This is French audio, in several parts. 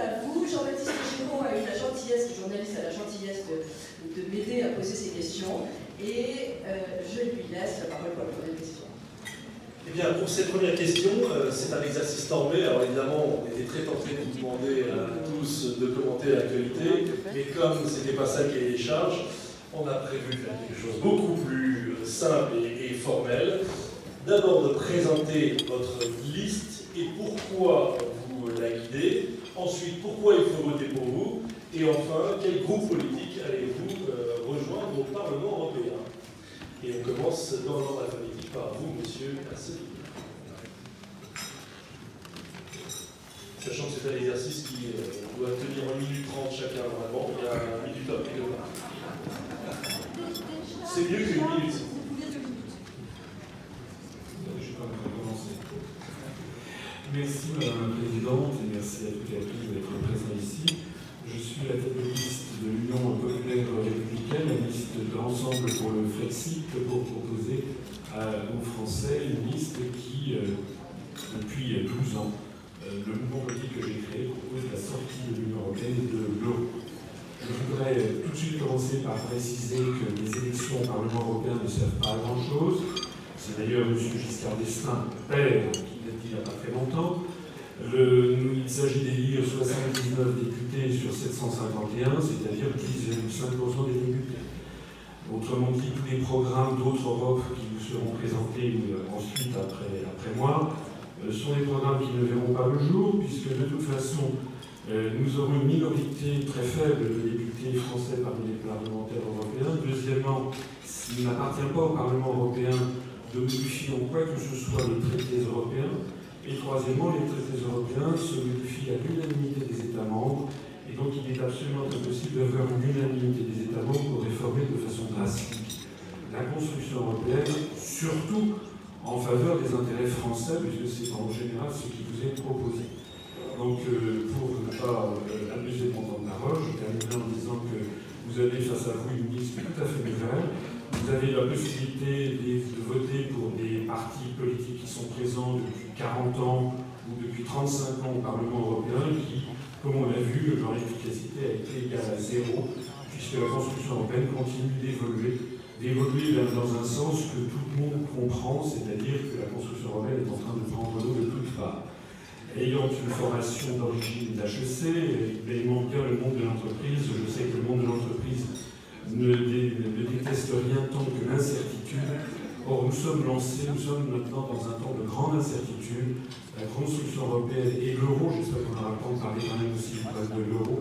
à vous. Jean-Baptiste Géron a eu la gentillesse, journaliste a la gentillesse de, de m'aider à poser ces questions. Et euh, je lui laisse la parole pour la première question. Eh bien, pour cette première question, euh, c'est un exercice normé. Alors évidemment, on était très tenté de vous demander à tous de commenter l'actualité, mais comme ce n'était pas ça qui est les charges, on a prévu faire quelque chose beaucoup plus simple et, et formel. D'abord de présenter votre liste et pourquoi vous la guidez. Ensuite, pourquoi il faut voter pour vous. Et enfin, quel groupe politique allez-vous euh, rejoindre au Parlement européen Et on commence dans l'ordre alphabétique par vous, monsieur Asselineau. Sachant que c'est un exercice qui euh, doit tenir 1 minute 30 chacun normalement, il y a un minute top quelque part. C'est mieux qu'une minute. Merci Madame la Présidente et merci à toutes et à tous d'être présents ici. Je suis la tête de liste de l'Union populaire républicaine, la liste de l'ensemble pour le Frexit, pour proposer aux Français une liste qui, euh, depuis 12 ans, euh, le mouvement politique que j'ai créé propose la sortie de l'Union européenne de l'euro. Je voudrais tout de suite commencer par préciser que les élections au Parlement européen ne servent pas à grand-chose. C'est d'ailleurs M. Giscard d'Estaing, père, pas très longtemps. il s'agit d'élire 79 députés sur 751, c'est-à-dire 10,5% des députés. Autrement dit, tous les programmes d'autres Europe qui vous seront présentés euh, ensuite, après, après moi, euh, sont des programmes qui ne verront pas le jour, puisque de toute façon, euh, nous aurons une minorité très faible de députés français parmi les parlementaires européens. Deuxièmement, s'il n'appartient pas au Parlement européen de modifier en quoi que ce soit les traités européens. Et troisièmement, les traités européens se modifient à l'unanimité des États membres. Et donc il est absolument impossible d'avoir une unanimité des États membres pour réformer de façon drastique la construction européenne, surtout en faveur des intérêts français, puisque c'est en général ce qui vous est proposé. Donc, euh, pour ne pas euh, abuser mon temps de parole, je terminerai en disant que vous avez face à vous une liste tout à fait nouvelle, vous avez la possibilité de voter pour des partis politiques qui sont présents depuis 40 ans ou depuis 35 ans au Parlement européen qui, comme on l'a vu, leur efficacité a été égale à zéro, puisque la construction européenne continue d'évoluer, d'évoluer dans un sens que tout le monde comprend, c'est-à-dire que la construction européenne est en train de prendre l'eau de toutes parts. Ayant une formation d'origine d'HEC, aimant bien le monde de l'entreprise, je sais que le monde de l'entreprise ne, déteste rien tant que l'incertitude. Or, nous sommes lancés, nous sommes maintenant dans un temps de grande incertitude. La construction européenne et l'euro, j'espère qu'on aura le temps de parler quand même aussi de l'euro,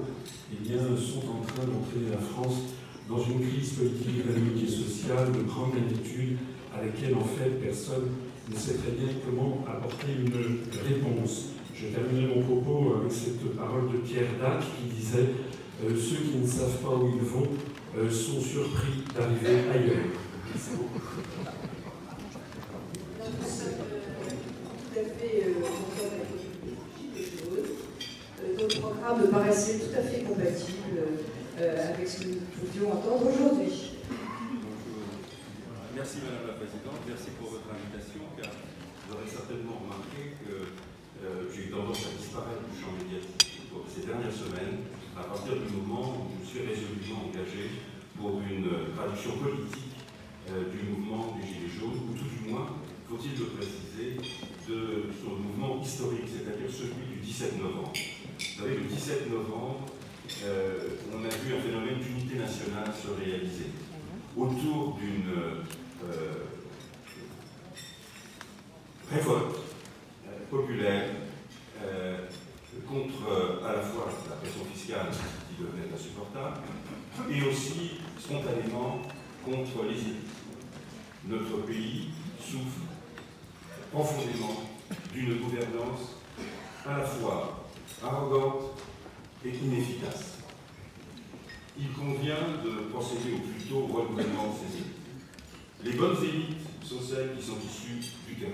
eh bien, sont en train d'entrer la France dans une crise politique, économique et sociale de grande magnitude à laquelle, en fait, personne ne sait très bien comment apporter une réponse. Je terminerai mon propos avec cette parole de Pierre Dac qui disait euh, Ceux qui ne savent pas où ils vont sont surpris d'arriver ailleurs. Euh, Notre programme me paraissait tout à fait compatible euh, avec ce que nous pouvions entendre aujourd'hui. Merci Madame la Présidente, merci pour votre invitation, car vous aurez certainement remarqué que j'ai eu tendance à disparaître du champ médiatique ces dernières semaines à partir du moment où je suis résolument engagé pour une traduction politique euh, du mouvement des Gilets jaunes, ou tout du moins, faut-il le préciser, de son mouvement historique, c'est-à-dire celui du 17 novembre. Vous savez, le 17 novembre, euh, on a vu un phénomène d'unité nationale se réaliser autour d'une euh, révolte populaire contre à la fois la pression fiscale qui devenait insupportable, et aussi spontanément contre les élites. Notre pays souffre profondément d'une gouvernance à la fois arrogante et inefficace. Il convient de procéder au plus tôt au renouvellement de ces élites. Les bonnes élites sont celles qui sont issues du terrain,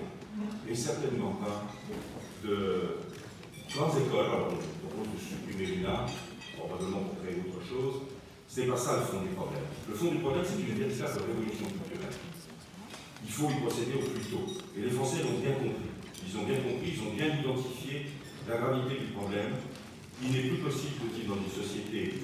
et certainement pas de grandes écoles. Alors, on propose de supprimer l'UNA, probablement pour créer autre chose. Ce n'est pas ça le fond du problème. Le fond du problème, c'est une véritable révolution culturelle. Il faut y procéder au plus tôt. Et les Français l'ont bien compris. Ils ont bien compris, ils ont bien identifié la gravité du problème. Il n'est plus possible de vivre dans une société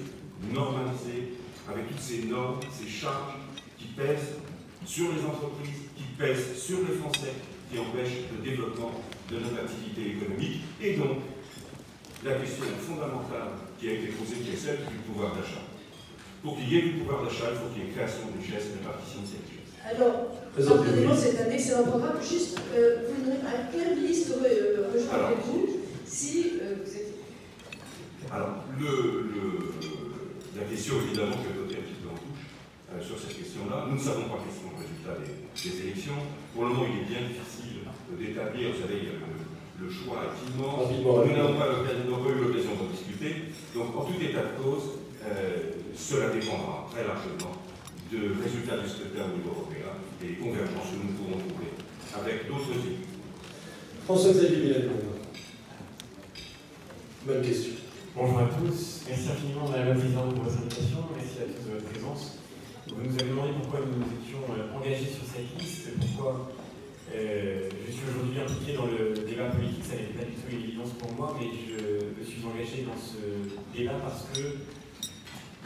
normalisée, avec toutes ces normes, ces charges qui pèsent sur les entreprises, qui pèsent sur les Français, qui empêchent le développement de notre activité économique. Et donc, la question fondamentale qui a été posée, qui est celle du pouvoir d'achat. Pour qu'il y ait du pouvoir d'achat, il faut qu'il y ait création de richesse et répartition de cette richesse. Alors, pardonnez-moi, c'est un excellent programme. Juste, euh, vous, à quelle liste euh, rejoindrez-vous si euh, vous êtes... Alors, le, le, la question, évidemment, que côté un petit peu en touche euh, sur cette question-là, nous ne savons pas quels sont les résultats des, des, élections. Pour le moment, il est bien difficile d'établir, vous savez, le, choix est immense. Nous n'avons pas, pas, eu l'occasion d'en discuter. Donc, en tout état de cause, euh, cela dépendra très largement de résultats du scrutin au niveau européen et des convergences que nous pourrons trouver avec d'autres pays. François-Xavier Millet. Même question. Bonjour à tous. Merci infiniment, Madame la Présidente, pour votre invitation. Merci à tous de votre présence. Vous nous avez demandé pourquoi nous nous étions euh, engagés sur cette liste, pourquoi euh, je suis aujourd'hui impliqué dans le débat politique. Ça n'est pas du tout une évidence pour moi, mais je me suis engagé dans ce débat parce que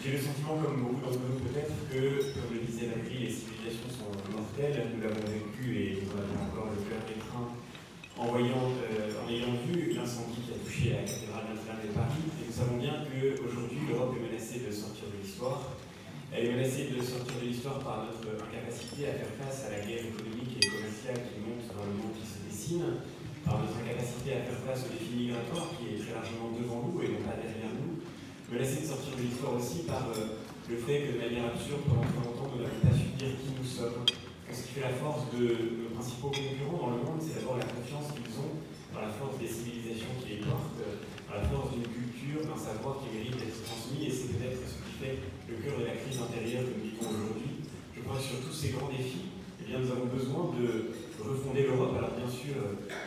j'ai le sentiment, comme beaucoup d'entre vous peut-être, que, comme le disait Macri, les civilisations sont mortelles. Nous l'avons vécu et nous avons encore le cœur étreint en, voyant, euh, en ayant vu l'incendie qui a touché la cathédrale Notre-Dame de Paris. Et nous savons bien qu'aujourd'hui, l'Europe est menacée de sortir de l'histoire. Elle est menacée de sortir de l'histoire par notre incapacité à faire face à la guerre économique et commerciale qui monte dans le monde qui se dessine, par notre incapacité à faire face au défi migratoire qui est très largement devant nous et non pas derrière nous menacé de sortir de l'histoire aussi par euh, le fait que de manière absurde, pendant très longtemps, nous n'avons pas su dire qui nous sommes. Ce qui fait la force de nos principaux concurrents dans le monde, c'est d'abord la confiance qu'ils ont dans la force des civilisations qui les portent, dans la force d'une culture, d'un savoir qui mérite d'être transmis, et c'est peut-être ce qui fait le cœur de la crise intérieure que nous vivons aujourd'hui. Je crois que sur tous ces grands défis, nous avons besoin de refonder l'Europe. Alors bien sûr,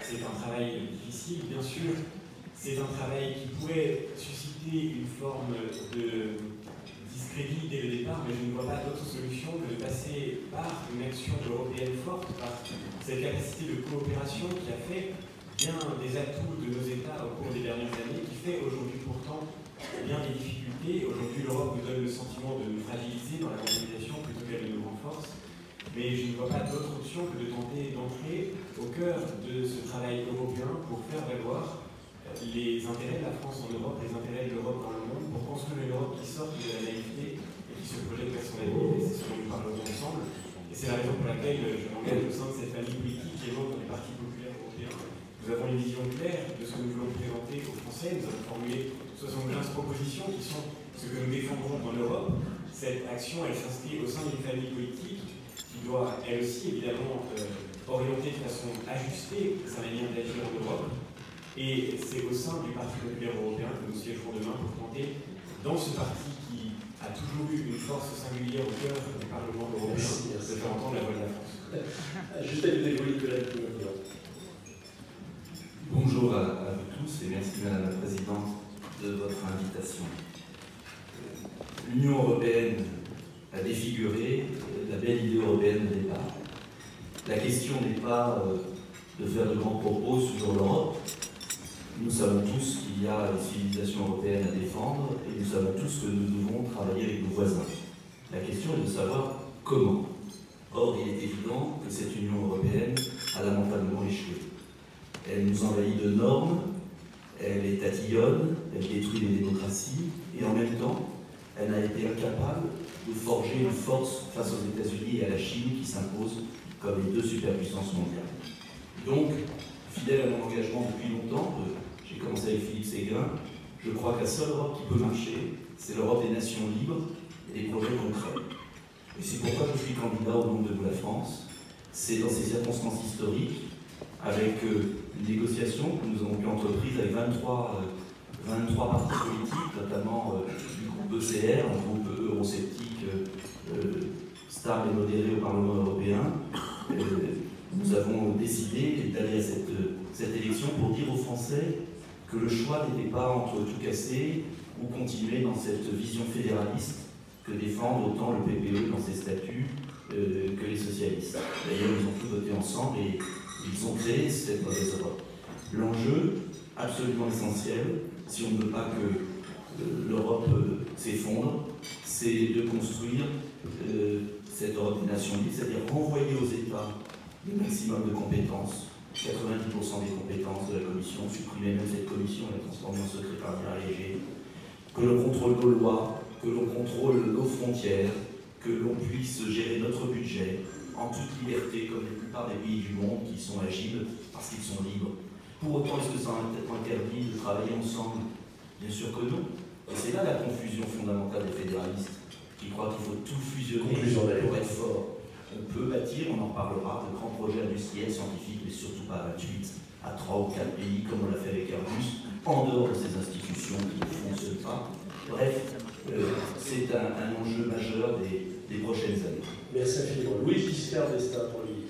c'est un travail difficile, bien sûr, c'est un travail qui pourrait susciter une forme de discrédit dès le départ, mais je ne vois pas d'autre solution que de passer par une action européenne forte, par cette capacité de coopération qui a fait bien des atouts de nos États au cours des dernières années, qui fait aujourd'hui pourtant bien des difficultés. Aujourd'hui, l'Europe nous donne le sentiment de nous fragiliser dans la mondialisation plutôt qu'elle nous renforce. Mais je ne vois pas d'autre option que de tenter d'entrer au cœur de ce travail européen pour faire valoir les intérêts de la France en Europe, les intérêts de l'Europe dans le monde, pour construire une Europe qui sorte de la naïveté et qui se projette vers son avenir. Et c'est ce dont nous parlerons ensemble. Et c'est la raison pour laquelle je m'engage au sein de cette famille politique qui est l'autre des partis populaires européens. Nous avons une vision claire de ce que nous voulons présenter aux Français. Nous avons formulé 75 propositions qui sont ce que nous défendrons dans l'Europe. Cette action, elle s'inscrit au sein d'une famille politique doit, elle aussi, évidemment, euh, orienter de façon ajustée sa manière d'agir en Europe et c'est au sein du Parti populaire européen que nous siégerons demain pour tenter, dans ce parti qui a toujours eu une force singulière au cœur du Parlement européen, de faire entendre la voix de la France. Juste à de la Bonjour à, à, vous tous et merci Madame la Présidente de votre invitation. L'Union européenne a défiguré la belle idée européenne de départ. La question n'est pas euh, de faire de grands propos sur l'Europe, nous savons tous qu'il y a une civilisation européenne à défendre et nous savons tous que nous devons travailler avec nos voisins. La question est de savoir comment. Or, il est évident que cette Union européenne a lamentablement échoué. Elle nous envahit de normes, elle est tatillonne, elle détruit les démocraties, et en même temps, elle a été incapable de forger une force face aux États-Unis et à la Chine qui s'imposent comme les deux superpuissances mondiales. Donc, fidèle à mon engagement depuis longtemps j'ai commencé avec Philippe Séguin, je crois que la seule Europe qui peut marcher, c'est l'Europe des nations libres et des projets concrets. Et c'est pourquoi je suis candidat au nom de la France. C'est dans ces circonstances historiques, avec euh, une négociation que nous avons pu entreprise avec 23, 23 euh, partis politiques, notamment euh, du groupe ECR, un groupe eurosceptique stable et modéré au Parlement européen. nous avons décidé d'aller à cette, élection pour dire aux Français que le choix n'était pas entre tout casser ou continuer dans cette vision fédéraliste que défendent autant le PPE dans ses statuts euh, que les socialistes. D'ailleurs, ils ont tous voté ensemble et ils ont créé cette mauvaise Europe. L'enjeu absolument essentiel, si on ne veut pas que euh, l'Europe euh, s'effondre, c'est de construire cette Europe des nations libres, c'est-à-dire renvoyer aux États le maximum de compétences, 90% des compétences de la Commission, supprimer même cette Commission et la transformer en secrétariat léger, que l'on contrôle nos lois, que l'on contrôle nos frontières, que l'on puisse gérer notre budget en toute liberté, comme la plupart des pays du monde qui sont agiles parce qu'ils sont libres. Pour autant, est-ce que ça interdit de travailler ensemble? Bien sûr que non. Et c'est là la confusion fondamentale des fédéralistes, qui croient qu'il faut tout fusionner pour être fort. On peut bâtir, on en parlera, de grands projets industriels, scientifiques, mais surtout pas à 28, à 3 ou 4 pays, comme on l'a fait avec Airbus, en dehors de ces institutions qui ne fonctionnent pas. Bref, euh, c'est un, enjeu majeur des, prochaines années. Merci infiniment. Louis Giscard d'Estaing pour lui.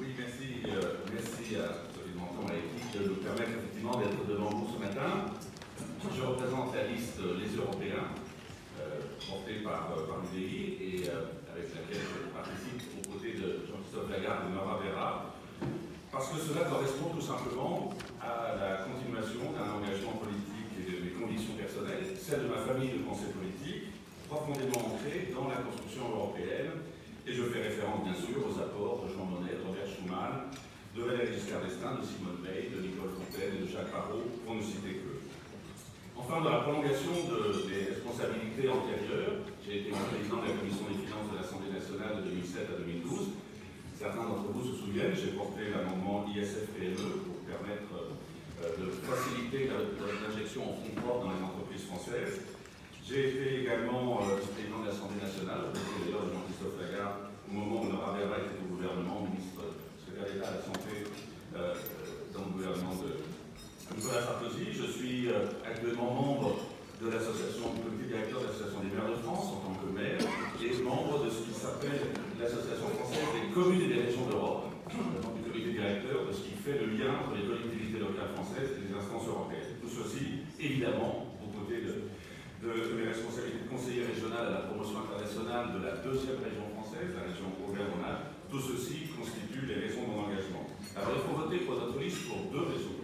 Oui, merci, euh, merci à de nous permettre effectivement d'être devant vous ce matin. Je représente la liste Les Européens, euh, portée par, par l'UDI et avec laquelle je participe aux côtés de Jean-Christophe Lagarde et Nora Vera, parce que cela correspond tout simplement à la continuation d'un engagement politique et de mes convictions personnelles, celle de ma famille de pensée politique, profondément ancrée dans la construction européenne. Et je fais référence bien sûr aux apports de Jean Monnet, Robert Schuman, de Valéry Giscard de Simone Veil, de Nicole Fontaine et de Jacques Parot, pour ne citer que. Enfin, dans la prolongation des responsabilités antérieures, j'ai été président de la Commission des finances de l'Assemblée nationale de 2007 à 2012. Certains d'entre vous se souviennent, j'ai porté l'amendement ISF-PME pour permettre euh, de faciliter l'injection en fonds propres dans les entreprises françaises. J'ai été également euh, président de l'Assemblée nationale, d'ailleurs de Jean-Christophe Lagarde, au moment où Nora Vera était au gouvernement, ministre à la Santé euh, dans le gouvernement de Nicolas Sarkozy. Je suis actuellement membre de l'association, du comité directeur de l'Association des maires de France en tant que maire, et membre de ce qui s'appelle l'Association française des communes et des régions d'Europe, du comité directeur de ce qui fait le lien entre les collectivités locales françaises et les instances européennes. Tout ceci, évidemment, de mes responsabilités de conseiller régional à la promotion internationale de la deuxième région française, la région Auvergne-Rhône-Alpes, tout ceci constitue les raisons de mon engagement. Alors il faut voter pour notre liste pour deux raisons.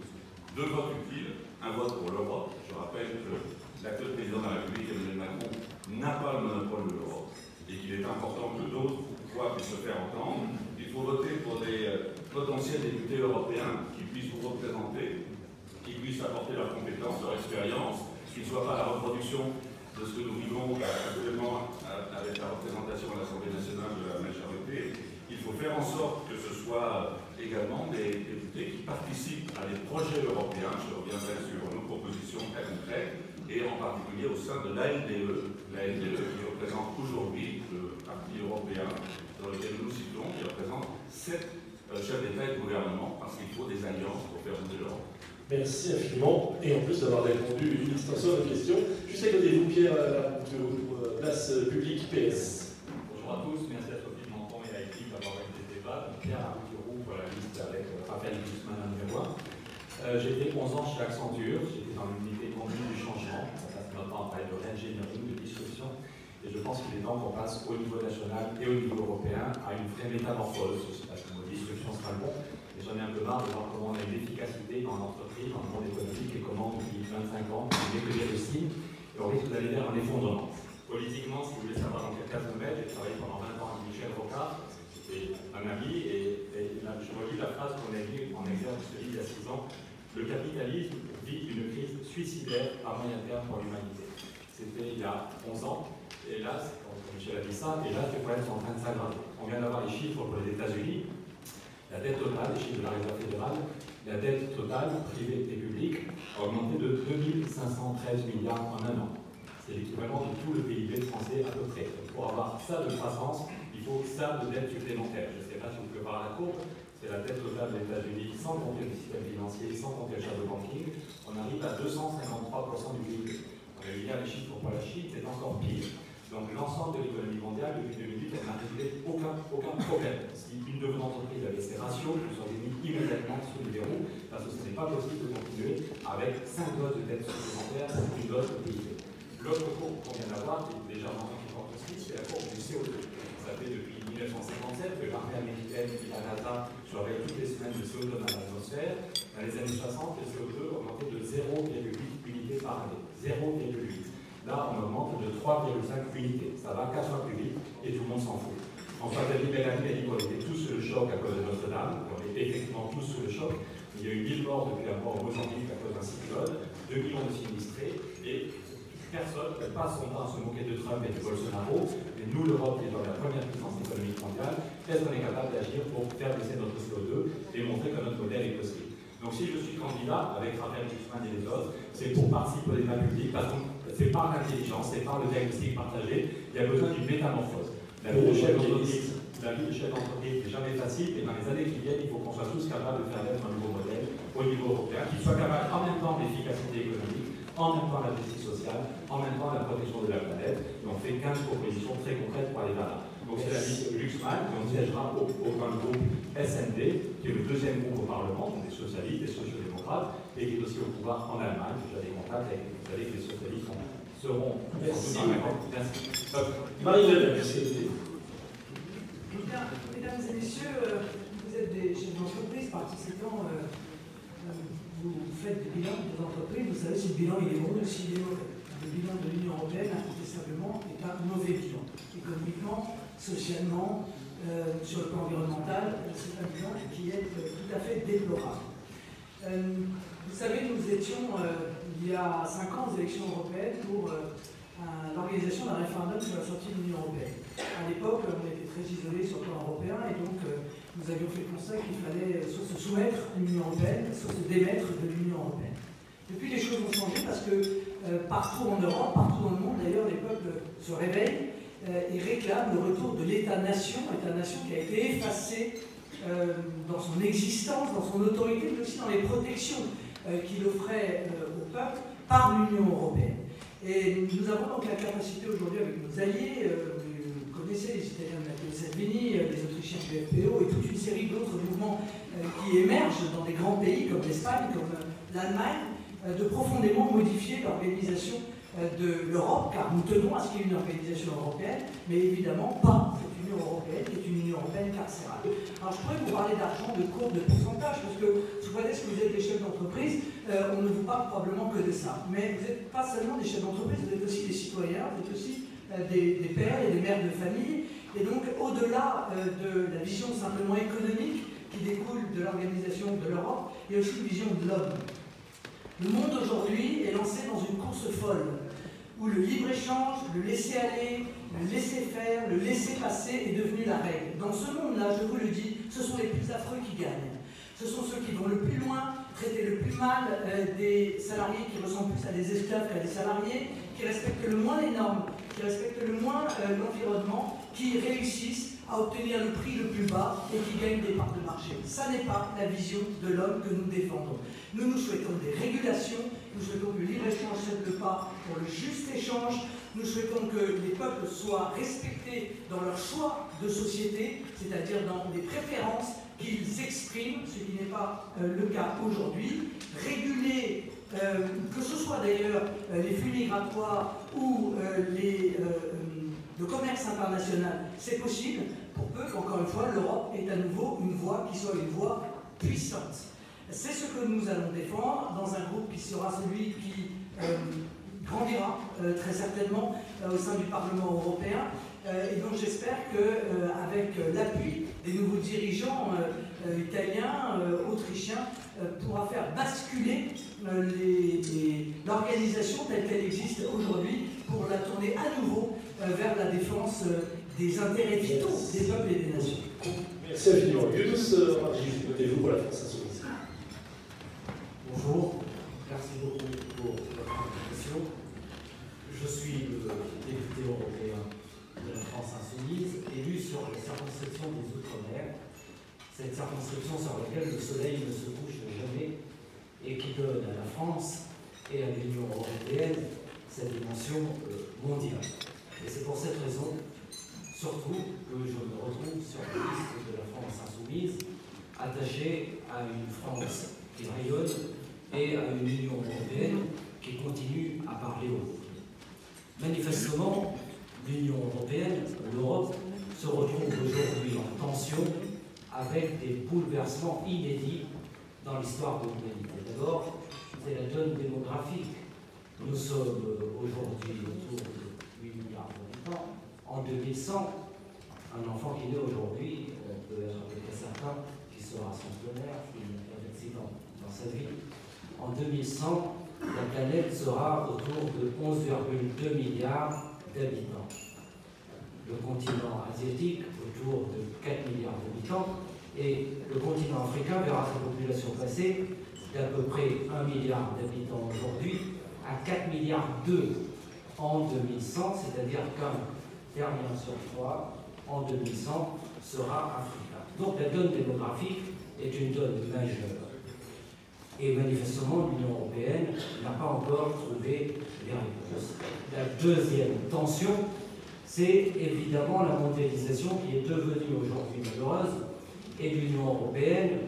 Deux votes utiles, un vote pour l'Europe. Je rappelle que l'actuel président de la République, Emmanuel Macron, n'a pas le monopole de l'Europe et qu'il est important que d'autres voix puissent se faire entendre. Il faut voter pour des euh, potentiels députés européens qui puissent vous représenter, qui puissent apporter leurs compétences, leur expérience, qui ne soit pas la reproduction de ce que nous vivons actuellement avec la représentation à l'Assemblée nationale de la majorité. Il faut faire en sorte que ce soit également des députés qui participent à des projets européens. Je reviendrai sur nos propositions très concrètes, et en particulier au sein de l'ALDE, l'ALDE qui représente aujourd'hui le Parti européen dans lequel nous citons, qui représente sept euh, chefs d'État et de gouvernement, parce qu'il faut des alliances pour faire bouger l'Europe. Merci infiniment, et en plus d'avoir répondu une extension de questions. Juste à côté vous, Pierre, à la euh, place publique PS. Bonjour à tous, merci à Sophie Menton et à l'équipe d'avoir été Pierre Arthurou, la liste avec euh, Raphaël Guzman à 1. J'ai été 11 ans chez Accenture, j'étais dans l'unité commune du changement, on passe notre temps à parler de réingénierie, de disruption, et je pense qu'il est temps qu'on passe au niveau national et au niveau européen à une vraie métamorphose. Je ne sais disruption sera le bon, j'en ai un peu marre de voir comment on a une efficacité dans l'entreprise, dans le monde économique, et comment depuis 25 ans, on n'est que des récits, et on risque d'aller vers un effondrement. Politiquement, si vous voulez savoir dans quel cas je mets, j'ai travaillé pendant 20 ans avec Michel Rocard, c'était un ami, et, là, je relis la phrase qu'on a vue en exergue celui il y a 6 ans, le capitalisme vit une crise suicidaire à moyen terme pour l'humanité. C'était il y a 11 ans, et là, comme Michel a dit ça, et là, les problèmes sont en train de s'aggraver. On vient d'avoir les chiffres pour les États-Unis, la dette totale, les chiffres de la réserve fédérale, la dette totale privée et publique a augmenté de 2513 milliards en un an. C'est l'équivalent de tout le PIB français à peu près. pour avoir ça de croissance, faut ça de dette supplémentaire. Je ne sais pas si vous pouvez voir la courbe, c'est la dette totale des États-Unis sans compter le système financier, sans compter le shadow banking. On arrive à 253% du PIB. On a vu les chiffres pour la Chine, c'est encore pire. Donc l'ensemble de l'économie mondiale, depuis 2008, n'a réglé aucun, aucun problème. Si une de vos entreprises avait ces ratios, vous auriez mis immédiatement sous le verrou, parce que ce n'est pas possible de continuer avec 5 doses de dette supplémentaire une dose de PIB. L'autre courbe qu'on vient d'avoir, qui est déjà porte aussi, c'est la courbe du CO2. Ça fait depuis 1957 que l'armée américaine et la NASA surveillent toutes les semaines le CO2 dans l'atmosphère. Dans les années 60, le CO2 a augmenté de 0,8 unité par année, 0,8. Là, on augmente de 3,5 unités. Ça va 4 fois plus vite et tout le monde s'en fout. François-David Bellamy a dit qu'on était tous sous le choc à cause de Notre-Dame. On est effectivement tous sous le choc. Il y a eu 1000 morts depuis la mort au Mozambique à cause d'un cyclone, 2 millions de sinistrés, et personne ne passe son temps à se moquer de Trump et de Bolsonaro. Nous, l'Europe, qui est dans la première puissance économique mondiale, est-ce qu'on est capable d'agir pour faire baisser notre CO2 et montrer que notre modèle est possible. Donc si je suis candidat avec Raphaël Guzman et les autres, c'est pour participer au débat public, parce que c'est par l'intelligence, c'est par le diagnostic partagé, il y a besoin d'une métamorphose. La vie de chef d'entreprise n'est jamais facile, et dans les années qui viennent, il faut qu'on soit tous capables de faire naître un nouveau modèle au niveau européen, qui soit capable en même temps l'efficacité économique, en même temps la justice sociale, en même temps la protection de la planète. Et on fait 15 propositions très concrètes pour aller vers là. Donc c'est la liste Luxman, et on siégera au, au, groupe SND, qui est le deuxième groupe au Parlement, donc des socialistes, des sociodémocrates, et qui est aussi au pouvoir en Allemagne. J'ai des contacts avec, vous savez que les socialistes seront Merci. Merci. Marie-Hélène, merci. Mesdames et messieurs, euh, vous êtes des chefs d'entreprise participants, euh, euh, vous faites des bilans des entreprises, vous savez si le bilan il est bon ou s'il est mauvais. Le bilan de l'Union Européenne, incontestablement, est un mauvais bilan. Économiquement, socialement, euh, sur le plan environnemental, c'est un bilan qui est euh, tout à fait déplorable. Euh, vous savez, nous étions, il y a cinq ans, aux élections européennes pour l'organisation d'un référendum sur la sortie de l'Union Européenne. À l'époque, on était très isolés sur le plan européen et donc nous avions fait le constat qu'il fallait soit se soumettre à l'Union Européenne, soit se démettre de l'Union Européenne. Depuis, les choses ont changé parce que partout en Europe, partout dans le monde, d'ailleurs, les peuples se réveillent et euh, réclame le retour de l'État-nation, État-nation qui a été effacé euh, dans son existence, dans son autorité, mais aussi dans les protections euh, qu'il offrait au peuple par l'Union européenne. Et nous avons donc la capacité aujourd'hui avec nos alliés, vous connaissez les Italiens de Matteo Salvini, les Autrichiens du FPO et toute une série d'autres mouvements qui émergent dans des grands pays comme l'Espagne, comme l'Allemagne, de profondément modifier l'organisation euh, de l'Europe, car nous tenons à ce qu'il y ait une organisation européenne, mais évidemment pas cette Union européenne qui est une Union européenne carcérale. Alors je pourrais vous parler d'argent, de cours, de pourcentage, parce que prétexte que vous êtes des chefs d'entreprise, euh, on ne vous parle probablement que de ça. Mais vous n'êtes pas seulement des chefs d'entreprise, vous êtes aussi des citoyens, vous êtes aussi euh, des, pères et des mères de famille. Et donc au-delà de la vision simplement économique qui découle de l'organisation de l'Europe, il y a aussi une vision de l'homme. Le monde aujourd'hui est lancé dans une course folle où le libre-échange, le laisser-aller, le laisser-faire, le laisser-passer est devenu la règle. Dans ce monde-là, je vous le dis, ce sont les plus affreux qui gagnent. Ce sont ceux qui vont le plus loin, traiter le plus mal euh, des salariés qui ressemblent plus à des esclaves qu'à des salariés, qui respectent le moins les normes, qui respectent le moins euh, l'environnement, qui réussissent à obtenir le prix le plus bas et qui gagnent des parts de marché. Ça n'est pas la vision de l'homme que nous défendons. Nous nous souhaitons des régulations, nous souhaitons que le libre-échange cède le pas pour le juste échange, nous souhaitons que les peuples soient respectés dans leur choix de société, c'est-à-dire dans les préférences qu'ils expriment, ce qui n'est pas euh, le cas aujourd'hui, réguler euh, que ce soit d'ailleurs euh, les flux migratoires ou le commerce international, c'est possible, pour peu qu'encore une fois l'Europe ait à nouveau une voix qui soit une voix puissante. C'est ce que nous allons défendre dans un groupe qui sera celui qui euh, grandira euh, très certainement euh, au sein du Parlement européen. et donc j'espère qu'avec l'appui des nouveaux dirigeants italiens, autrichiens, pourra faire basculer l'organisation telle qu'elle existe aujourd'hui pour la tourner à nouveau vers la défense des intérêts vitaux des peuples et des nations. Merci infiniment. Yunus votez-vous pour la France Insoumise Bonjour, merci beaucoup pour votre invitation. Je suis le député européen de la France Insoumise, élu sur la circonscription des Outre-mer, cette circonscription sur laquelle le soleil ne se couche jamais et qui donne à la France et à l'Union européenne cette dimension euh, mondiale. Et c'est pour cette raison Surtout que je me retrouve sur la liste de la France insoumise, attachée à une France qui rayonne et à une Union européenne qui continue à parler haut. Manifestement, l'Union européenne, l'Europe, se retrouve aujourd'hui en tension avec des bouleversements inédits dans l'histoire de l'humanité. D'abord, c'est la donne démographique nous sommes aujourd'hui autour de 8 milliards d'habitants. En 2100, un enfant qui naît aujourd'hui peut être à peu certain qu'il sera centenaire, qu'il dans sa vie. En 2100, la planète sera autour de 11,2 milliards d'habitants. Le continent asiatique autour de 4 milliards d'habitants et le continent africain verra sa population passer d'à peu près 1 milliard d'habitants aujourd'hui à 4 milliards 2 en 2100, c'est-à-dire qu'un dernier sur trois en 2100 sera africain. Donc la donne démographique est une donne majeure. Et manifestement, l'Union européenne n'a pas encore trouvé les réponses. La deuxième tension, c'est évidemment la mondialisation qui est devenue aujourd'hui malheureuse et l'Union européenne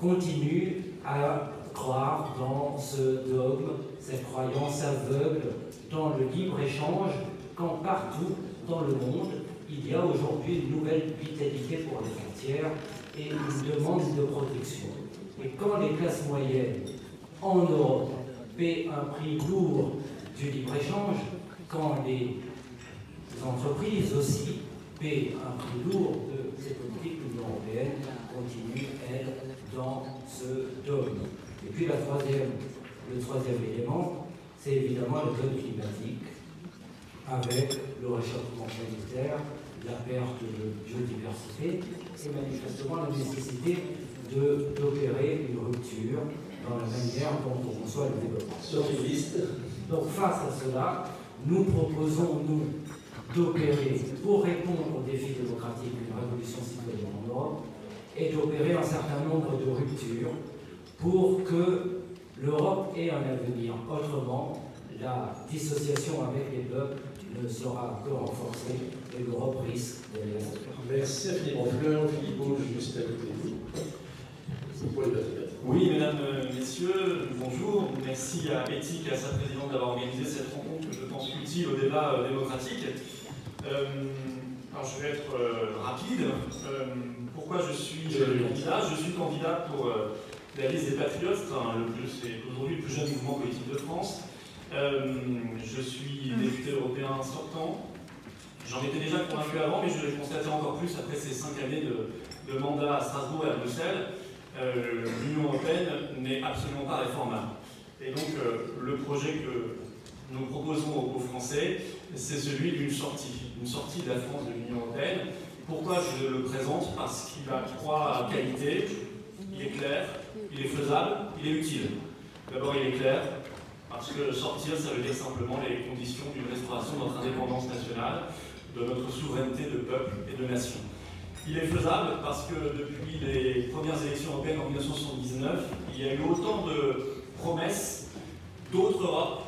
continue à croire dans ce dogme, cette croyance aveugle dans le libre-échange, quand partout dans le monde, il y a aujourd'hui une nouvelle vitalité pour les frontières et une demande de protection. Et quand les classes moyennes en Europe paient un prix lourd du libre-échange, quand les entreprises aussi paient un prix lourd de ces politiques, l'Union européenne continue, elle, dans ce dogme. Et puis le troisième élément, c'est évidemment le code climatique, avec le réchauffement planétaire, la perte de biodiversité et manifestement la nécessité d'opérer une rupture dans la manière dont on conçoit le développement. Donc face à cela, nous proposons, nous, d'opérer, pour répondre aux défis démocratiques d'une révolution citoyenne en Europe, et d'opérer un certain nombre de ruptures pour que l'Europe ait un avenir. Autrement, la dissociation avec les peuples ne sera que renforcée et l'Europe risque d'aller Merci infiniment. Fleur Philippot, juste à côté de vous. Oui, mesdames, messieurs, bonjour. Merci à Éthique et à sa présidente d'avoir organisé cette rencontre que je pense utile au débat euh, démocratique. Euh, alors je vais être euh, rapide. pourquoi je suis candidat? Je suis candidat pour la liste des Patriotes, c'est aujourd'hui le plus jeune mouvement politique de France. Je suis député européen sortant. J'en étais déjà convaincu avant, mais je l'ai constaté encore plus après ces cinq années de, de mandat à Strasbourg et à Bruxelles. Euh, l'Union européenne n'est absolument pas réformable. Et donc euh, le projet que nous proposons aux, Français, c'est celui d'une sortie, une sortie de la France de l'Union européenne. Pourquoi je le présente? Parce qu'il a trois qualités. Il est clair, il est faisable, il est utile. D'abord, il est clair, parce que sortir, ça veut dire simplement les conditions d'une restauration de notre indépendance nationale, de notre souveraineté de peuple et de nation. Il est faisable parce que depuis les premières élections européennes en 1979, il y a eu autant de promesses d'autres Europe,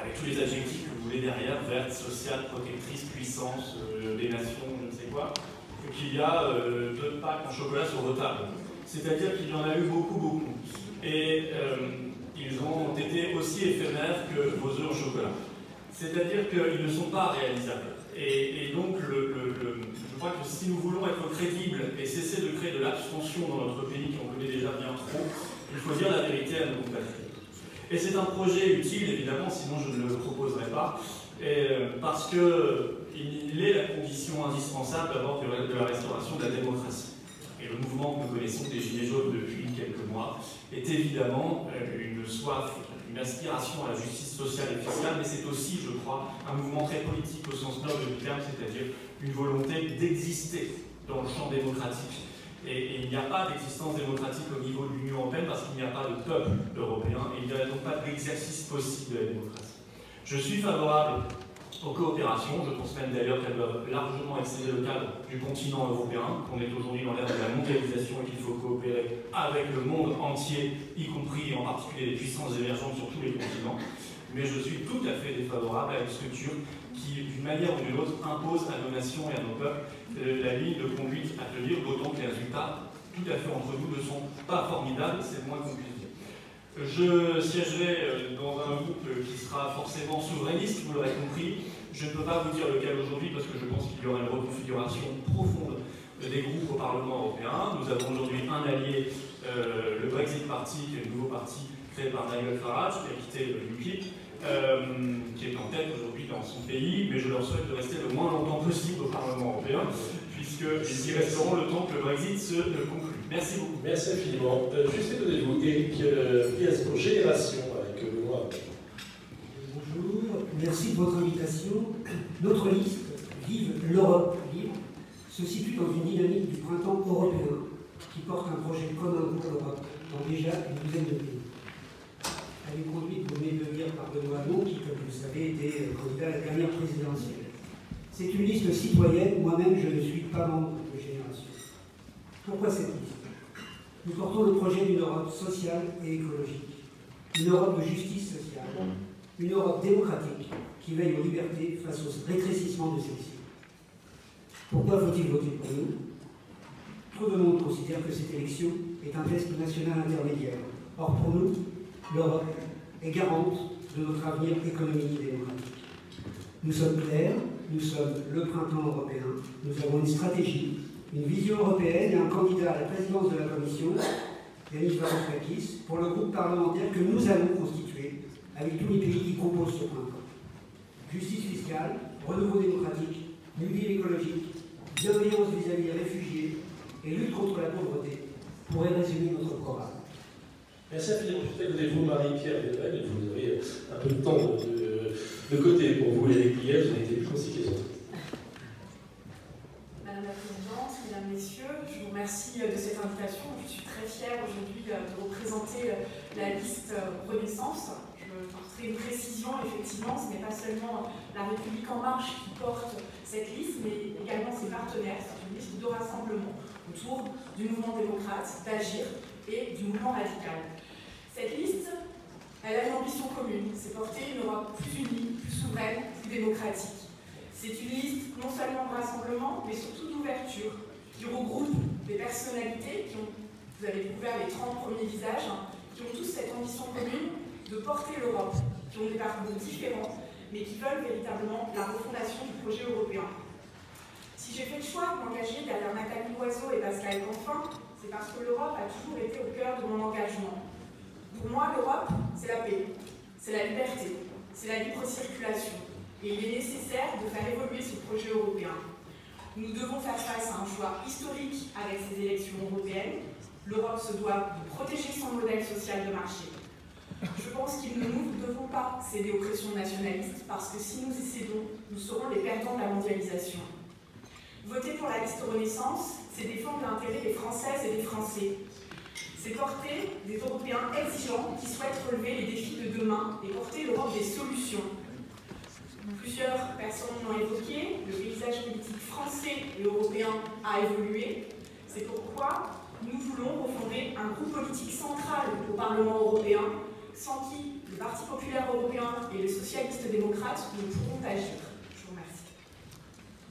avec tous les adjectifs que vous voulez derrière, verte, sociale, protectrice, puissance, euh, des nations, je ne sais quoi, qu'il y a euh, deux packs en chocolat sur vos tables. C'est-à-dire qu'il y en a eu beaucoup, beaucoup. Et euh, ils ont été aussi éphémères que vos œufs en chocolat. C'est-à-dire qu'ils ne sont pas réalisables. Et, donc, je crois que si nous voulons être crédibles et cesser de créer de l'abstention dans notre pays, qui en connaît déjà bien trop, il faut dire la vérité à nos compatriotes. Et c'est un projet utile, évidemment, sinon je ne le proposerai pas, euh, parce qu'il est la condition indispensable d'abord de la restauration de la démocratie. Et le mouvement que nous connaissons des Gilets jaunes depuis quelques mois est évidemment euh, une soif une aspiration à la justice sociale et fiscale, mais c'est aussi, je crois, un mouvement très politique au sens noble du terme, c'est-à-dire une volonté d'exister dans le champ démocratique. Et, il n'y a pas d'existence démocratique au niveau de l'Union européenne parce qu'il n'y a pas de peuple européen et il n'y a donc pas d'exercice possible de la démocratie. Je suis favorable aux coopérations. Je pense même d'ailleurs qu'elles doivent largement excéder le cadre du continent européen, qu'on est aujourd'hui dans l'ère de la mondialisation et qu'il faut coopérer avec le monde entier, y compris en particulier les puissances émergentes sur tous les continents. Mais je suis tout à fait défavorable à une structure qui, d'une manière ou d'une autre, impose à nos nations et à nos peuples euh, la ligne de conduite à tenir, d'autant que les résultats, tout à fait entre nous, ne sont pas formidables, c'est moins compliqué. Je siégerai euh, dans un groupe qui sera forcément souverainiste, vous l'aurez compris. Je ne peux pas vous dire lequel aujourd'hui parce que je pense qu'il y aura une reconfiguration profonde des groupes au Parlement européen. Nous avons aujourd'hui un allié, euh, le Brexit Party, qui est le nouveau parti créé par Nigel Farage, qui a quitté l'UKIP, euh, qui est en tête aujourd'hui dans son pays, mais je leur souhaite de rester le moins longtemps possible au Parlement européen, puisqu'ils y resteront le temps que le Brexit se conclue. Merci beaucoup. Merci infiniment. Euh, juste donnez-vous, Eric euh, pour Génération avec Benoît. Bonjour, merci de votre invitation. Notre liste, Vive l'Europe libre, se situe dans une dynamique du printemps européen qui porte un projet commun pour l'Europe dans déjà une douzaine de pays. Elle est conduite, vous venez de dire, par Benoît Hamon, qui, comme vous le savez, était candidat à la dernière présidentielle. C'est une liste citoyenne, moi-même je ne suis pas membre de Génération. Pourquoi cette liste? Nous portons le projet d'une Europe sociale et écologique, une Europe de justice sociale, une Europe démocratique qui veille aux libertés face au rétrécissement de celles-ci. Pourquoi faut-il voter pour nous? Trop de monde considère que cette élection est un test national intermédiaire. Or, pour nous, l'Europe est garante de notre avenir économique et démocratique. Nous sommes clairs, nous sommes le printemps européen, nous avons une stratégie, une vision européenne et un candidat à la présidence de la Commission, Yanis Varoufakis, pour le groupe parlementaire que nous allons constituer avec tous les pays qui composent ce printemps. Justice fiscale, renouveau démocratique, New Deal écologique, bienveillance vis-à-vis des réfugiés et lutte contre la pauvreté pourraient résumer notre programme. Merci infiniment. Peut-être vous, Marie-Pierre vous avez un peu de temps de, côté pour vous, les Guillet, vous avez été plus. Madame la Présidente, Mesdames, Messieurs, je vous remercie de cette invitation. Je suis très fière aujourd'hui de représenter la liste Renaissance. Je ferai une précision, effectivement, ce n'est pas seulement la République En Marche qui porte cette liste, mais également ses partenaires. C'est une liste de rassemblement autour du mouvement démocrate, d'agir et du mouvement radical. Cette liste, elle a une ambition commune, c'est porter une Europe plus unie, plus souveraine, plus démocratique. C'est une liste non seulement de rassemblement, mais surtout d'ouverture, qui regroupe des personnalités qui ont, vous avez découvert les 30 premiers visages, hein, qui ont tous cette ambition commune de porter l'Europe, qui ont des parcours différents, mais qui veulent véritablement la refondation du projet européen. Si j'ai fait le choix de m'engager derrière Nathalie Loiseau et Pascal Canfin, c'est parce que l'Europe a toujours été au cœur de mon engagement. Pour moi, l'Europe, c'est la paix, c'est la liberté, c'est la libre circulation. Et il est nécessaire de faire évoluer ce projet européen. Nous devons faire face à un choix historique avec ces élections européennes. L'Europe se doit de protéger son modèle social de marché. Je pense qu'il ne nous devons pas céder aux pressions nationalistes parce que si nous y cédons, nous serons les perdants de la mondialisation. Voter pour la liste Renaissance, c'est défendre l'intérêt des Françaises et des Français, c'est porter des Européens exigeants qui souhaitent relever les défis de demain et porter l'Europe des solutions. Plusieurs personnes l'ont évoqué, le paysage politique français et européen a évolué. C'est pourquoi nous voulons refonder un groupe politique central au Parlement européen, sans qui le Parti populaire européen et les socialistes démocrates ne pourront agir.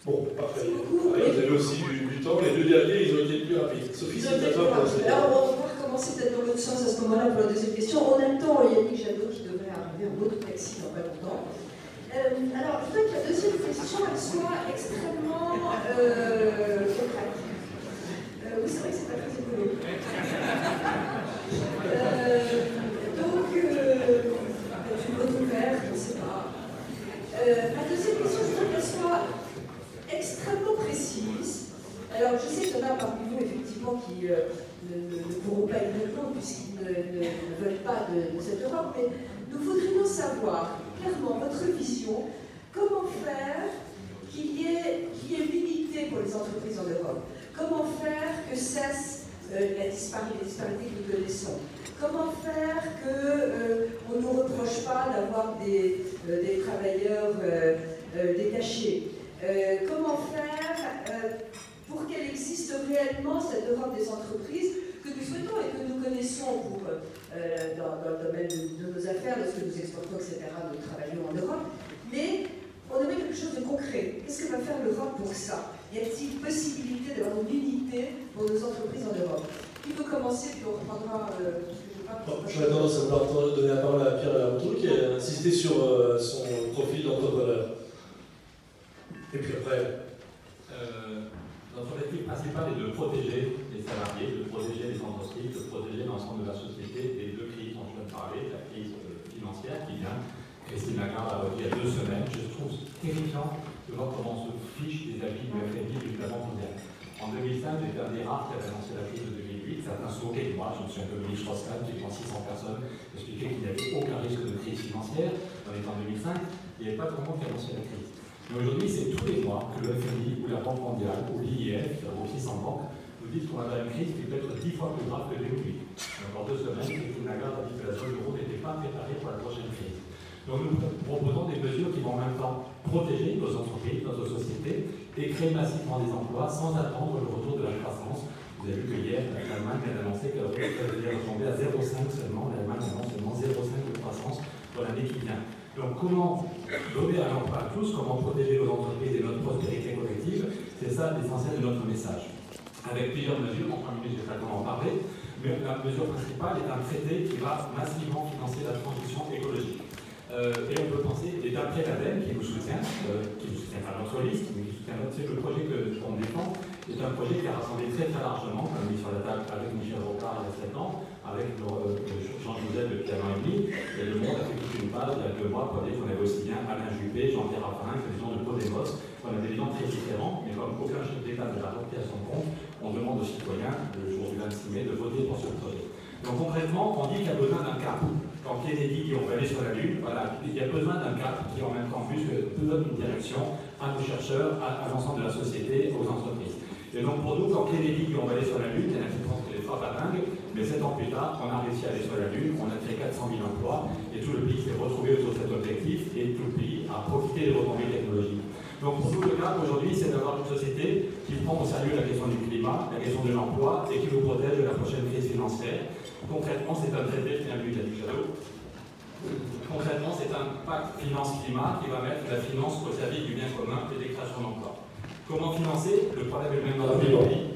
Bon, parfait. vous avez aussi du, temps. Les deux derniers, ils ont été plus rapides. Sophie, c'est à toi Alors, on va recommencer peut-être dans l'autre sens à ce moment-là pour la deuxième question. En même temps, Yannick Jadot qui devrait arriver en mode taxi dans pas longtemps. Euh, alors, je voudrais que la deuxième question, elle soit extrêmement euh, concrète. Euh, oui, c'est vrai que c'est pas très écolo. Euh, donc, euh, une bonne ouverte, je ne sais pas. Euh, la deuxième question, je voudrais qu'elle soit extrêmement précise. Alors, je sais qu'il y en a parmi vous, effectivement, qui euh, ne, pourront pas y répondre puisqu'ils ne, veulent pas de, cette Europe, mais nous voudrions savoir clairement votre vision, comment faire qu'il y, ait, qu une unité pour les entreprises en Europe? Comment faire que cesse euh, la disparité, que nous connaissons Comment faire qu'on euh, ne nous reproche pas d'avoir des, des, travailleurs détachés? Euh, comment faire euh, pour qu'elle existe réellement, cette Europe des entreprises, que nous souhaitons et que nous connaissons pour, euh, dans, le domaine de, nos affaires, lorsque nous exportons, etc., nous travaillons en Europe, mais on aimerait quelque chose de concret. Qu'est-ce que va faire l'Europe pour ça? Y a-t-il possibilité d'avoir une unité pour nos entreprises en Europe? Qui peut commencer, puis on reprendra... J'aurais tendance à vouloir donner la parole à Pierre Laroutour qui a insisté sur son profil d'entrepreneur. Et puis après euh, Notre objectif principal est de protéger les salariés, de protéger les entreprises, de protéger l'ensemble de la société des deux crises dont je viens de parler, Christine Lagarde a redit il y a deux semaines. Je trouve terrifiant de voir comment se fiche des avis du FMI et du Banque mondiale. En 2005, j'étais un des rares qui avait annoncé la crise de 2008. Certains de moi. Je me souviens de Dominique Strauss-Kahn, qui devant 600 personnes, expliquait qu'il n'y avait aucun risque de crise financière. On est en 2005, il n'y avait pas de moment qui annonçait la crise. Mais aujourd'hui, c'est tous les mois que le FMI ou la Banque mondiale ou l'IIF, qui a aussi 100 banques, nous disent qu'on a une crise qui peut être 10 fois plus grave que 2008. Encore deux semaines, Christine Lagarde a dit que la euro n'était pas préparée pour la prochaine crise. Donc nous proposons des mesures qui vont en même temps protéger nos entreprises, notre société, et créer massivement des emplois sans attendre le retour de la croissance. Vous avez vu que hier, l'Allemagne a annoncé qu'elle allait retomber à 0,5 seulement. L'Allemagne annonce seulement 0,5 de croissance pour l'année qui vient. Donc comment donner un emploi à tous, comment protéger nos entreprises et notre prospérité collective, c'est ça l'essentiel de notre message. Avec plusieurs mesures, en premier lieu, j'ai pas d'en parler, mais la mesure principale est un traité qui va massivement financer la transition écologique. Euh, et on peut penser, et d'après l'ADEME qui nous soutient, euh, qui nous soutient pas notre liste, mais qui soutient notre, le projet qu'on défend, est un projet qui a rassemblé très très largement, comme mis sur la table avec Michel Rocard il y a 7 ans, avec euh, Jean Joseph depuis un an et demi, et le monde a fait toute une page il y a deux mois pour dire qu'on avait aussi bien Alain Juppé, Jean-Pierre Raffarin, que des gens de Podemos, on avait des gens très différents, mais comme aucun chef d'État ne l'a à son compte, on demande aux citoyens, le jour du 26 mai, de voter pour ce projet. Donc concrètement, on dit qu'il y a besoin d'un cap quand Kennedy dit on va aller sur la Lune, voilà, il y a besoin d'un cadre qui en même temps plus donne une direction à nos chercheurs, à, l'ensemble de la société, aux entreprises. Et donc pour nous, quand Kennedy dit on va aller sur la Lune, il y en a qui pensent qu'elle est fort à dingue, mais sept ans plus tard, on a réussi à aller sur la Lune, on a créé 400 000 emplois, et tout le pays s'est retrouvé autour de cet objectif, et tout le pays a profité des retombées technologiques. Donc pour nous, le cadre aujourd'hui, c'est d'avoir une société qui prend au sérieux la question du climat, la question de l'emploi, et qui nous protège de la prochaine crise financière. Concrètement, c'est un traité, qui vu du Concrètement, c'est un pacte finance-climat qui va mettre la finance au service du bien commun et des créations d'emplois. Comment financer? Le problème est le même dans tous les pays.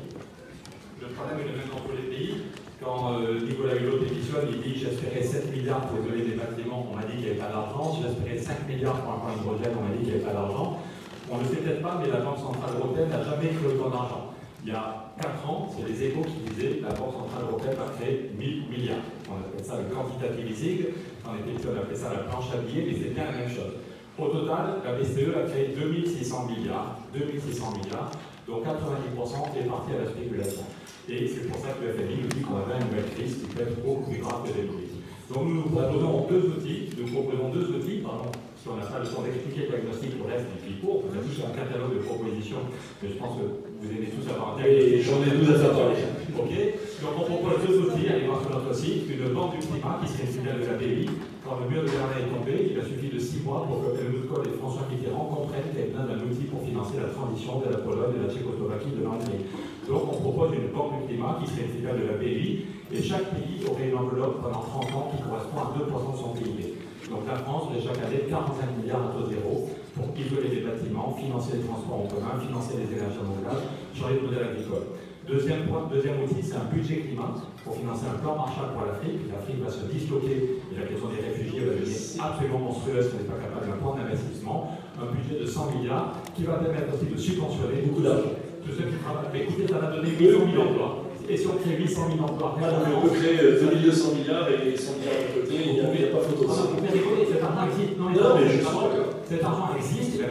Le problème est le même dans tous les pays. Quand euh, Nicolas Hulot démissionne, il dit j'espérais 7 milliards pour donner des bâtiments, on m'a dit qu'il n'y avait pas d'argent. J'espérais 5 milliards pour un plan hydrogène, on m'a dit qu'il n'y avait pas d'argent. On ne le sait peut-être pas, mais la Banque Centrale Européenne n'a jamais créé autant d'argent il y a 4 ans, c'est les échos qui disaient la Banque Centrale Européenne va créer 1000 milliards. On appelle ça le quantitative easing, on appelle ça la planche à billets, mais c'est bien la même chose. Au total, la BCE a créé 2600 milliards, 2600 milliards, dont 90% est parti à la spéculation. Et c'est pour ça que le FMI nous dit qu'on a une nouvelle crise qui peut être beaucoup plus grave que les Donc nous nous proposons deux outils, nous proposons deux outils, pardon, si on n'a pas le temps d'expliquer le diagnostic, le reste du cours, on a tous un catalogue de propositions, mais je pense que vous aimez tous avoir un Et j'en ai 12 à parler. Ok Donc on propose deux outils, allez voir sur notre site, une banque du climat qui serait une filiale de la BI. Quand le mur de Berlin est tombé, il a suffi de six mois pour que Helmut Kohl et François Mitterrand comprennent qu'il y a d'un outil pour financer la transition de la Pologne, de la Tchécoslovaquie, de l'Hongrie. Donc on propose une banque du climat qui serait une filiale de la BI, et chaque pays aurait une enveloppe pendant 30 ans qui correspond à 2% de son PIB. Donc la France met chaque année 45 milliards à taux zéro pour isoler les bâtiments, financer les transports en commun, financer les énergies renouvelables, changer le modèle agricole. Deuxième point, deuxième outil, c'est un budget climat pour financer un plan Marshall pour l'Afrique. L'Afrique va se disloquer et la question des réfugiés va devenir absolument monstrueuse si on n'est pas capable d'un plan d'investissement. Un budget de 100 milliards qui va permettre aussi de subventionner beaucoup d'argent. Tous ceux qui travaillent. Mais écoutez, ça va donner 1 millions d'emplois et si on crée 800 000 emplois. Ah, on peut créer 2200 euh, milliards et 100 milliards de côté, il n'y a, pas photo de ça. cet argent existe. Non, mais je Cet argent existe, la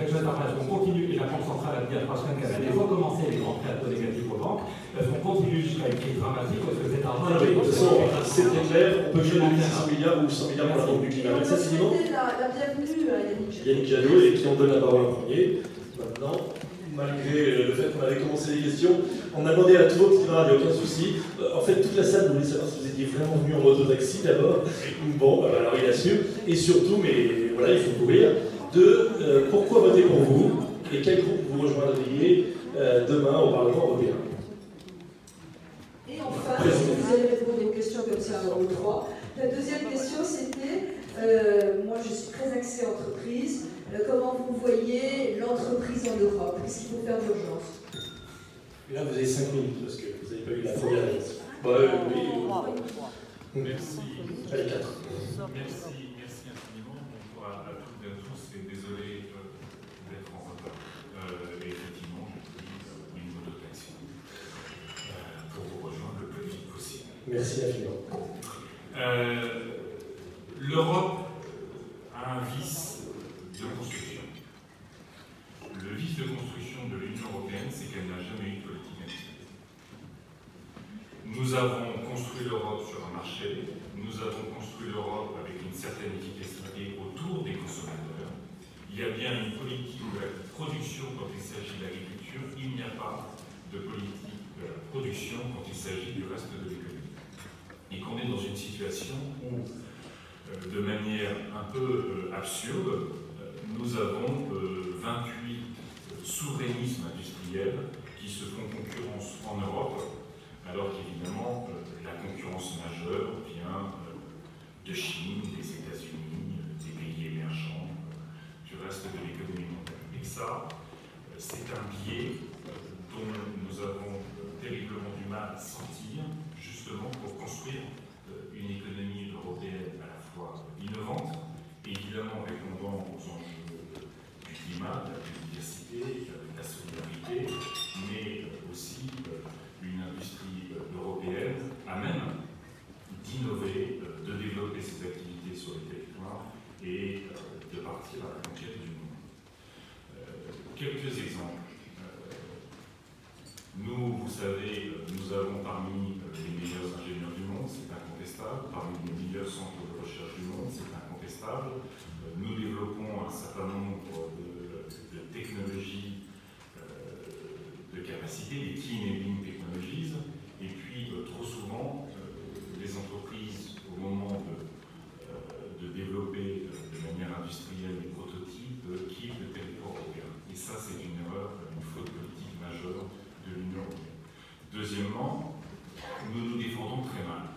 continue, et la Banque centrale a dit à trois semaines qu'elle allait recommencer les grands prêts à taux négatifs aux banques. Est-ce qu'on continue jusqu'à une crise dramatique parce que cet argent. C'est très clair, on peut créer 600 milliards ou 100 milliards pour la Banque du climat. Merci infiniment. La bienvenue à Yannick Yannick Jadot et qui en donne la parole en premier. Maintenant malgré le fait qu'on avait commencé les questions. On a demandé à tout votre il n'y a aucun souci. Euh, en fait, toute la salle voulait savoir si vous étiez vraiment venu en moto-taxi d'abord. Bon, bah, alors il assume. Et surtout, mais voilà, il faut courir, de euh, pourquoi voter pour vous et quel groupe vous rejoindriez euh, demain au Parlement européen? Et enfin, vous allez répondre une question comme ça en trois. La deuxième question, c'était, moi je suis très axée entreprise, euh, comment vous voyez l'entreprise en Europe Qu'est-ce qu'il faut faire d'urgence Là, vous avez 5 minutes parce que vous n'avez pas eu la première réponse. Bah, euh, oui, Merci. Allez, 4. Merci, merci infiniment. Bonjour à, à toutes et à tous et désolé euh, d'être en retard. Euh, et effectivement, j'ai pris une mototaxi euh, pour vous rejoindre le plus vite possible. Merci infiniment. L'Europe a un vice de construction. Le vice de construction de l'Union européenne, c'est qu'elle n'a jamais eu de politique industrielle. Nous avons construit l'Europe sur un marché, nous avons construit l'Europe avec une certaine efficacité autour des consommateurs. Il y a bien une politique de la production quand il s'agit de l'agriculture, il n'y a pas de politique de la production quand il s'agit du reste de l'économie. Et qu'on est dans une situation où euh, de manière un peu euh, absurde, nous avons 28 souverainismes industriels qui se font concurrence en Europe, alors qu'évidemment, la concurrence majeure vient de Chine, des États-Unis, des pays émergents, du reste de l'économie mondiale. Et ça, c'est un biais dont nous avons terriblement du mal à sortir, justement pour construire une économie européenne à la fois innovante, évidemment répondant climat, la biodiversité, de la solidarité, mais aussi une industrie européenne à même d'innover, de développer ses activités sur les territoires et de partir à la conquête du monde. quelques exemples. Nous, vous savez, nous avons parmi les meilleurs ingénieurs du monde, c'est incontestable, parmi les meilleurs centres de recherche du monde, c'est incontestable. Nous développons un certain nombre de, technologies capacité, des key enabling technologies, et puis trop souvent, les entreprises, au moment de, de développer de manière industrielle des prototypes, quittent le territoire européen. Et ça, c'est une erreur, une faute politique majeure de l'Union européenne. Deuxièmement, nous nous défendons très mal.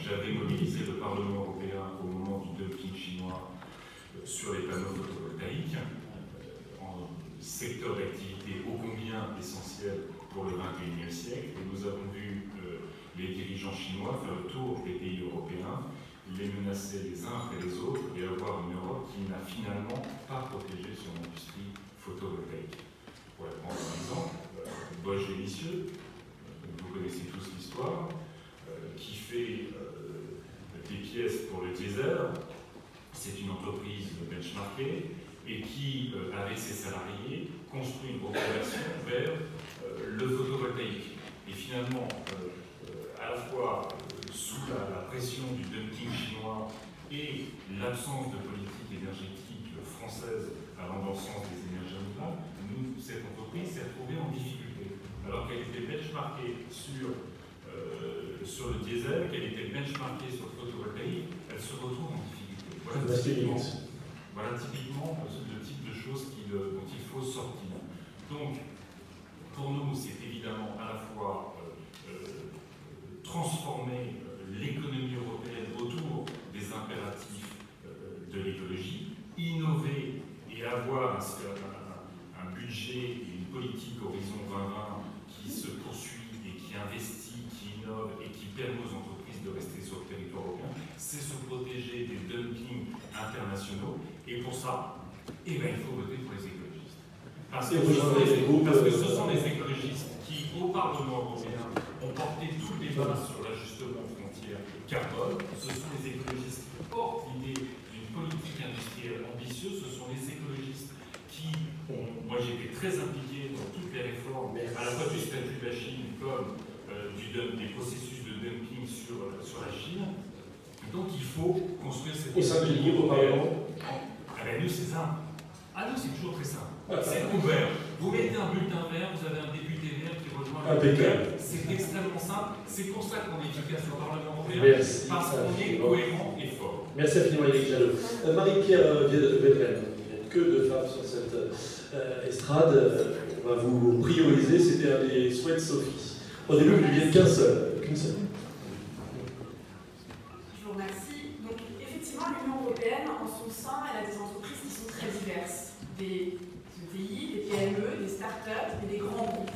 J'avais mobilisé le Parlement européen au moment du dumping chinois sur les panneaux photovoltaïques, secteur d'activité ô combien essentiel pour le XXIe siècle. Et nous avons vu les dirigeants chinois faire le tour des pays européens, les menacer les uns après les autres et avoir une Europe qui n'a finalement pas protégé son industrie photovoltaïque. Pour prendre un exemple, Bosch Délicieux, vous connaissez tous l'histoire, qui fait des pièces pour le diesel. C'est une entreprise benchmarkée et qui, avec ses salariés, construit une reconversion vers le photovoltaïque. Et finalement, à la fois sous la, pression du dumping chinois et l'absence de politique énergétique française allant dans le sens des énergies renouvelables, nous, cette entreprise s'est retrouvée en difficulté. Alors qu'elle était benchmarkée sur, sur le diesel, qu'elle était benchmarkée sur le photovoltaïque, elle se retrouve en difficulté. Voilà voilà typiquement le type de choses dont il faut sortir. Donc, pour nous, c'est évidemment à la fois transformer l'économie européenne autour des impératifs de l'écologie, innover et avoir un, budget et une politique Horizon 2020 qui se poursuit et qui investit, qui innove et qui permet aux entreprises de rester sur le territoire européen, c'est se protéger des dumpings internationaux. Et pour ça, eh ben, il faut voter pour les écologistes. Parce que, parce que ce sont les écologistes qui, au Parlement européen, ont porté tout le débat sur l'ajustement aux frontières carbone. Ce sont les écologistes qui portent l'idée d'une politique industrielle ambitieuse. Ce sont les écologistes qui ont. Moi, j'ai été très impliqué dans toutes les réformes, à la fois du statut de la Chine comme du, des processus de dumping sur, sur la Chine. Donc, il faut construire cette. Au sein du Parlement Ah, ben nous, c'est ça. Ah, nous, c'est toujours très simple. C'est ouvert. Vous mettez un bulletin vert, vous avez un député vert qui rejoint Impeccable. C'est extrêmement simple. C'est pour ça qu'on est efficace au Parlement européen. Merci. Parce qu'on est cohérent et fort. Merci infiniment, Eric Jallot. Euh, Marie-Pierre Védren, que de femmes sur cette euh, estrade. On va vous prioriser. C'était un des souhaits de Sophie. Au début, il n'y avait qu'un seul. Qu'une seule. Je vous remercie. Donc, effectivement, l'Union européenne, elle a des entreprises qui sont très diverses. Des ETI, des PME, des start-up et des grands groupes.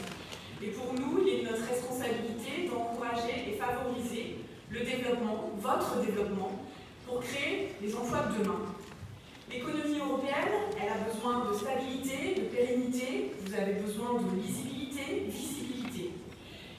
Et pour nous, il est de notre responsabilité d'encourager et favoriser le développement, votre développement, pour créer les emplois de demain. L'économie européenne, elle a besoin de stabilité, de pérennité, vous avez besoin de lisibilité, visibilité.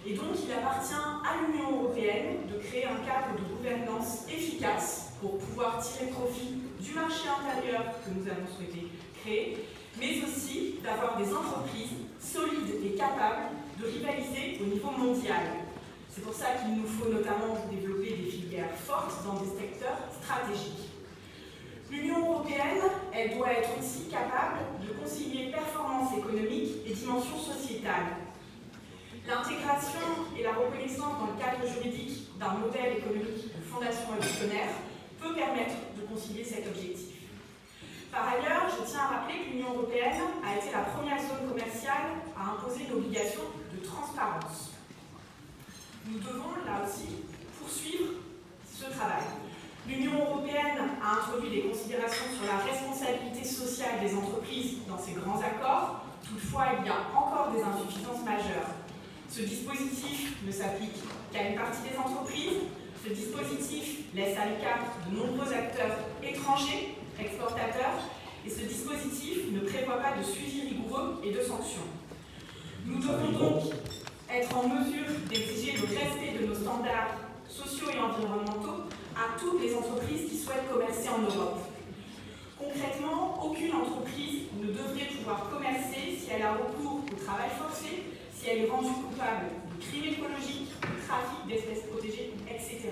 Et donc, il appartient à l'Union européenne de créer un cadre de gouvernance efficace pour pouvoir tirer profit du marché intérieur que nous avons souhaité créer, mais aussi d'avoir des entreprises solides et capables de rivaliser au niveau mondial. C'est pour ça qu'il nous faut notamment développer des filières fortes dans des secteurs stratégiques. L'Union européenne, elle doit être aussi capable de concilier performance économique et dimension sociétale. L'intégration et la reconnaissance dans le cadre juridique d'un modèle économique de fondation électionnaire peut permettre de concilier cet objectif. Par ailleurs, je tiens à rappeler que l'Union européenne a été la première zone commerciale à imposer l'obligation de transparence. Nous devons, là aussi, poursuivre ce travail. L'Union européenne a introduit des considérations sur la responsabilité sociale des entreprises dans ses grands accords. Toutefois, il y a encore des insuffisances majeures. Ce dispositif ne s'applique qu'à une partie des entreprises. Ce dispositif laisse à l'écart de nombreux acteurs étrangers, exportateurs, et ce dispositif ne prévoit pas de suivi rigoureux et de sanctions. Nous devons donc être en mesure d'exiger le respect de nos standards sociaux et environnementaux à toutes les entreprises qui souhaitent commercer en Europe. Concrètement, aucune entreprise ne devrait pouvoir commercer si elle a recours au travail forcé, si elle est rendue coupable crimes écologiques, trafic d'espèces protégées, etc.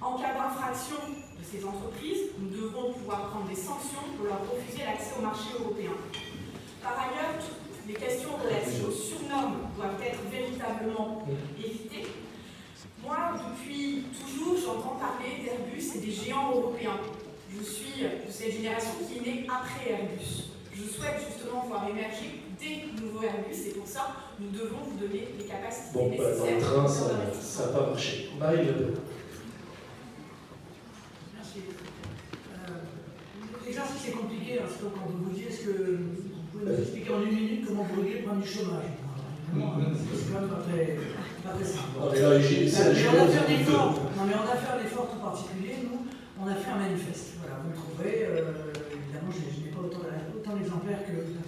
En cas d'infraction de ces entreprises, nous devrons pouvoir prendre des sanctions pour leur refuser l'accès au marché européen. Par ailleurs, les questions relatives aux surnormes doivent être véritablement évitées. Moi, depuis toujours, j'entends parler d'Airbus et des géants européens. Je suis de cette génération qui est née après Airbus. Je souhaite justement voir émerger des nouveaux Airbus et pour ça, nous devons vous donner les capacités bon, nécessaires. Bah, dans le train, ça n'a pas marché. Marie Le Merci. Euh, L'exercice c'est compliqué, hein, c'est quand vous vous dites, est-ce que vous pouvez nous expliquer en une minute comment vous le problème du chômage C'est quand même pas très, pas très simple. Non, mais là, on a fait un effort. Non, mais on a fait un effort tout particulier. Nous, on a fait un manifeste. Voilà, vous le trouverez. euh, évidemment, je, n'ai pas autant, autant d'exemplaires que euh,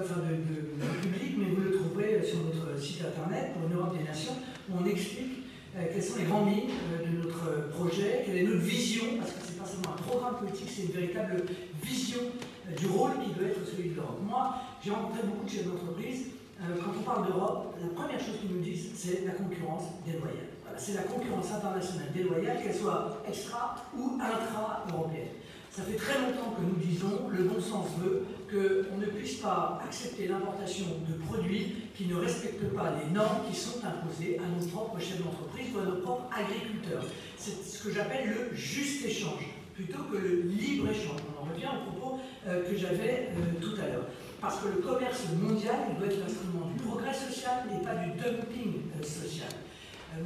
enfin de, public, mais vous le trouverez sur notre site internet pour une des Nations, où on explique euh, quelles sont les grandes lignes euh, de notre projet, quelle est notre vision, parce que c'est pas seulement un programme politique, c'est une véritable vision euh, du rôle qui doit être celui de l'Europe. Moi, j'ai rencontré beaucoup de chefs d'entreprise. Euh, quand on parle d'Europe, la première chose qu'ils nous disent, c'est la concurrence déloyale. Voilà, c'est la concurrence internationale déloyale, qu'elle soit extra ou intra-européenne. Ça fait très longtemps que nous disons, le bon sens veut qu'on ne puisse pas accepter l'importation de produits qui ne respectent pas les normes qui sont imposées à nos propres chefs d'entreprise ou à nos propres agriculteurs. C'est ce que j'appelle le juste échange, plutôt que le libre-échange. On en revient au propos euh, que j'avais euh, tout à l'heure. Parce que le commerce mondial doit être l'instrument du progrès social et pas du dumping euh, social.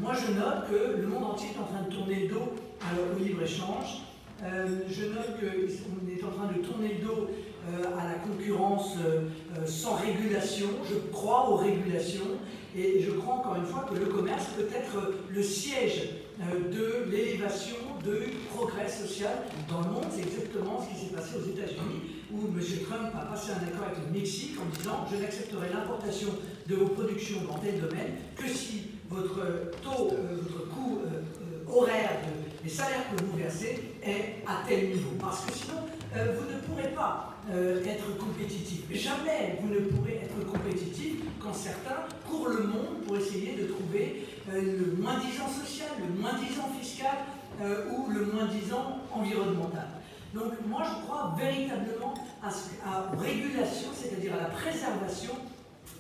Moi, je note que le monde entier est en train de tourner le dos au libre-échange. Je note qu'on est en train de tourner le dos à la concurrence euh, euh, sans régulation. Je crois aux régulations et je crois encore une fois que le commerce peut être le siège euh, de l'élévation du progrès social dans le monde. C'est exactement ce qui s'est passé aux États-Unis où M. Trump a passé un accord avec le Mexique en disant je n'accepterai l'importation de vos productions dans tel domaine que si votre taux, euh, votre coût euh, euh, horaire de- des salaires que vous versez est à tel niveau. Parce que sinon, euh, vous ne pourrez pas euh, être compétitif. Jamais vous ne pourrez être compétitif quand certains courent le monde pour essayer de trouver euh, le moins-disant social, le moins-disant fiscal euh, ou le moins-disant environnemental. Donc moi je crois véritablement à, à aux régulations, c'est-à-dire à la préservation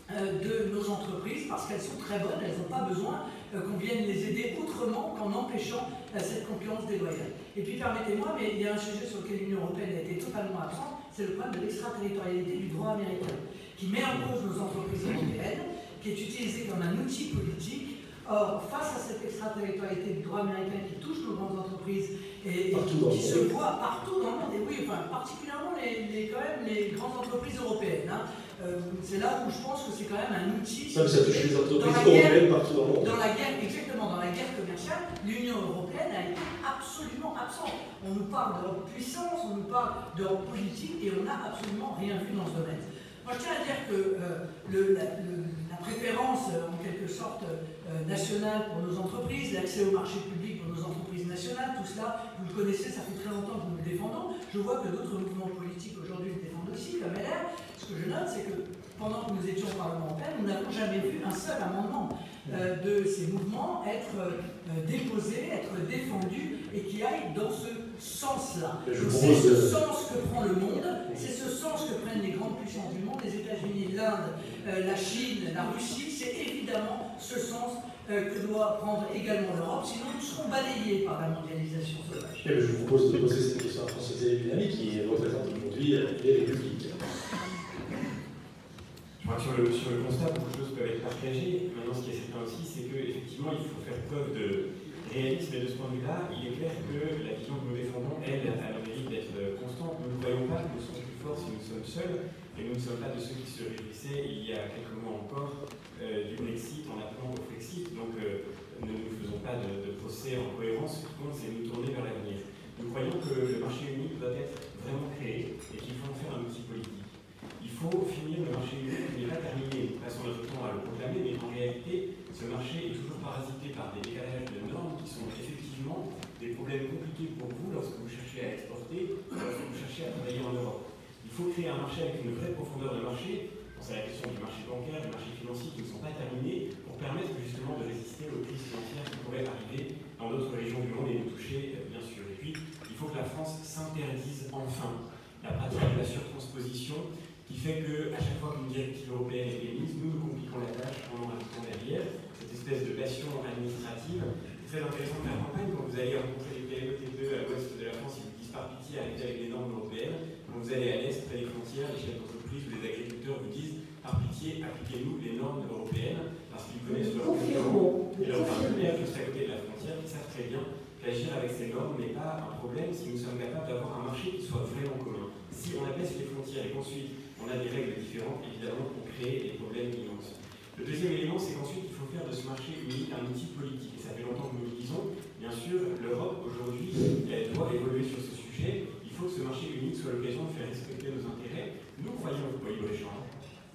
de nos entreprises parce qu'elles sont très bonnes, elles n'ont pas besoin qu'on vienne les aider autrement qu'en empêchant cette concurrence déloyale. Et puis permettez-moi, mais il y a un sujet sur lequel l'Union européenne a été totalement absente, c'est le problème de l'extraterritorialité du droit américain, qui met en cause nos entreprises européennes, qui est utilisé comme un outil politique. Or, face à cette extraterritorialité du droit américain qui touche nos grandes entreprises et, qui se voit partout dans le monde, et oui, enfin, particulièrement les, les- quand même les grandes entreprises européennes. hein. Euh, c'est là où je pense que c'est quand même un outil. Ça, touche les entreprises européennes partout dans le monde. Dans la guerre, exactement, dans la guerre commerciale, l'Union européenne a été absolument absente. On nous parle d'Europe puissance, on nous parle d'Europe politique et on n'a absolument rien vu dans ce domaine. Moi, je tiens à dire que euh, le- la, le- la préférence, euh, en quelque sorte, nationale pour nos entreprises, l'accès au marché public pour nos entreprises nationales, tout cela, vous le connaissez, ça fait très longtemps que nous le défendons. Je vois que d'autres mouvements politiques aujourd'hui le défendent aussi, comme LR. Ce que je note, c'est que pendant que nous étions au Parlement européen, nous n'avons jamais vu un seul amendement euh, de ces mouvements être euh, déposé, être défendu et qui aille dans ce sens-là. C'est ce sens que prend le monde, c'est ce sens que prennent les grandes puissances du monde, les États-Unis, l'Inde, euh, la Chine, la Russie, c'est évidemment ce sens que doit prendre également l'Europe, sinon nous serons balayés par la mondialisation sauvage. Bien, je vous propose de poser cette question à François Dynamique qui représente aujourd'hui euh, les sur le, constat, beaucoup de choses peuvent être partagées. Maintenant, ce qui est certain aussi, c'est qu'effectivement, il faut faire preuve de réalisme. Et de ce point de vue-là, il est clair que la vision que nous défendons, elle, a le mérite d'être constante. Nous ne croyons pas que nous serons plus forts si nous sommes seuls. Et nous ne sommes pas de ceux qui se réjouissaient il y a quelques mois encore euh, du Brexit en appelant au Brexit. Donc, euh, ne nous faisons pas de, de procès en cohérence. Ce qui compte, c'est nous tourner vers l'avenir. Nous croyons que le marché unique doit être vraiment créé et qu'il faut en faire un outil politique. Il faut finir le marché unique qui n'est pas terminé. Passons notre temps à le proclamer, mais en réalité, ce marché est toujours parasité par des décalages de normes qui sont effectivement des problèmes compliqués pour vous lorsque vous cherchez à exporter, lorsque vous cherchez à travailler en Europe. Il faut créer un marché avec une vraie profondeur de marché. C'est la question du marché bancaire, du marché financier qui ne sont pas terminés pour permettre justement de résister aux crises financières qui pourraient arriver dans d'autres régions du monde et nous toucher, euh, bien sûr. Et puis, il faut que la France s'interdise enfin la pratique de la surtransposition qui fait qu'à chaque fois qu'une directive européenne est émise, nous nous compliquons la tâche en en rajoutant derrière, cette espèce de passion administrative. C'est très intéressant de faire campagne quand vous allez rencontrer les PME TPE à l'ouest de la France, ils vous disent par pitié arrêtez avec les normes européennes. Quand vous allez à l'est, près des frontières, les chefs d'entreprise ou les agriculteurs vous disent par pitié appliquez-nous les normes européennes parce qu'ils connaissent leurs concurrents et leurs partenaires juste à côté de la frontière qui savent très bien qu'agir avec ces normes n'est pas un problème si nous sommes capables d'avoir un marché qui soit vraiment commun. Si on abaisse les frontières et qu'ensuite on a des règles différentes, évidemment, on crée des problèmes immenses. Le deuxième élément, c'est qu'ensuite, il faut faire de ce marché unique un outil politique. Et ça fait longtemps que nous le disons. Bien sûr, l'Europe, aujourd'hui, doit évoluer sur ce sujet. Il faut que ce marché unique soit l'occasion de faire respecter nos intérêts. Nous croyons au libre-échange.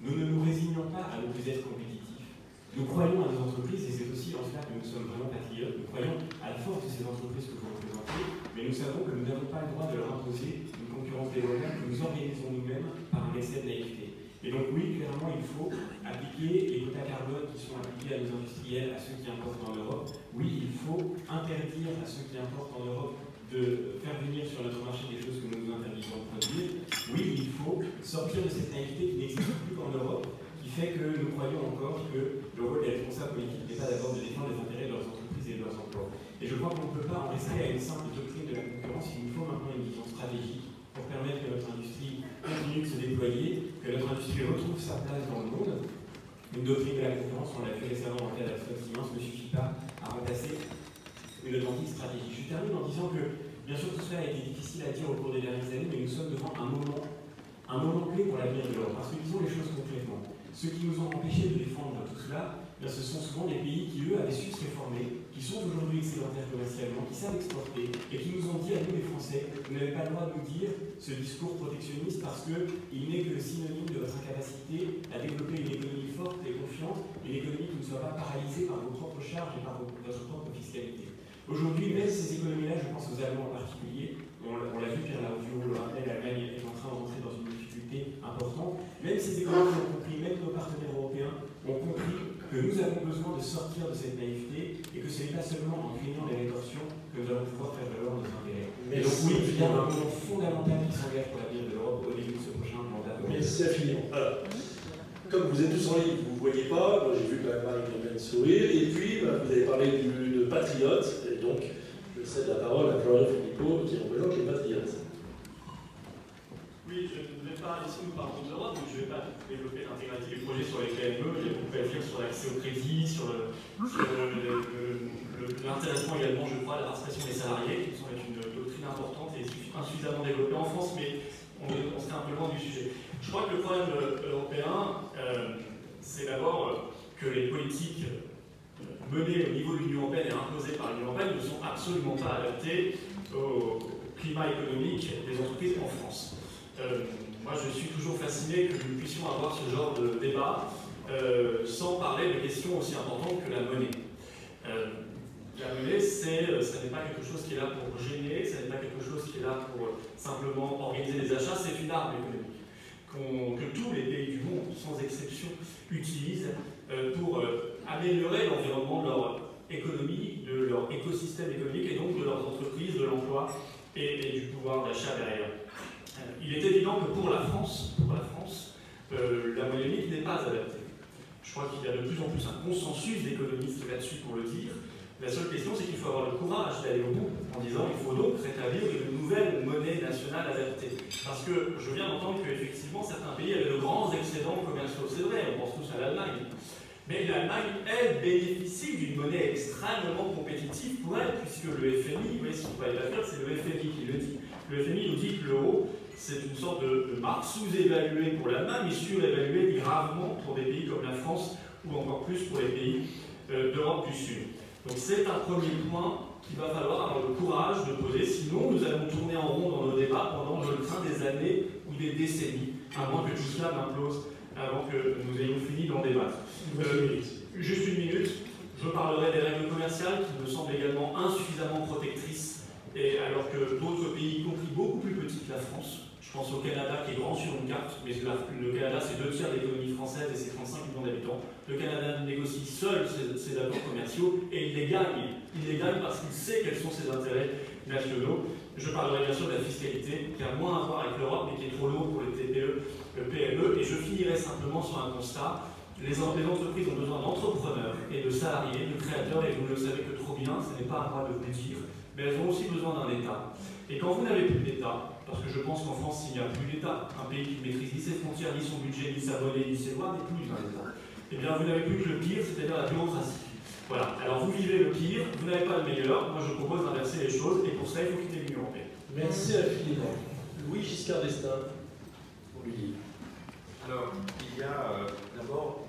Nous ne nous résignons pas à ne plus être compétitifs. Nous croyons à nos entreprises, et c'est aussi en cela que nous sommes vraiment patriotes. Nous croyons à la force de ces entreprises que vous représentez, mais nous savons que nous n'avons pas le droit de leur imposer concurrence que nous organisons nous-mêmes par un excès de naïveté. Et donc oui, clairement, il faut appliquer les quotas carbone qui sont appliqués à nos industriels, à ceux qui importent en Europe. Oui, il faut interdire à ceux qui importent en Europe de faire venir sur notre marché des choses que nous nous interdisons de produire. Oui, il faut sortir de cette naïveté qui n'existe plus qu'en Europe, qui fait que nous croyons encore que le rôle des responsables politiques n'est pas d'abord de défendre les intérêts de leurs entreprises et de leurs emplois. Et je crois qu'on ne peut pas en rester à une simple doctrine de la concurrence, il nous faut maintenant une vision stratégique pour permettre que notre industrie continue de se déployer, que notre industrie retrouve sa place dans le monde. Une doctrine de la concurrence, on l'a vu récemment en cas d'Alfred Siemens, ne suffit pas à remplacer une authentique stratégie. Je termine en disant que, bien sûr, tout cela a été difficile à dire au cours des dernières années, mais nous sommes devant un moment, un moment clé pour l'avenir de l'Europe. Parce que disons les choses concrètement. Ceux qui nous ont empêchés de défendre tout cela, bien, ce sont souvent des pays qui, eux, avaient su se réformer, qui sont aujourd'hui excédentaires commercialement, qui savent exporter, et qui nous ont dit à nous les Français, vous n'avez pas le droit de nous dire ce discours protectionniste parce qu'il n'est que le synonyme de votre incapacité à développer une économie forte et confiante, une économie qui ne soit pas paralysée par vos propres charges et par votre propre fiscalité. Aujourd'hui, même ces économies-là, je pense aux Allemands en particulier, on, l'a- vu, Pierre Laudio le rappelle, l'Allemagne est en train d'entrer dans une difficulté importante. Même ces économies ont compris, même nos partenaires européens ont compris que nous avons besoin de sortir de cette naïveté et que ce n'est pas seulement en craignant les rétorsions que nous allons pouvoir faire valoir nos intérêts. Et donc oui, il y a un moment fondamental qui s'engage pour l'avenir de l'Europe au début de ce prochain mandat. Merci infiniment. Alors, comme vous êtes tous en ligne, vous ne voyez pas, moi j'ai vu quand même Pen sourire, et puis bah, vous avez parlé du- de patriote, et donc je cède la parole à Florian Philippot qui représente les patriotes. Oui, je je ne vais pas développer l'intégralité du projet sur les PME, il y a beaucoup à dire sur l'accès au crédit, sur l'intéressement également, je crois, la participation des salariés, qui semble être une doctrine importante et insuffisamment développée en France, mais on, on serait un peu loin du sujet. Je crois que le problème euh, européen, euh, c'est d'abord euh, que les politiques menées au niveau de l'Union européenne et imposées par l'Union européenne ne sont absolument pas adaptées au climat économique des entreprises en France. Moi, je suis toujours fasciné que nous puissions avoir ce genre de débat euh, sans parler de questions aussi importantes que la monnaie. Euh, la monnaie, c'est, euh, ça n'est pas quelque chose qui est là pour gêner, ça n'est pas quelque chose qui est là pour simplement organiser des achats, c'est une arme économique que tous les pays du monde, sans exception, utilisent pour améliorer l'environnement de leur économie, de leur écosystème économique et donc de leurs entreprises, de l'emploi et, du pouvoir d'achat derrière. Il est évident que pour la France, pour la, France la moyenne unique n'est pas adaptée. Je crois qu'il y a de plus en plus un consensus d'économistes là-dessus pour le dire. La seule question, c'est qu'il faut avoir le courage d'aller au bout en disant qu'il faut donc rétablir une nouvelle monnaie nationale adaptée. Parce que je viens d'entendre qu'effectivement, certains pays avaient de grands excédents commerciaux. C'est vrai, on pense tous à l'Allemagne. Mais l'Allemagne, elle, bénéficie d'une monnaie extrêmement compétitive pour elle, puisque le FMI, voyez, si on ne pas dire, c'est le FMI qui le dit. Le FMI nous dit que l'euro, c'est une sorte de, marque sous-évaluée pour l'Allemagne, mais surévaluée gravement pour des pays comme la France, ou encore plus pour les pays euh, d'Europe du Sud. Donc c'est un premier point qu'il va falloir avoir le courage de poser, sinon nous allons tourner en rond dans nos débats pendant, je le crains, des années ou des décennies, avant que tout cela m'implose, avant que nous ayons fini d'en débattre. Euh, juste une minute, je parlerai des règles commerciales qui me semblent également insuffisamment protectrices, et alors que d'autres pays, y compris beaucoup plus petits que la France, je pense au Canada qui est grand sur une carte, mais le Canada c'est deux tiers de l'économie française et c'est 35 millions d'habitants. Le Canada négocie seul ses, accords commerciaux et il les gagne. Il les gagne parce qu'il sait quels sont ses intérêts nationaux. Je parlerai bien sûr de la fiscalité qui a moins à voir avec l'Europe mais qui est trop lourde pour les TPE, le PME. Et je finirai simplement sur un constat. Les, entreprises ont besoin d'entrepreneurs et de salariés, de créateurs, et vous ne le savez que trop bien, ce n'est pas un droit de vous dire, mais elles ont aussi besoin d'un État. Et quand vous n'avez plus d'État, parce que je pense qu'en France, s'il n'y a plus d'État, un pays qui ne maîtrise ni ses frontières, ni son budget, ni sa monnaie, ni ses lois, n'est plus un État. Eh bien, vous n'avez plus que le pire, c'est-à-dire la bureaucratie. Voilà. Alors, vous vivez le pire, vous n'avez pas le meilleur. Moi, je propose d'inverser les choses, et pour ça, il faut quitter l'Union européenne. Merci infiniment. Louis Giscard d'Estaing, pour lui Alors, il y a euh, d'abord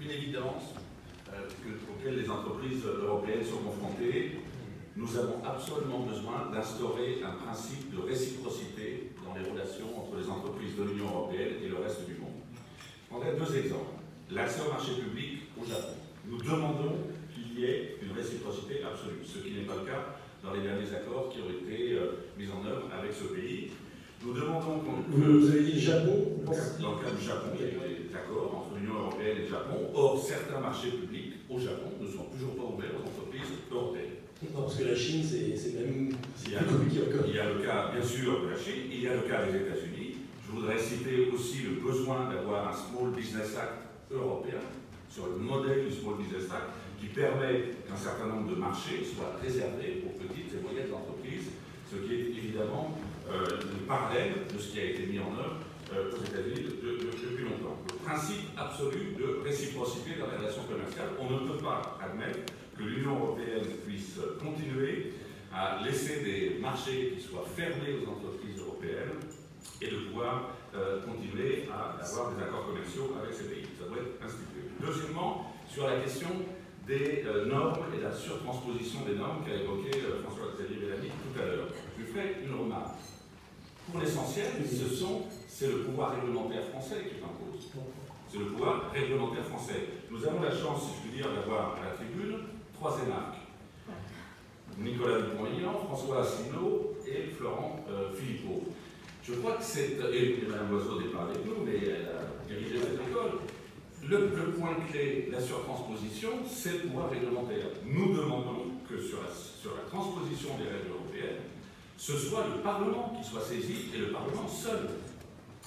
une évidence euh, auquel les entreprises européennes sont confrontées nous avons absolument besoin d'instaurer un principe de réciprocité dans les relations entre les entreprises de l'Union européenne et le reste du monde. Je prendrai deux exemples. L'accès au marché public au Japon. Nous demandons qu'il y ait une réciprocité absolue, ce qui n'est pas le cas dans les derniers accords qui ont été euh, mis en œuvre avec ce pays. Nous demandons qu'on... Vous, avez dit Japon Dans le cas du Japon, il y a des accords entre l'Union européenne et le Japon. Or, certains marchés publics au Japon ne sont toujours pas ouverts aux entreprises européennes. Non, parce que la Chine, c'est même il y, a, il y a le cas, bien sûr, de la Chine, il y a le cas des États-Unis. Je voudrais citer aussi le besoin d'avoir un Small Business Act européen, sur le modèle du Small Business Act, qui permet qu'un certain nombre de marchés soient réservés aux petites et moyennes entreprises, ce qui est évidemment euh, le parallèle de ce qui a été mis en œuvre euh, aux États-Unis depuis longtemps. Le principe absolu de réciprocité dans les relations commerciales, on ne peut pas admettre que l'Union européenne puisse continuer à laisser des marchés qui soient fermés aux entreprises européennes et de pouvoir euh, continuer à avoir des accords commerciaux avec ces pays. Ça doit être institué. Deuxièmement, sur la question des euh, normes et la surtransposition des normes qu'a évoqué euh, François-Xavier Bellamy tout à l'heure. Je ferai une remarque. Pour l'essentiel, c'est le pouvoir réglementaire français qui impose. C'est le pouvoir réglementaire français. Nous avons la chance, si je puis dire, d'avoir à la tribune trois énarques. Nicolas Dupont-Aignan, François Asselineau et Florent euh, Philippot. Je crois que c'est. Et Mme Loiseau n'est pas avec nous, mais elle a dirigé cette école. Le, point clé de la surtransposition, c'est le pouvoir réglementaire. Nous demandons que sur la, sur la transposition des règles européennes, ce soit le Parlement qui soit saisi et le Parlement seul.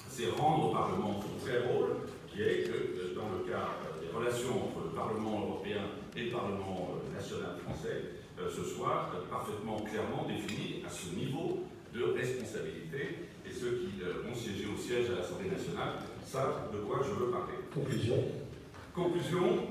C'est rendre au Parlement son vrai rôle, qui est que euh, dans le cas euh, des relations entre le Parlement européen et le Parlement euh, national français euh, ce soit euh, parfaitement clairement défini à ce niveau de responsabilité. Et ceux qui ont siégé au siège à l'Assemblée nationale savent de quoi je veux parler. Conclusion. Conclusion,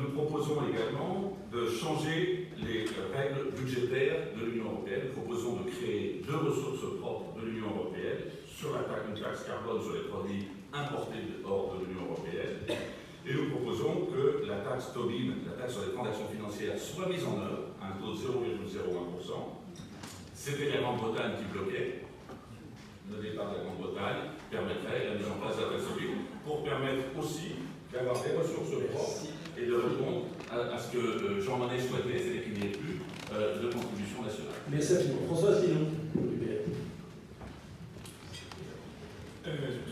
nous proposons également de changer les règles budgétaires de l'Union européenne. Nous proposons de créer deux ressources propres de l'Union européenne sur la taxe, une taxe carbone sur les produits importés hors de l'Union européenne et nous proposons que la taxe Tobin, la taxe sur les transactions financières, soit mise en œuvre à un taux de 0,01%. C'était la Grande-Bretagne qui bloquait. Le départ de la Grande-Bretagne permettrait la mise en place de la taxe Tobin pour permettre aussi d'avoir des ressources propres et de répondre à, ce que euh, Jean Monnet souhaitait, c'est qu'il n'y ait plus euh, de contribution nationale. Merci infiniment. François Asselineau. Euh,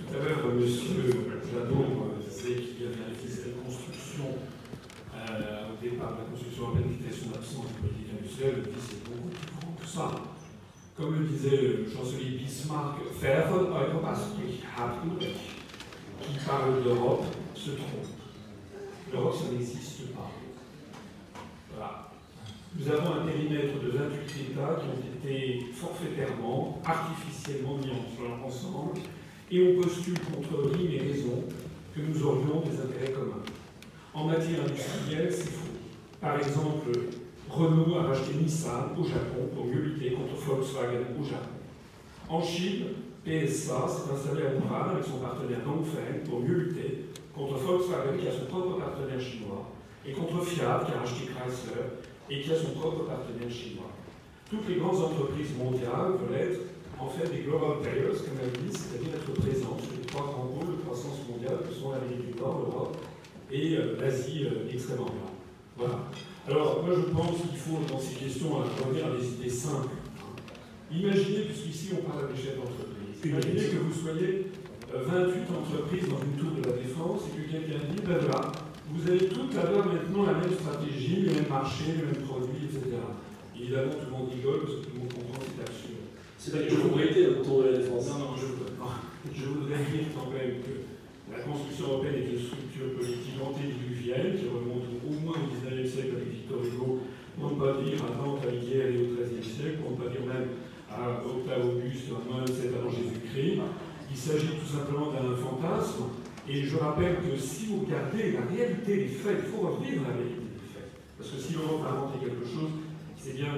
tout à l'heure, monsieur Jadot qu'il y avait la construction, euh, au départ de la construction européenne, qui était son absence de politique industrielle, c'est beaucoup plus grand que ça. Comme le disait le chancelier Bismarck, faire. Qui parle d'Europe se trompe. L'Europe, ça n'existe pas. Voilà. Nous avons un périmètre de 28 États qui ont été forfaitairement, artificiellement mis ensemble, et on postule contre rime et raison nous aurions des intérêts communs. En matière industrielle, c'est faux. Par exemple, Renault a racheté Nissan au Japon pour mieux lutter contre Volkswagen au Japon. En Chine, PSA s'est installé à Wuhan avec son partenaire Dongfeng pour mieux lutter contre Volkswagen qui a son propre partenaire chinois et contre Fiat qui a racheté Chrysler et qui a son propre partenaire chinois. Toutes les grandes entreprises mondiales veulent être en fait des global players, comme elle dit, c'est-à-dire être présents sur les trois grands pôles de croissance mondiale que sont l'Amérique du Nord, l'Europe et euh, l'Asie euh, extrême-orientale. Voilà. Alors, moi je pense qu'il faut, dans ces questions, revenir à des idées simples. Imaginez, puisqu'ici on parle à l'échelle d'entreprise, imaginez que vous soyez 28 euh, entreprises dans une tour de la défense et que quelqu'un dit, ben voilà, vous allez toutes avoir maintenant la même stratégie, les mêmes marchés, les mêmes produits, etc. Évidemment, tout le monde rigole parce que tout le monde comprend que c'est absurde. C'est pas quelque chose de la tour de la défense. Non, non, je, je voudrais dire quand même que la construction européenne est une structure politique antédiluvienne qui remonte au moins au XIXe siècle avec Victor Hugo, pour ne pas dire à Dante Alighieri au XIIIe siècle, pour ne pas dire même à Octave Auguste, à moins 7 avant Jésus-Christ. Il s'agit tout simplement d'un fantasme. Et je rappelle que si vous regardez la réalité des faits, il faut revenir à la réalité des faits. Parce que si l'Europe a inventé quelque chose, c'est bien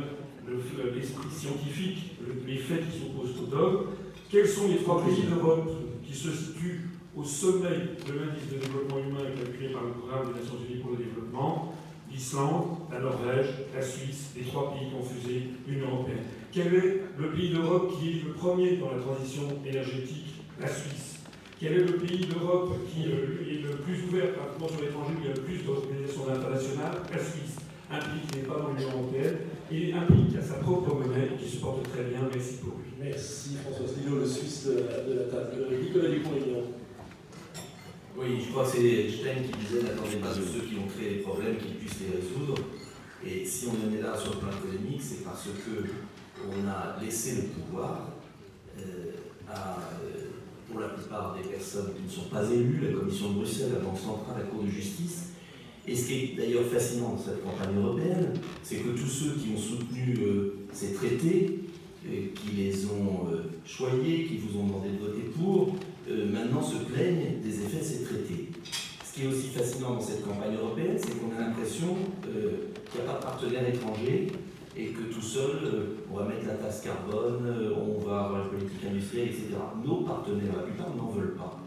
l'esprit scientifique, les faits qui s'opposent au dogme. Quels sont les trois pays d'Europe qui se situent au sommet de l'indice de développement humain calculé par le programme des Nations Unies pour le développement, l'Islande, la Norvège, la Suisse, les trois pays fusé l'Union européenne. Quel est le pays d'Europe qui est le premier dans la transition énergétique? La Suisse. Quel est le pays d'Europe qui euh, est le plus ouvert pratiquement sur l'étranger, où il y a le plus d'organisations internationales? La Suisse. Un pays qui n'est pas dans l'Union européenne et un pays qui a sa propre monnaie qui se porte très bien. Merci beaucoup. Merci François Stilo, le Suisse de la, table. Euh, Nicolas Dupont-Aignan. Oui, je crois que c'est Einstein qui disait n'attendez pas de ceux qui ont créé les problèmes qu'ils puissent les résoudre. Et si on en est là sur le plan économique, c'est parce que on a laissé le pouvoir euh, à, euh, pour la plupart des personnes qui ne sont pas élues, la Commission de Bruxelles, la Banque centrale, la Cour de justice. Et ce qui est d'ailleurs fascinant dans cette campagne européenne, c'est que tous ceux qui ont soutenu euh, ces traités, qui les ont choyés, qui vous ont demandé de voter pour, euh, maintenant se plaignent des effets de ces traités. Ce qui est aussi fascinant dans cette campagne européenne, c'est qu'on a l'impression euh, qu'il n'y a pas de partenaire étranger et que tout seul, euh, on va mettre la tasse carbone, on va avoir la politique industrielle, etc. Nos partenaires, la plupart, n'en veulent pas.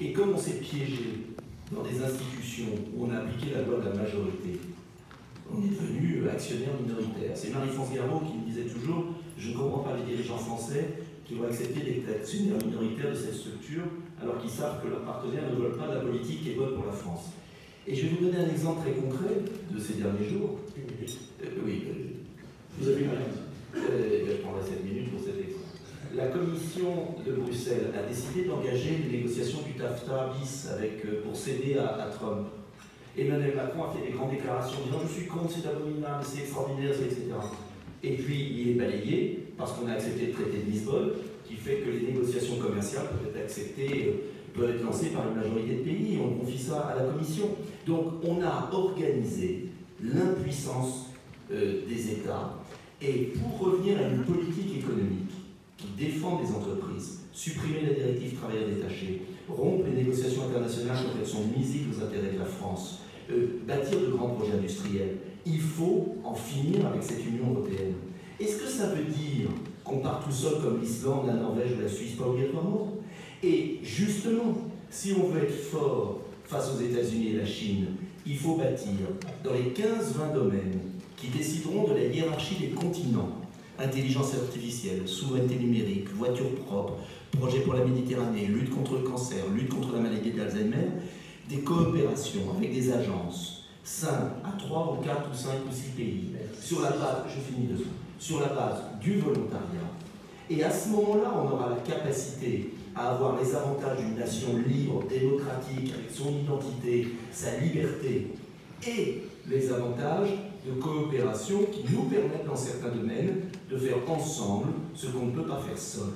Et comme on s'est piégé dans des institutions où on a appliqué la loi de la majorité, on est devenu actionnaire minoritaire. C'est Marie-France Garot qui me disait toujours Je ne comprends pas les dirigeants français qui vont accepter d'être actionnaires minoritaires de cette structure, alors qu'ils savent que leurs partenaires ne veulent pas de la politique et votent pour la France. Et je vais vous donner un exemple très concret de ces derniers jours. Euh, oui, euh, vous avez une minute. Euh, je prendrai 7 minutes pour cet exemple. La commission de Bruxelles a décidé d'engager les négociations du TAFTA bis avec, pour céder à, Trump. Emmanuel Macron a fait des grandes déclarations disant Je suis contre, c'est abominable, c'est extraordinaire, etc. Et puis il est balayé parce qu'on a accepté le traité de Lisbonne, qui fait que les négociations commerciales peuvent être acceptées, peuvent être lancées par une majorité de pays, et on confie ça à la Commission. Donc on a organisé l'impuissance euh, des États, et pour revenir à une politique économique qui défend les entreprises, supprimer la directive travailleurs détachés, rompre les négociations internationales quand elles sont nuisibles aux intérêts de la France, euh, bâtir de grands projets industriels, il faut en finir avec cette Union européenne. Est-ce que ça veut dire qu'on part tout seul comme l'Islande, la Norvège ou la Suisse, pas obligatoirement? Et justement, si on veut être fort face aux États-Unis et la Chine, il faut bâtir dans les 15-20 domaines qui décideront de la hiérarchie des continents, intelligence artificielle, souveraineté numérique, voiture propre, projet pour la Méditerranée, lutte contre le cancer, lutte contre la maladie d'Alzheimer, des coopérations avec des agences simples à 3 ou 4 ou 5 ou 6 pays, sur la base, je finis de sur la base du volontariat. Et à ce moment-là, on aura la capacité à avoir les avantages d'une nation libre, démocratique, avec son identité, sa liberté, et les avantages de coopération qui nous permettent dans certains domaines de faire ensemble ce qu'on ne peut pas faire seul.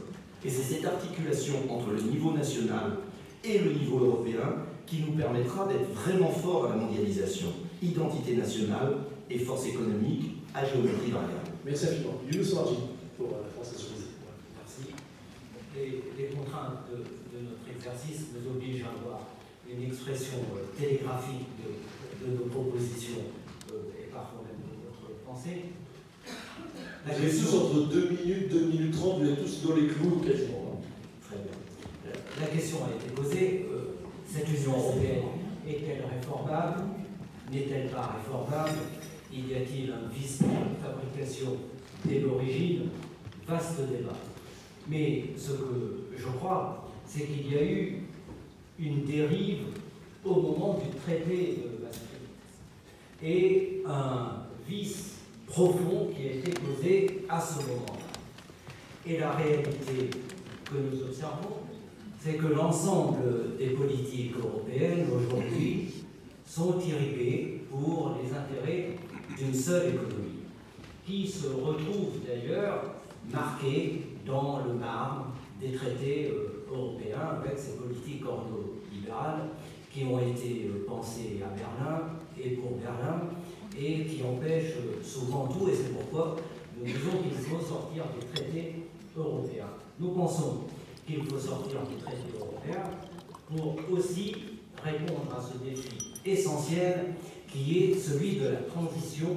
Et c'est cette articulation entre le niveau national et le niveau européen qui nous permettra d'être vraiment fort à la mondialisation. Identité nationale et force économique à géométrie variable. Merci infiniment. Youssef pour la France Insoumise. Merci. Les, les contraintes de, de, notre exercice nous obligent à avoir une expression euh, télégraphique de, de, nos propositions euh, et parfois même de notre pensée. La vous question... tous entre 2 minutes, 2 minutes 30, vous êtes tous dans les clous quasiment. Très bien. La question a été posée. Euh, cette Union européenne est-elle réformable? N'est-elle pas réformable? Y a-t-il un vice de fabrication dès l'origine? Vaste débat. Mais ce que je crois, c'est qu'il y a eu une dérive au moment du traité de Maastricht et un vice profond qui a été posé à ce moment-là. Et la réalité que nous observons, c'est que l'ensemble des politiques européennes aujourd'hui sont irriguées pour les intérêts d'une seule économie, qui se retrouve d'ailleurs marquée dans le marbre des traités euh, européens avec ces politiques ordolibérales qui ont été euh, pensées à Berlin et pour Berlin et qui empêchent souvent tout, et c'est pourquoi nous disons qu'il faut sortir des traités européens. Nous pensons qu'il faut sortir du traité européen pour aussi répondre à ce défi essentiel qui est celui de la transition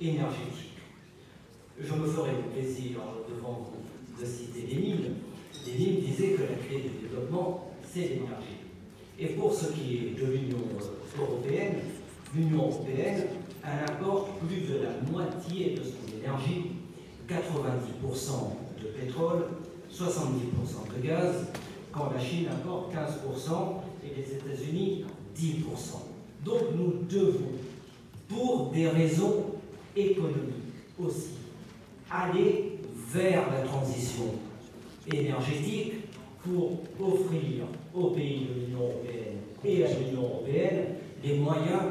énergétique. Je me ferai plaisir devant vous de citer Lénine. Lénine disait que la clé du développement, c'est l'énergie. Et pour ce qui est de l'Union européenne, l'Union européenne, elle apporte plus de la moitié de son énergie, 90% de pétrole, 70% de gaz, quand la Chine apporte 15% et les États-Unis 10%. Donc nous devons, pour des raisons économiques aussi, aller vers la transition énergétique pour offrir aux pays de l'Union européenne et à l'Union européenne les moyens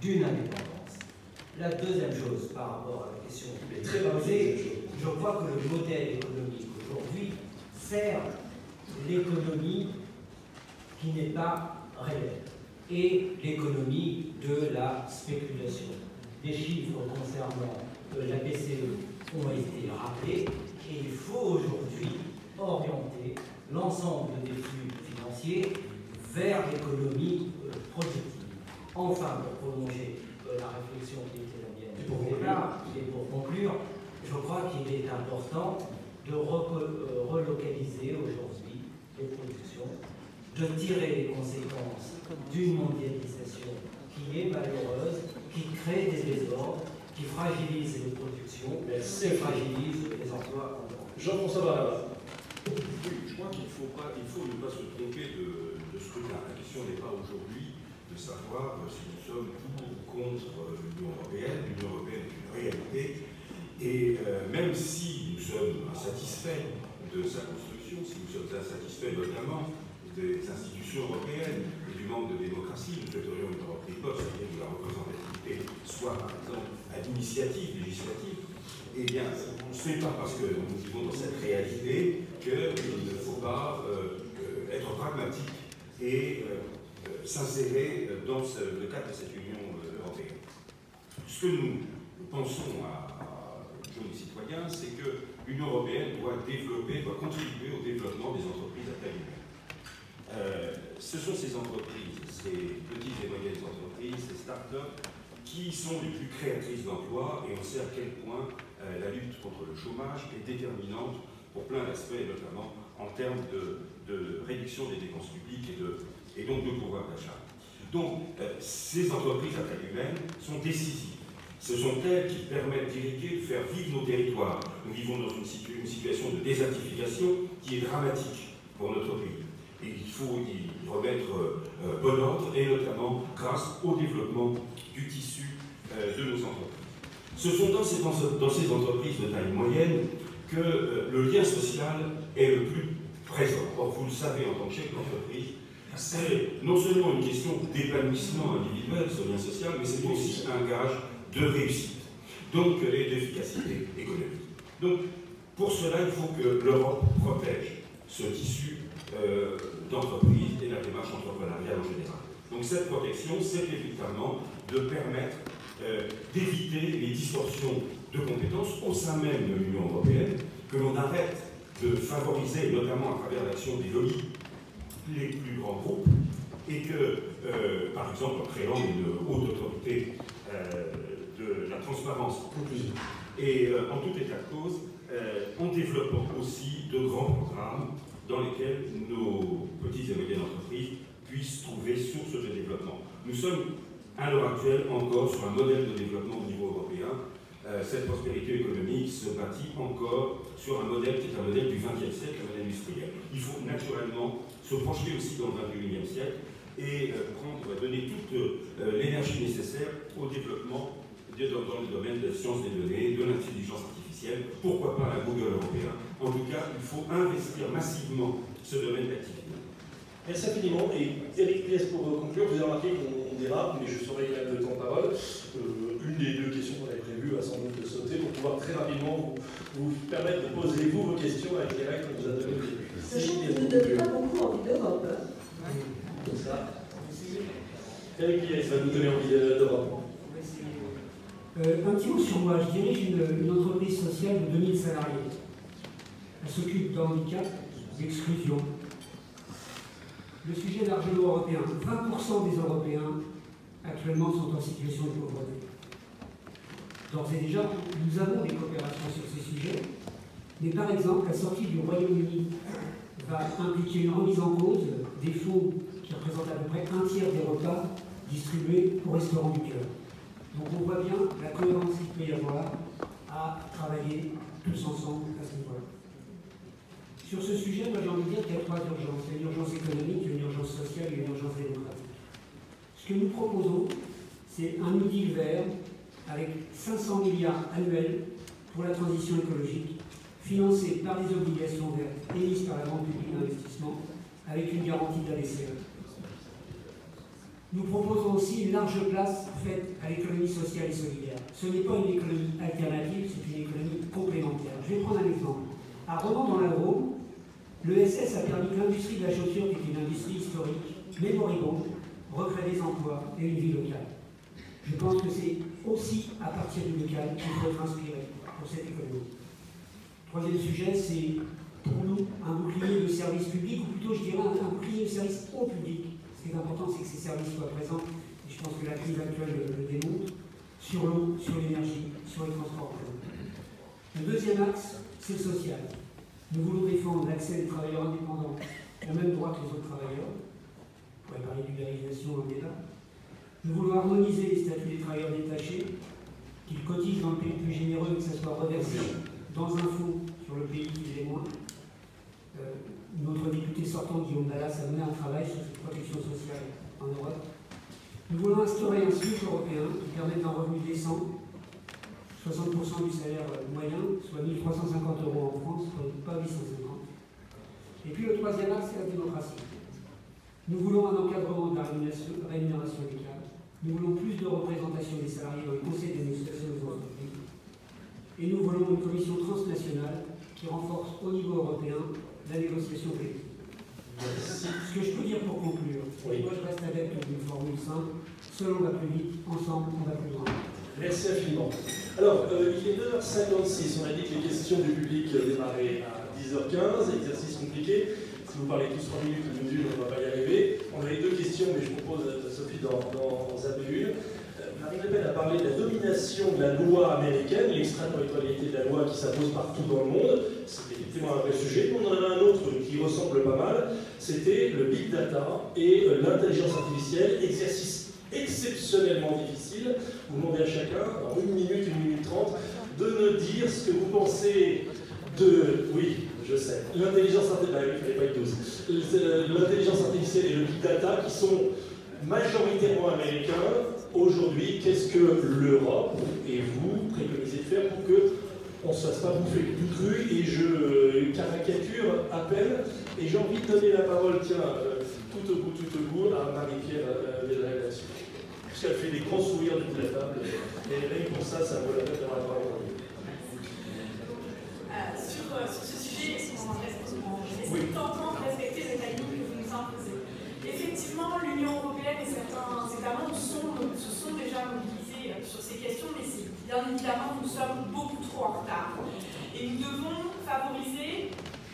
d'une indépendance. La deuxième chose par rapport à la question qui très posée, je crois que le modèle économique aujourd'hui sert l'économie qui n'est pas réelle et l'économie de la spéculation. Les chiffres concernant la BCE ont été rappelés et il faut aujourd'hui orienter l'ensemble des flux financiers vers l'économie euh, productive. Enfin, pour prolonger euh, la réflexion qui était la mienne pour et pour conclure, je crois qu'il est important de euh, relocaliser aujourd'hui les productions, de tirer les conséquences d'une mondialisation qui est malheureuse, qui crée des désordres, qui fragilise les productions, et fragilise les emplois Jean-François Barra. je crois qu'il faut, pas, il faut ne pas se tromper de, de ce que la question n'est pas aujourd'hui de savoir si nous sommes pour ou contre l'Union européenne. L'Union européenne est une réalité et euh, même si nous sommes insatisfaits de sa construction, si nous sommes insatisfaits notamment des institutions européennes et du manque de démocratie, nous souhaiterions une Europe riposte, c'est-à-dire que la représentativité soit, par exemple, à l'initiative législative. Eh bien, ce n'est pas parce que nous vivons dans cette réalité qu'il ne faut pas euh, euh, être pragmatique et s'insérer dans le cadre de cette Union européenne. Ce que nous pensons à des citoyens, c'est que l'Union européenne doit développer, doit contribuer au développement des entreprises à taille. Euh, ce sont ces entreprises, ces petites et moyennes entreprises, ces start-up, qui sont les plus créatrices d'emplois et on sait à quel point euh, la lutte contre le chômage est déterminante pour plein d'aspects, notamment en termes de, réduction des dépenses publiques et, donc de pouvoir d'achat. Donc, euh, ces entreprises à taille humaine sont décisives ce sont elles qui permettent d'irriguer, de faire vivre nos territoires. Nous vivons dans une, situation de désertification qui est dramatique pour notre pays. Il faut y remettre euh, bon ordre, et notamment grâce au développement du tissu euh, de nos entreprises. Ce sont dans ces, entreprises de taille moyenne que euh, le lien social est le plus présent. Or, vous le savez en tant que chef d'entreprise, c'est non seulement une question d'épanouissement individuel, ce lien social, mais c'est aussi un gage de réussite. donc et d'efficacité économique. Donc, pour cela, il faut que l'Europe protège ce tissu euh, d'entreprise et la démarche entrepreneuriale en général. Donc cette protection, c'est évidemment de permettre euh, d'éviter les distorsions de compétences au sein même de l'Union européenne, que l'on arrête de favoriser, notamment à travers l'action des lobbies, les plus grands groupes, et que, euh, par exemple, en créant une haute autorité de la transparence, et en tout état de cause, en développant aussi de grands programmes dans lesquels nos petites et moyennes entreprises puissent trouver source de développement. Nous sommes à l'heure actuelle encore sur un modèle de développement au niveau européen. Euh, cette prospérité économique se bâtit encore sur un modèle qui est un modèle du XXe siècle, un modèle industriel. Il faut naturellement se projeter aussi dans le XXIe siècle et euh, donner toute euh, l'énergie nécessaire au développement dans le domaine de la science des données, de l'intelligence artificielle, pourquoi pas un Google européen. En tout cas, il faut investir massivement ce domaine d'activité. Merci infiniment. Et Eric Pièce, pour conclure, vous avez remarqué qu'on dérape, mais je saurai quand même le temps de parole. Euh, une des deux questions qu'on avait prévues a sans doute de sauter pour pouvoir très rapidement vous, permettre de poser vous vos questions avec les règles qu'on vous a données au début. Sachant que vous ne donnez pas beaucoup envie d'Europe. Comme ça. Eric Pièce va nous donner envie d'Europe. Euh, un petit mot sur moi. Je dirige une, entreprise sociale de 2000 salariés. Elle s'occupe d'handicap, d'exclusion, le sujet largement européen. 20% des Européens actuellement sont en situation de pauvreté. D'ores et déjà, nous avons des coopérations sur ces sujets, mais par exemple, la sortie du Royaume-Uni va impliquer une remise en cause des fonds qui représentent à peu près un tiers des repas distribués au restaurant du cœur. Donc on voit bien la cohérence qu'il peut y avoir à travailler tous ensemble à ce niveau-là. Sur ce sujet, moi j'ai envie de dire qu'il y a trois urgences. Il y a une urgence économique, une urgence sociale et une urgence démocratique. Ce que nous proposons, c'est un outil vert avec 500 milliards annuels pour la transition écologique, financé par des obligations vertes émises par la Banque publique d'investissement, avec une garantie BCE. Nous proposons aussi une large place faite à l'économie sociale et solidaire. Ce n'est pas une économie alternative, c'est une économie complémentaire. Je vais prendre un exemple. À Romans dans la Drôme, L'ESS a permis que l'industrie de la chaussure, qui est une industrie historique, mais recrée des emplois et une vie locale. Je pense que c'est aussi à partir du local qu'il faut être inspiré pour cette économie. Troisième sujet, c'est pour nous un bouclier de service public, ou plutôt je dirais un, bouclier de service au public. Est important, c'est que ces services soient présents, et je pense que la crise actuelle le, démontre, sur l'eau, sur l'énergie, sur les transports. Le deuxième axe, c'est le social. Nous voulons défendre l'accès des travailleurs indépendants au même droit que les autres travailleurs. On pourrait parler d'ubérisation en débat. Nous voulons harmoniser les statuts des travailleurs détachés, qu'ils cotisent dans le pays le plus généreux et que ça soit reversé dans un fonds sur le pays qui les moins. Euh, notre député sortant, Guillaume Dallas, a mené un travail sur cette protection sociale en Europe. Nous voulons instaurer un SMIC européen qui permette un revenu décent 60% du salaire moyen, soit 1350 euros en France, pas 850. Et puis le troisième axe, c'est la démocratie. Nous voulons un encadrement de la rémunération, rémunération. Nous voulons plus de représentation des salariés dans le conseil d'administration des entreprises. Et nous voulons une commission transnationale qui renforce au niveau européen la négociation collective. Ce que je peux dire pour conclure, moi je reste adepte d'une formule simple, seul on va plus vite, ensemble on va plus loin. Merci infiniment. Alors, euh, il est 9h56, on a dit que les questions du public démarraient à 10h15, exercice compliqué. Si vous parlez tous 3 minutes de mesure, on ne va pas y arriver. On avait deux questions, mais je propose à Sophie d'en zapper une. Marine Le Pen a parlé de la domination de la loi américaine, l'extraterritorialité de la loi qui s'impose partout dans le monde. C'est effectivement un vrai sujet. On en avait un autre qui ressemble pas mal. C'était le big data et l'intelligence artificielle, exercice exceptionnellement difficile. Vous demandez à chacun, dans une minute, une minute trente, de nous dire ce que vous pensez de. Oui, je sais. L'intelligence artificielle. Bah, l'intelligence artificielle et le big data qui sont majoritairement américains. Aujourd'hui, qu'est-ce que l'Europe et vous préconisez de faire pour que on ne se fasse pas bouffer du cru et je caricature à peine. Et j'ai envie de donner la parole, tiens, euh, tout au bout, tout au bout, à Marie-Pierre euh, ce qu'elle fait des grands sourires de toute la table. Et rien pour ça, ça vaut la peine d'avoir la parole. Euh, sur, euh, sur ce sujet, j'essaie tentant de respecter le timing que vous nous imposez. L'Union européenne et certains États membres se sont déjà mobilisés euh, sur ces questions, mais bien évidemment, nous sommes beaucoup trop en retard. Et nous devons favoriser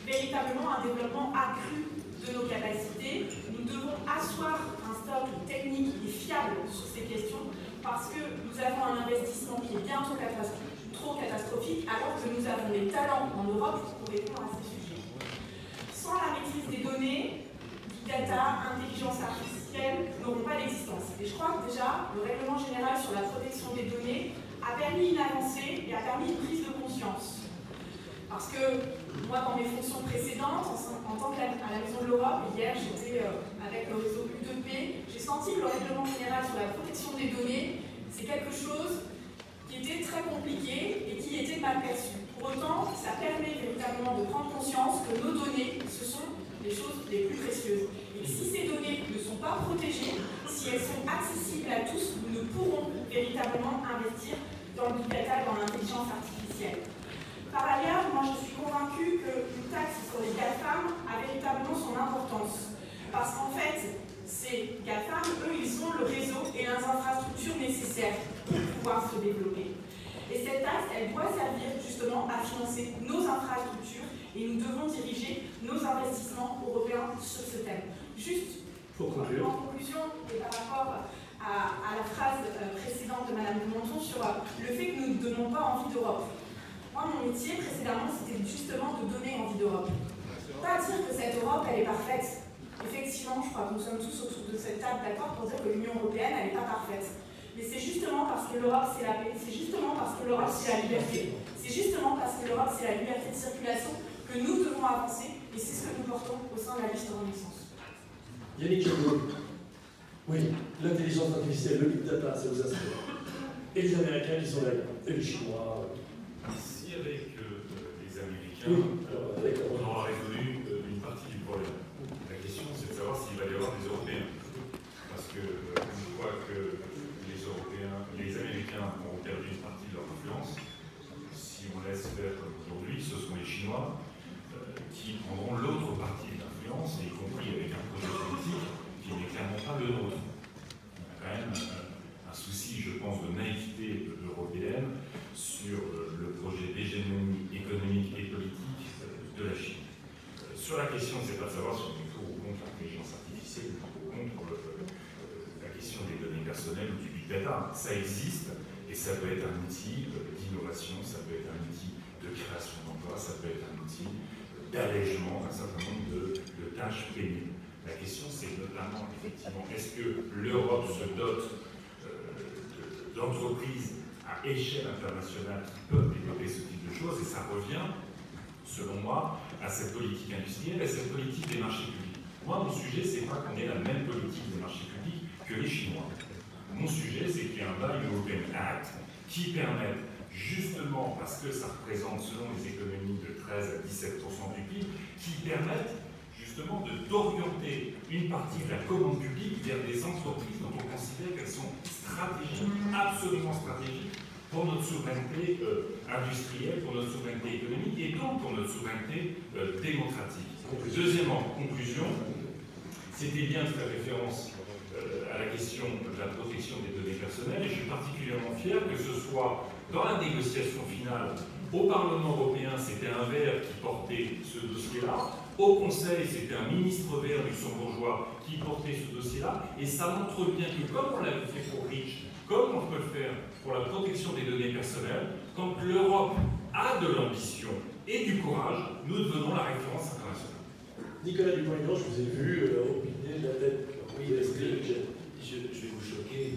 véritablement un développement accru de nos capacités. Nous devons asseoir un stock technique et fiable sur ces questions parce que nous avons un investissement qui est catastrophique trop catastrophique alors que nous avons les talents en Europe pour répondre à ces sujets. Sans la maîtrise des données, data, intelligence artificielle n'auront pas d'existence. Et je crois que déjà, le règlement général sur la protection des données a permis une avancée et a permis une prise de conscience. Parce que moi, dans mes fonctions précédentes, en, tant qu'à la Maison de l'Europe, hier j'étais euh, avec le réseau U2P, j'ai senti que le règlement général sur la protection des données, c'est quelque chose qui était très compliqué et qui était mal perçu. Pour autant, ça permet véritablement de prendre conscience que nos données, les choses les plus précieuses. Et si ces données ne sont pas protégées, si elles sont accessibles à tous, nous ne pourrons véritablement investir dans le big data, dans l'intelligence artificielle. Par ailleurs, moi je suis convaincue qu'une taxe sur les GAFAM a véritablement son importance. Parce qu'en fait, ces GAFAM, eux, ils ont le réseau et les infrastructures nécessaires pour pouvoir se développer. Et cette taxe, elle doit servir justement à financer nos infrastructures et nous devons diriger nos investissements européens sur ce thème. Juste pour conclure. en conclusion, et par rapport à, la phrase euh, précédente de Mme Dumonton sur euh, le fait que nous ne donnons pas envie d'Europe. Moi, mon métier précédemment, c'était justement de donner envie d'Europe. Pas dire que cette Europe, elle est parfaite. Effectivement, je crois que nous sommes tous autour de cette table d'accord pour dire que l'Union européenne, elle n'est pas parfaite. Mais c'est justement parce que l'Europe, c'est la paix, c'est justement parce que l'Europe, c'est la liberté, c'est justement parce que l'Europe, c'est la liberté de circulation que nous devons avancer, et c'est ce que nous portons au sein de la liste de Renaissance. Yannick Oui, l'intelligence artificielle, le big data, ça vous inspire. Et les Américains qui sont là, et les Chinois. Si avec euh, les Américains, on aura résolu euh, une partie du problème savoir s'il va y avoir des Européens. Parce que euh, je crois que les Européens, les Américains ont perdu une partie de leur influence. Si on laisse faire comme aujourd'hui, ce sont les Chinois euh, qui prendront l'autre partie de l'influence, y compris avec un projet politique qui n'est clairement pas le nôtre. On a quand même euh, un souci, je pense, de naïveté européenne sur le projet d'hégémonie économique et politique de la Chine. Sur la question, c'est pas de savoir si on est pour ou contre l'intelligence artificielle ou contre euh, la question des données personnelles ou du big data. Ça existe et ça peut être un outil euh, d'innovation, ça peut être un outil de création d'emplois, ça peut être un outil d'allègement d'un certain nombre de, tâches pénibles. La question, c'est notamment, effectivement, est-ce que l'Europe se dote euh, d'entreprises à échelle internationale qui peuvent développer ce type de choses? Et ça revient selon moi, à cette politique industrielle, à cette politique des marchés publics. Moi, mon sujet, c'est pas qu'on ait la même politique des marchés publics que les Chinois. Mon sujet, c'est qu'il y ait un Buy European Act qui permette, justement, parce que ça représente, selon les économies, de 13 à 17% du PIB, qui permette justement d'orienter une partie de la commande publique vers des entreprises dont on considère qu'elles sont stratégiques, absolument stratégiques, pour notre souveraineté euh, industrielle, pour notre souveraineté économique et donc pour notre souveraineté euh, démocratique. Deuxièmement, conclusion, c'était bien de faire référence euh, à la question de la protection des données personnelles et je suis particulièrement fier que ce soit dans la négociation finale au Parlement européen, c'était un vert qui portait ce dossier-là. Au Conseil, c'était un ministre vert luxembourgeois qui portait ce dossier-là. Et ça montre bien que, comme on l'avait fait pour Rich, comme on peut le faire pour la protection des données personnelles, quand l'Europe a de l'ambition et du courage, nous devenons la référence internationale. Nicolas dupont je vous ai vu euh, opiner de la tête. Oui, je, je, vais vous choquer.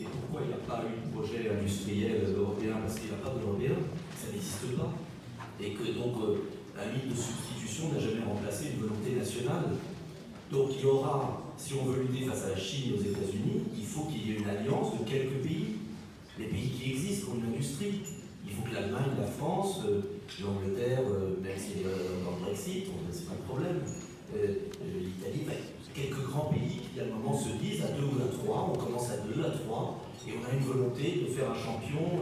Et pourquoi il n'y a pas eu de projet industriel européen? Parce qu'il n'y a pas d'européen, ça n'existe pas. Et que donc euh, la ligne de substitution n'a jamais remplacé une volonté nationale. Donc il y aura, si on veut lutter face à la Chine et aux États-Unis, il faut qu'il y ait une alliance de quelques pays les pays qui existent ont une industrie. Il faut que l'Allemagne, la France, euh, l'Angleterre, euh, même si est dans le Brexit, c'est pas le problème. l'Italie, quelques grands pays qui à un moment se disent à deux ou à trois, on commence à deux, à trois, et on a une volonté de faire un champion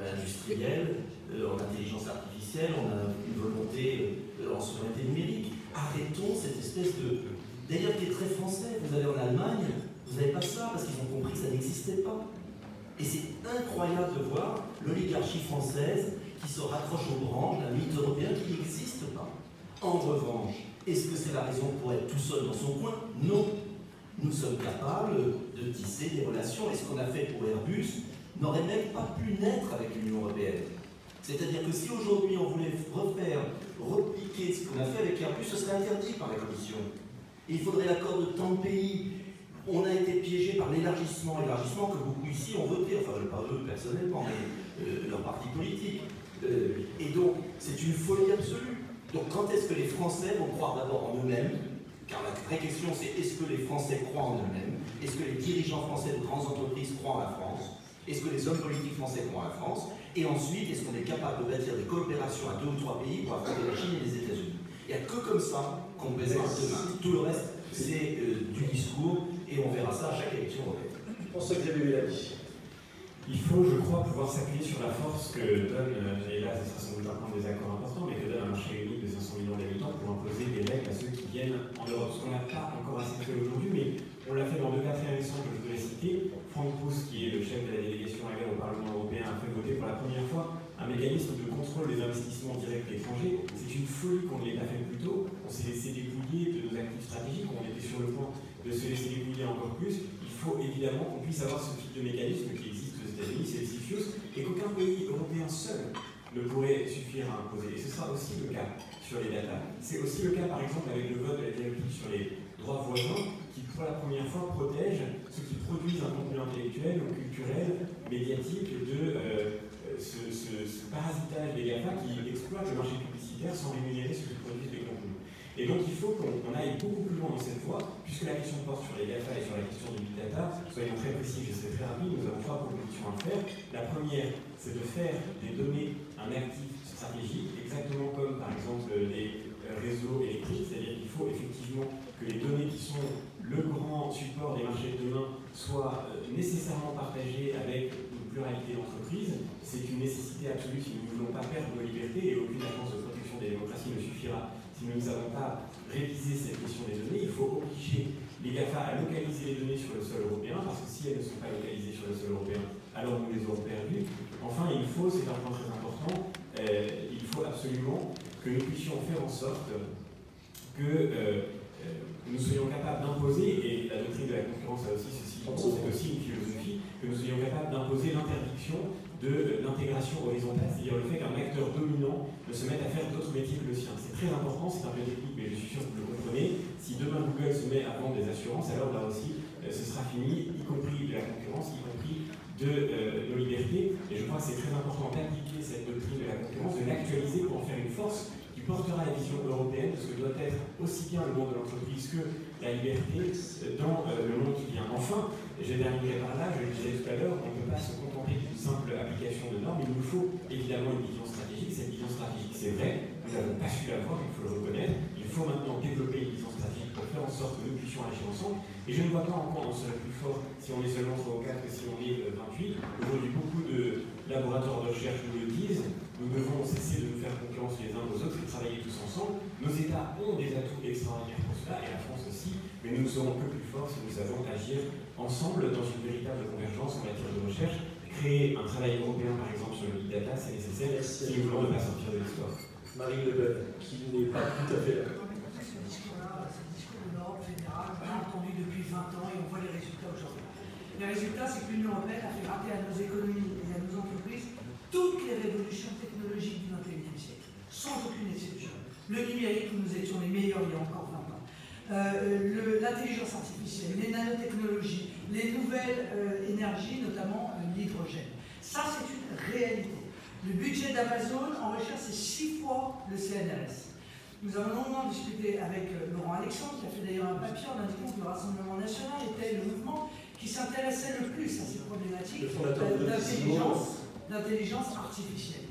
industriel en intelligence artificielle, on a une volonté en souveraineté numérique. Arrêtons cette espèce de... D'ailleurs, qui est très français, vous allez en Allemagne, vous n'avez pas ça parce qu'ils ont compris que ça n'existait pas. Et c'est incroyable de voir l'oligarchie française qui se raccroche aux branches d'un mythe européen qui n'existe pas. En revanche, est-ce que c'est la raison pour être tout seul dans son coin? Non. Nous sommes capables de tisser des relations. Et ce qu'on a fait pour Airbus n'aurait même pas pu naître avec l'Union européenne. C'est-à-dire que si aujourd'hui on voulait refaire, repliquer ce qu'on a fait avec Airbus, ce serait interdit par la Commission. il faudrait l'accord de tant de pays on a été piégé par l'élargissement, élargissement que beaucoup ici ont voté, enfin pas eux personnellement, mais euh, leur parti politique. Euh, et donc, c'est une folie absolue. Donc, quand est-ce que les Français vont croire d'abord en eux-mêmes Car la vraie question, c'est est-ce que les Français croient en eux-mêmes Est-ce que les dirigeants français de grandes entreprises croient en la France Est-ce que les hommes politiques français croient en la France Et ensuite, est-ce qu'on est capable de bâtir des coopérations à deux ou trois pays pour affronter la Chine et les États-Unis Il n'y a que comme ça qu'on peut demain. Tout le reste, c'est euh, du discours et on verra ça à chaque élection européenne. François Xavier Mélanie. Il faut, je crois, pouvoir s'appuyer sur la force que donne, et là ce sera sans doute un point de désaccord important, mais que donne un marché unique de 500 millions d'habitants pour imposer des règles en Europe. Ce qu'on n'a pas encore assez fait aujourd'hui, mais on l'a fait dans deux très récents que je voudrais citer. Franck Pousse, qui est le chef de la délégation à au Parlement européen, a fait voter pour la première fois un mécanisme de contrôle des investissements directs étrangers. C'est une folie qu'on ne l'ait pas fait plus tôt. On s'est laissé dépouiller de nos actifs stratégiques, on était sur le point de se laisser dépouiller encore plus, il faut évidemment qu'on puisse avoir ce type de mécanisme qui existe aux États-Unis, c'est le CFIUS, et qu'aucun pays européen seul ne pourrait suffire à imposer. Et ce sera aussi le cas les data. C'est aussi le cas, par exemple, avec le vote de la directive sur les droits voisins, qui pour la première fois protège ceux qui produisent un contenu intellectuel ou culturel, médiatique, de euh, ce, ce, parasitage des GAFA qui exploitent le marché publicitaire sans rémunérer ceux qui produisent des contenus. Et donc il faut qu'on aille beaucoup plus loin dans cette voie, puisque la question porte sur les GAFA et sur la question du big data. Soyons très précis, je serai très rapide, nous avons trois propositions à faire. La première, c'est de faire des données un actif exactement comme par exemple les réseaux électriques, c'est-à-dire qu'il faut effectivement que les données qui sont le grand support des marchés de demain soient euh, nécessairement partagées avec une pluralité d'entreprises. C'est une nécessité absolue si nous ne voulons pas perdre nos libertés et aucune agence de protection des démocraties ne suffira si nous n'avons pas révisé cette question des données, il faut obliger les GAFA à localiser les données sur le sol européen, parce que si elles ne sont pas localisées sur le sol européen, alors nous les aurons perdues. Enfin, il faut, c'est un point très important, il faut absolument que nous puissions faire en sorte que euh, euh, nous soyons capables d'imposer, et la doctrine de la concurrence a aussi ceci, c'est aussi une philosophie, que nous soyons capables d'imposer l'interdiction de l'intégration horizontale, c'est-à-dire le fait qu'un acteur dominant ne se mette à faire d'autres métiers que le sien. C'est très important, c'est un peu technique, mais je suis sûr que vous le comprenez. Si demain Google se met à vendre des assurances, alors là aussi, euh, ce sera fini, y compris de la concurrence, y compris de euh, nos libertés. Et je crois que c'est très important d'appliquer cette doctrine de la concurrence, de l'actualiser pour en faire une force qui portera la vision européenne de ce que doit être aussi bien le monde de l'entreprise que la liberté dans euh, le monde qui vient. Enfin, j'ai terminé par là, je le disais tout à l'heure, on ne peut pas se contenter d'une simple application de normes, il nous faut évidemment une vision stratégique. Cette vision stratégique, c'est vrai, nous n'avons pas su l'avoir, il faut le reconnaître. Il faut maintenant développer une vision stratégique pour faire en sorte que nous puissions agir ensemble. Et je ne vois pas encore on serait plus fort si on est seulement 3 ou 4 que si on est 28. Euh, Aujourd'hui, beaucoup de laboratoires de recherche nous le disent. Nous devons cesser de nous faire concurrence les uns aux autres et travailler tous ensemble. Nos États ont des atouts extraordinaires pour cela, et la France aussi, mais nous ne serons que plus forts si nous savons agir ensemble dans une véritable convergence en matière de recherche. Créer un travail européen, par exemple, sur le big data, c'est nécessaire si nous voulons ne pas sortir de l'histoire. Marie Le Pen, qui n'est pas tout à fait là. Ce discours-là, c'est le discours de l'Europe l'a entendu depuis 20 ans et on voit les résultats aujourd'hui. Les résultats, c'est que l'Union européenne a fait rater à nos économies et à nos entreprises toutes les révolutions technologiques du XXIe siècle, sans aucune exception. Le numérique, nous étions les meilleurs il y a encore 20 ans. Euh, l'intelligence artificielle, les nanotechnologies, les nouvelles euh, énergies, notamment euh, l'hydrogène. Ça, c'est une réalité. Le budget d'Amazon en recherche, c'est six fois le CNRS. Nous avons longuement discuté avec Laurent Alexandre, qui a fait d'ailleurs un papier en indiquant que le Rassemblement national était le mouvement qui s'intéressait le plus à ces problématiques d'intelligence artificielle.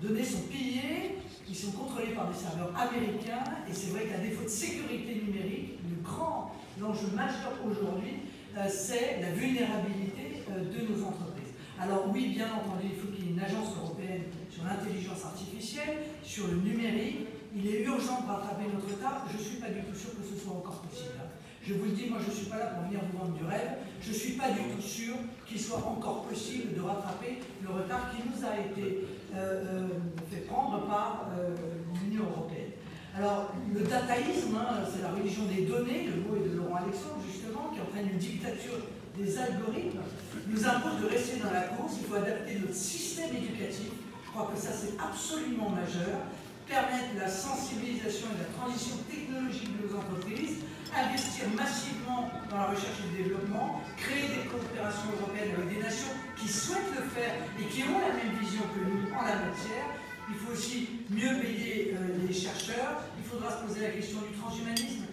Les données sont pillées, Ils sont contrôlés par des serveurs américains et c'est vrai qu'à défaut de sécurité numérique, le grand enjeu majeur aujourd'hui, euh, c'est la vulnérabilité euh, de nos entreprises. Alors oui, bien entendu, il faut qu'il y ait une agence européenne sur l'intelligence artificielle, sur le numérique. Il est urgent de rattraper notre retard. Je ne suis pas du tout sûr que ce soit encore possible. Je vous le dis, moi je ne suis pas là pour venir vous vendre du rêve. Je ne suis pas du tout sûr qu'il soit encore possible de rattraper le retard qui nous a été euh, euh, fait prendre par euh, l'Union européenne. Alors, le dataïsme, hein, c'est la religion des données, le mot est de Laurent Alexandre justement, qui entraîne une dictature des algorithmes, nous impose de rester dans la course. Il faut adapter notre système éducatif. Je crois que ça c'est absolument majeur. Permettre la sensibilisation et la transition technologique de nos entreprises, investir massivement dans la recherche et le développement, créer des coopérations européennes avec des nations qui souhaitent le faire et qui ont la même vision que nous en la matière. Il faut aussi mieux payer euh, les chercheurs. Il faudra se poser la question du transhumanisme,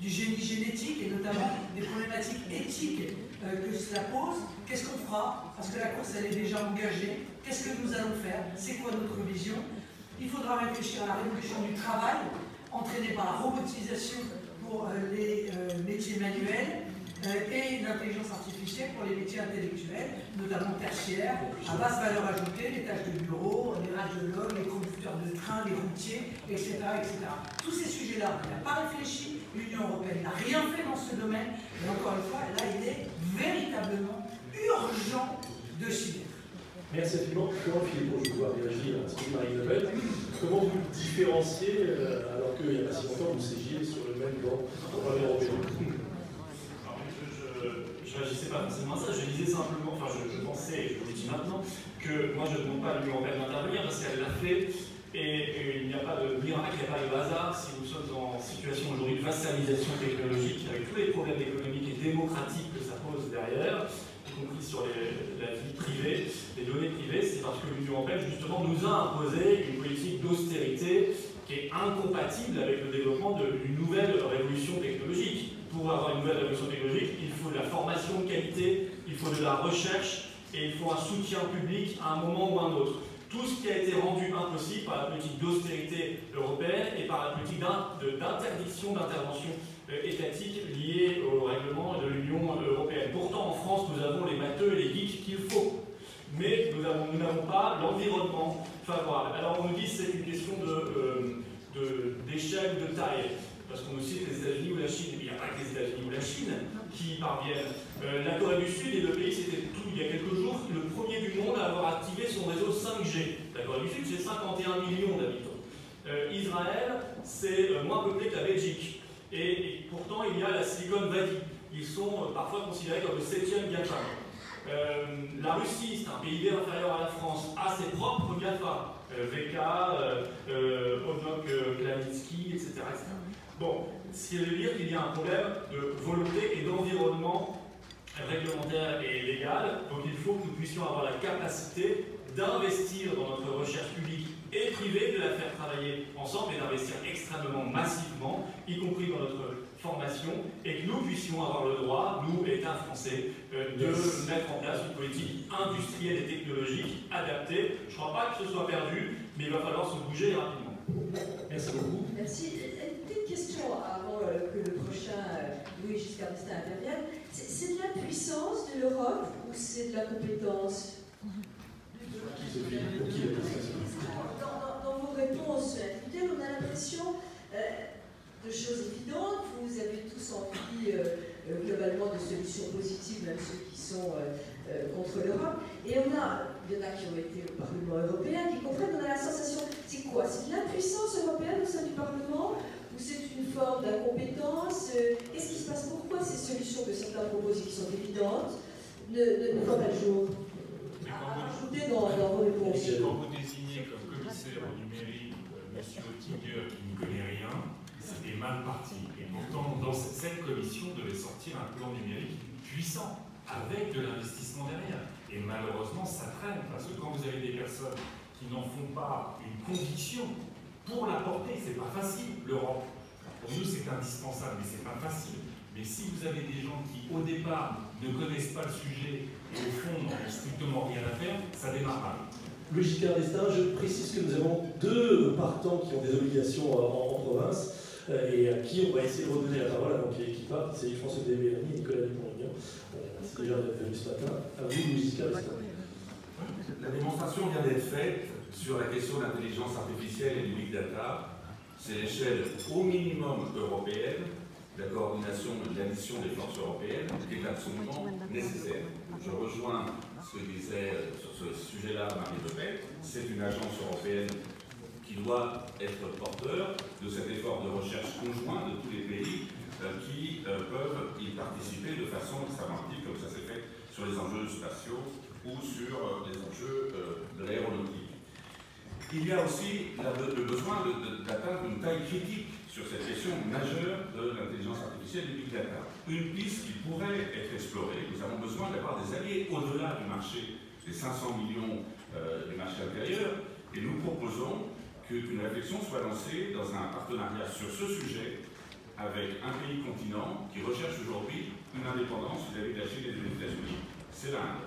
du génie génétique et notamment des problématiques éthiques euh, que cela pose. Qu'est-ce qu'on fera? Parce que la course, elle est déjà engagée. Qu'est-ce que nous allons faire? C'est quoi notre vision? Il faudra réfléchir à la révolution du travail, entraînée par la robotisation pour euh, les euh, métiers manuels euh, et l'intelligence artificielle pour les métiers intellectuels, notamment tertiaires, à basse valeur ajoutée, les tâches de bureau, les radiologues, les conducteurs de train, les routiers, etc. etc. Tous ces sujets-là, on n'a pas réfléchi, l'Union européenne n'a rien fait dans ce domaine, et encore une fois, là, il est véritablement urgent de s'y mettre. Merci infiniment. Comment Philippe, je dois réagir à ce que Marie Le Pen Comment vous différenciez, euh, alors qu'il n'y a pas si longtemps, vous siégiez sur le même banc au Parlement européen je ne réagissais pas forcément à ça, je disais simplement, enfin je, pensais, et je vous le dis maintenant, que moi je ne demande pas à l'Union européenne d'intervenir parce qu'elle l'a fait, et, il n'y a pas de miracle, il n'y a pas de hasard si nous sommes en situation aujourd'hui de vassalisation technologique, avec tous les problèmes économiques et démocratiques que ça pose derrière, compris sur la vie privée, les données privées, c'est parce que l'Union européenne, justement, nous a imposé une politique d'austérité qui est incompatible avec le développement d'une nouvelle révolution technologique. Pour avoir une nouvelle révolution technologique, il faut de la formation de qualité, il faut de la recherche et il faut un soutien public à un moment ou à un autre. Tout ce qui a été rendu impossible par la politique d'austérité européenne et par la politique d'interdiction d'intervention euh, étatiques liées au règlement de l'Union européenne. Pourtant, en France, nous avons les matheux et les geeks qu'il faut. Mais nous n'avons pas l'environnement favorable. Alors on nous dit que c'est une question d'échelle, de, de, de taille parce qu'on cite les États-Unis ou la Chine. Il n'y a pas que les États-Unis ou la Chine qui parviennent. Euh, la Corée du Sud est le pays, c'était tout il y a quelques jours, le premier du monde à avoir activé son réseau 5G. La Corée du Sud, c'est 51 millions d'habitants. Euh, Israël, c'est moins peuplé que la Belgique. Et, pourtant, il y a la Silicon Valley. Ils sont euh, parfois considérés comme le septième GAFA. Euh, la Russie, c'est un PIB inférieur à la France, a ses propres GAFA. Euh, VK, euh, Odok Klavitsky, etc., etc. Bon, ce qui veut dire qu'il y a un problème de volonté et d'environnement réglementaire et légal. Donc il faut que nous puissions avoir la capacité d'investir dans notre recherche publique et privée, de la faire travailler ensemble et d'investir extrêmement massivement, y compris dans notre formation, et que nous puissions avoir le droit, nous, État français, euh, de mettre en place une politique industrielle et technologique adaptée. Je ne crois pas que ce soit perdu, mais il va falloir se bouger rapidement. Merci beaucoup. Merci. Petite question avant euh, que le prochain euh, Louis Giscard d'Estaing intervienne. C'est de la puissance de l'Europe ou c'est de la compétence? Dans, dans, vos réponses on a l'impression euh, de choses évidentes. Vous avez tous envie globalement de solutions positives, même ceux qui sont contre l'Europe. Et on a, il y en a qui ont été au Parlement européen, qui comprennent, on a la sensation, c'est quoi? C'est de l'impuissance européenne au sein du Parlement ou c'est une forme d'incompétence Qu'est-ce qui se passe? Pourquoi ces solutions que certains proposent qui sont évidentes ne, ne, ne voient pas le jour? Dans, vos réponses. Quand vous désignez comme commissaire au numérique euh, M. Oettinger qui ne connaît rien, c'était mal parti. Et pourtant, dans cette, commission devait sortir un plan numérique puissant, avec de l'investissement derrière. Et malheureusement, ça traîne, parce que quand vous avez des personnes qui n'en font pas une conviction pour la porter, c'est pas facile, l'Europe. Pour nous, c'est indispensable, mais c'est pas facile. Mais si vous avez des gens qui, au départ, ne connaissent pas le sujet et au fond n'ont strictement rien à faire, ça démarre mal. Louis Destin, je précise que nous avons deux partants qui ont des obligations en, province et à qui on va essayer de redonner la parole avant qu'ils partent. C'est François Mélanie et Nicolas Dupont-Aignan. C'est déjà venu ce matin. À vous. La démonstration vient d'être faite sur la question de l'intelligence artificielle et du big data. C'est l'échelle au minimum européenne la coordination de la mission des forces européennes qui est absolument nécessaire. Je rejoins ce que disait euh, sur ce sujet-là Marie Le. C'est une agence européenne qui doit être porteur de cet effort de recherche conjoint de tous les pays euh, qui euh, peuvent y participer de façon extrêmement active, comme ça s'est fait sur les enjeux spatiaux ou sur les enjeux de l'aéronautique. Il y a aussi le besoin d'atteindre une taille critique sur cette question majeure de l'intelligence artificielle et du big data. Une piste qui pourrait être explorée, nous avons besoin d'avoir des alliés au-delà du marché des 500 millions euh, du marché intérieur, et nous proposons qu'une réflexion soit lancée dans un partenariat sur ce sujet avec un pays continent qui recherche aujourd'hui une indépendance vis-à-vis de la Chine et des États-Unis, c'est l'Inde.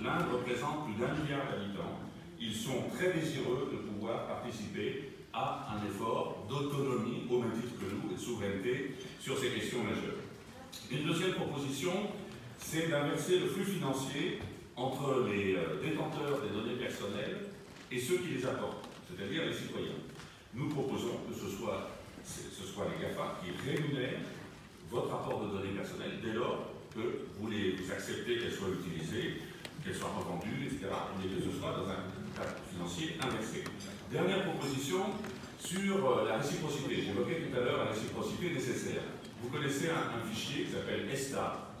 L'Inde représente plus d'un milliard d'habitants. Ils sont très désireux de pouvoir participer à un effort d'autonomie au même titre que nous et de souveraineté sur ces questions majeures. Une deuxième proposition, c'est d'inverser le flux financier entre les euh, détenteurs des données personnelles et ceux qui les apportent, c'est-à-dire les citoyens. Nous proposons que ce soit, les GAFA qui rémunèrent votre rapport de données personnelles dès lors que vous, les, acceptez qu'elles soient utilisées, qu'elles soient revendues, etc., que ce soit dans un cadre financier. Dernière proposition sur euh, la réciprocité. J'évoquais tout à l'heure la réciprocité nécessaire. Vous connaissez un, fichier qui s'appelle ESTA,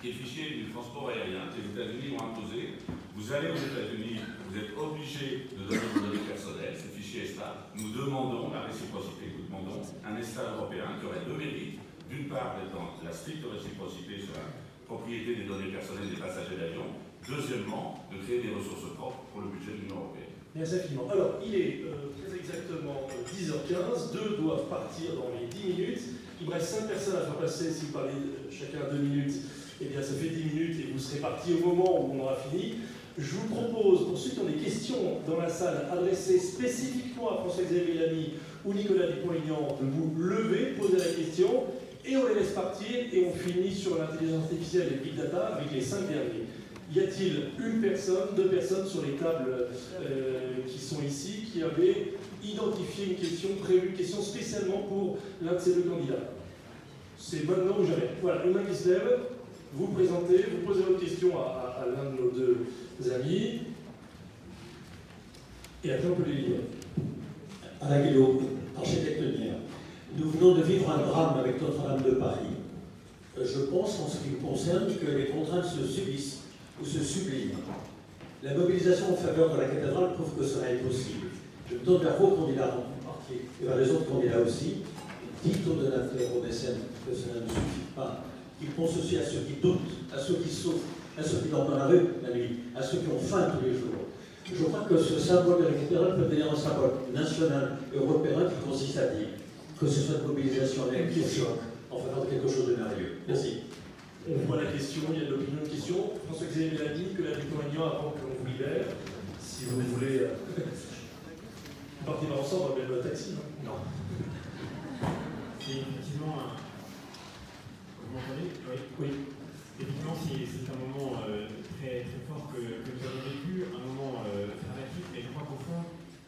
qui est le fichier du transport aérien que les États-Unis ont imposé. Vous allez aux États-Unis, vous êtes obligé de donner vos données personnelles, ce fichier ESTA. Nous demandons la réciprocité, nous demandons un ESTA européen qui aurait deux mérites. D'une part, d'être dans la stricte réciprocité sur la propriété des données personnelles des passagers d'avion. Deuxièmement, de créer des ressources propres pour le budget de l'Union européenne. Merci infiniment. Alors, il est euh, très exactement 10h15, deux doivent partir dans les 10 minutes. Il me reste 5 personnes à faire passer, si vous parlez chacun 2 minutes, eh bien ça fait 10 minutes et vous serez partis au moment où on aura fini. Je vous propose, pour ceux qui ont des questions dans la salle adressées spécifiquement à François-Xavier Lamy ou Nicolas Dupont-Aignan, de vous lever, poser la question, et on les laisse partir, et on finit sur l'intelligence artificielle et big data avec les 5 derniers. Y a-t-il une personne, deux personnes sur les tables euh, qui sont ici qui avaient identifié une question, prévu une question spécialement pour l'un de ces deux candidats? C'est maintenant ou jamais. Voilà, une main qui se lève, vous présentez, vous posez votre question à, l'un de nos deux amis, et après on peut les lire. Alain Guillaume, architecte mien. Nous venons de vivre un drame avec Notre-Dame de Paris. Euh, je pense, en ce qui me concerne, que les contraintes se subissent ou se sublime. La mobilisation en faveur de la cathédrale prouve que cela est possible. Je me tourne vers vos candidats en particulier et vers les autres candidats aussi. Dites aux donateurs, aux mécènes que cela ne suffit pas. Qu'ils pensent aussi à ceux qui doutent, à ceux qui souffrent, à ceux qui dorment dans la rue la nuit, à ceux qui ont faim tous les jours. Je crois que ce symbole de la cathédrale peut devenir un symbole national, européen, qui consiste à dire que ce soit une mobilisation électrochoc en faveur de quelque chose de merveilleux. Merci. On voit la question, il y a de l'opinion de question. François-Xavier Mélanie, que la Dupont-Aignan avant qu'on vous libère, si vous voulez. Euh, partir ensemble, on le taxi, non? Non. C'est effectivement un. Vous m'entendez? Oui. oui. Effectivement, c'est un moment euh, très, très fort que, que, nous avons vécu, un moment euh, dramatique, mais je crois qu'au fond,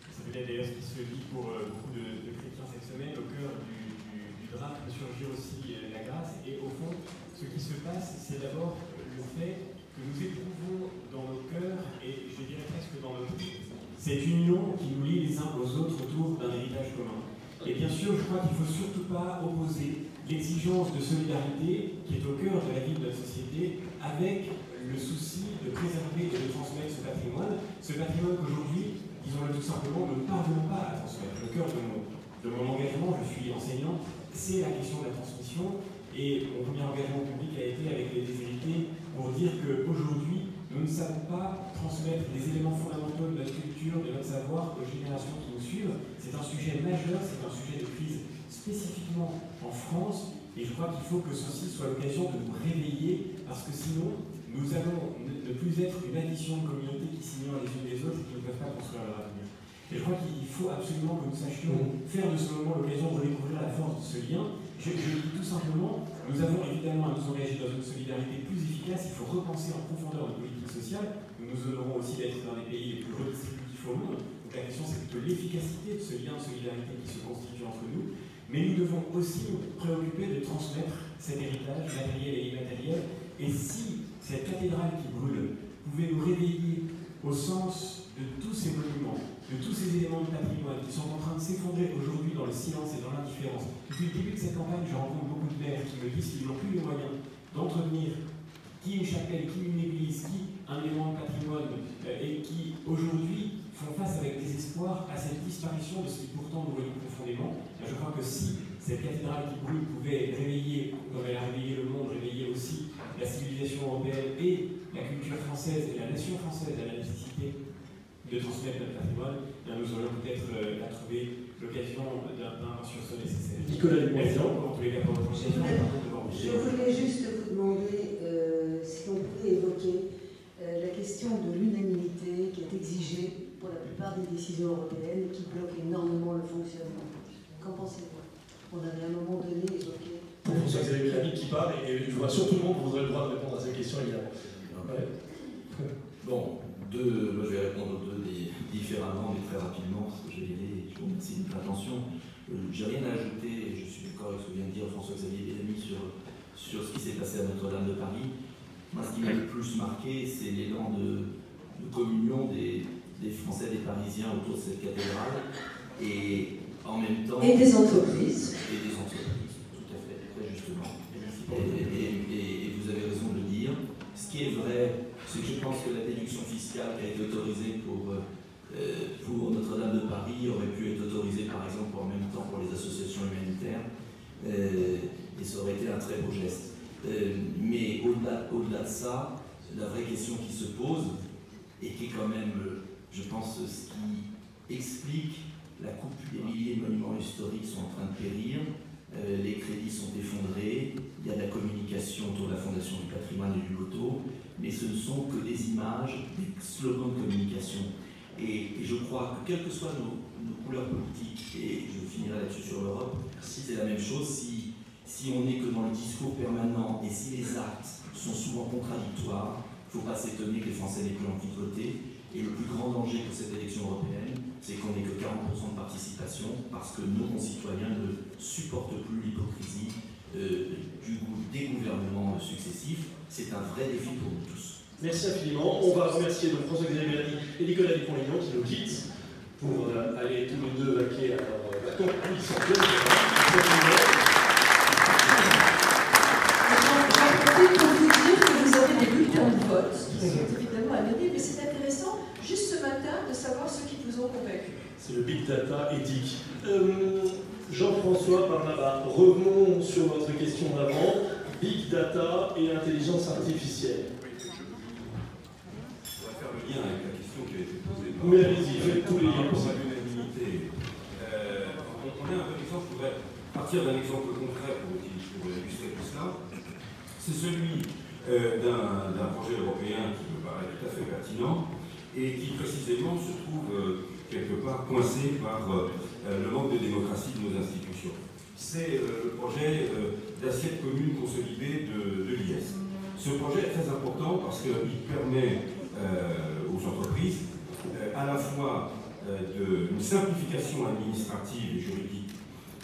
c'est peut-être d'ailleurs ce qui se dit pour euh, beaucoup de, de, chrétiens cette semaine, au cœur du, du, du drame peut surgir aussi la grâce, et au fond, ce qui se passe, c'est d'abord le fait que nous éprouvons dans nos cœurs, et je dirais presque dans nos vies, cette union qui nous lie les uns aux autres autour d'un héritage commun. Et bien sûr, je crois qu'il ne faut surtout pas opposer l'exigence de solidarité qui est au cœur de la vie de notre société avec le souci de préserver et de transmettre ce patrimoine, ce patrimoine qu'aujourd'hui, disons-le tout simplement, nous ne parvenons pas à transmettre. Le cœur de mon, de mon engagement, je suis enseignant, c'est la question de la transmission et mon premier engagement public a été avec les déshérités pour dire qu'aujourd'hui, nous ne savons pas transmettre les éléments fondamentaux de notre culture, de notre savoir aux générations qui nous suivent. C'est un sujet majeur, c'est un sujet de crise spécifiquement en France. Et je crois qu'il faut que ceci soit l'occasion de nous réveiller, parce que sinon, nous allons ne plus être une addition de communautés qui s'ignorent les unes des autres et qui ne peuvent pas construire leur avenir. Et je crois qu'il faut absolument que nous sachions faire de ce moment l'occasion de redécouvrir la force de ce lien. Je, dis tout simplement, nous avons évidemment à nous engager dans une solidarité plus efficace. Il faut repenser en profondeur nos politiques sociales. Nous nous honorons aussi d'être dans les pays les plus redistributifs au monde. Donc la question, c'est plutôt l'efficacité de ce lien de solidarité qui se constitue entre nous. Mais nous devons aussi nous préoccuper de transmettre cet héritage matériel et immatériel. Et si cette cathédrale qui brûle pouvait nous réveiller au sens de tous ces monuments, de tous ces éléments de patrimoine qui sont en train de s'effondrer aujourd'hui dans le silence et dans l'indifférence. Depuis le début de cette campagne, je rencontre beaucoup de maires qui me disent qu'ils n'ont plus les moyens d'entretenir qui une chapelle, qui une église, qui un élément de patrimoine, euh, et qui aujourd'hui font face avec désespoir à cette disparition de ce qui pourtant nous relie profondément. je crois que si cette cathédrale qui brûle pouvait réveiller, comme elle a réveillé le monde, réveiller aussi la civilisation européenne et la culture française et la nation française à la de transmettre notre patrimoine, bien nous aurions peut-être euh, à trouver l'occasion d'un sursaut nécessaire. Nicolas Merci pour tous les cas pour votre Je voulais juste vous demander euh, si on pouvait évoquer euh, la question de l'unanimité qui est exigée pour la plupart des décisions européennes et qui bloque énormément le fonctionnement. Qu'en pensez-vous? On avait à un moment donné évoqué. François-Xavier Bellamy qui parle et je vois surtout le monde voudrait le droit de répondre à ces questions évidemment. Bon, deux, moi je vais répondre aux deux différemment, mais très rapidement, parce que j'ai aidé, je vous remercie de votre attention. Euh, j'ai rien à ajouter, et je suis d'accord avec ce que vient de dire François-Xavier Bellamy sur, sur ce qui s'est passé à Notre-Dame de Paris. Moi, ce qui m'a le plus marqué, c'est l'élan de, communion des, des, Français, des Parisiens autour de cette cathédrale, et en même temps... Et des entreprises. Et des entreprises, tout à fait, très justement. Et, et vous avez raison de le dire. Ce qui est vrai, c'est que je pense que la déduction fiscale qui a été autorisée pour, euh, pour Notre-Dame de Paris aurait pu être autorisée par exemple en même temps pour les associations humanitaires, euh, et ça aurait été un très beau geste. Euh, mais au-delà au de ça, la vraie question qui se pose, et qui est quand même, je pense, ce qui explique la coupe des milliers de monuments historiques sont en train de périr, les crédits sont effondrés, il y a de la communication autour de la Fondation du patrimoine et du loto, mais ce ne sont que des images, des slogans de communication. Et, je crois que quelles que soient nos, couleurs politiques, et je finirai là-dessus sur l'Europe, c'est la même chose, si, si on n'est que dans le discours permanent et si les actes sont souvent contradictoires, il ne faut pas s'étonner que les Français n'aient plus envie de voter. Et le plus grand danger pour cette élection européenne, c'est qu'on n'ait que 40% de participation parce que nos concitoyens ne supportent plus l'hypocrisie du, des gouvernements successifs c'est un vrai défi pour nous tous. Merci infiniment. On va remercier donc François-Xavier Mélanie et Nicolas Dupont-Lignon qui nous quittent pour euh, aller tous les deux vaquer à leur euh. J'en pour vous dire que vous avez des bulletins de vote qui sont évidemment anonymes, mais c'est intéressant juste ce matin de savoir ceux qui vous ont convaincu. C'est le big data éthique. Euh, Jean-François Barnaba, revenons sur votre question d'avant big data et intelligence artificielle. On va faire le lien avec la question qui a été posée par... Mais allez-y, faites tous les liens. Pour l'unanimité. Euh, on, est un peu d'exemple, je voudrais partir d'un exemple concret pour, illustrer tout cela. C'est celui euh, d'un projet européen qui me paraît tout à fait pertinent et qui précisément se trouve euh, quelque part coincé par le manque de démocratie de nos institutions c'est euh, le projet euh, d'assiette commune consolidée de, l'IS. Ce projet est très important parce qu'il permet euh, aux entreprises à la fois une simplification administrative et juridique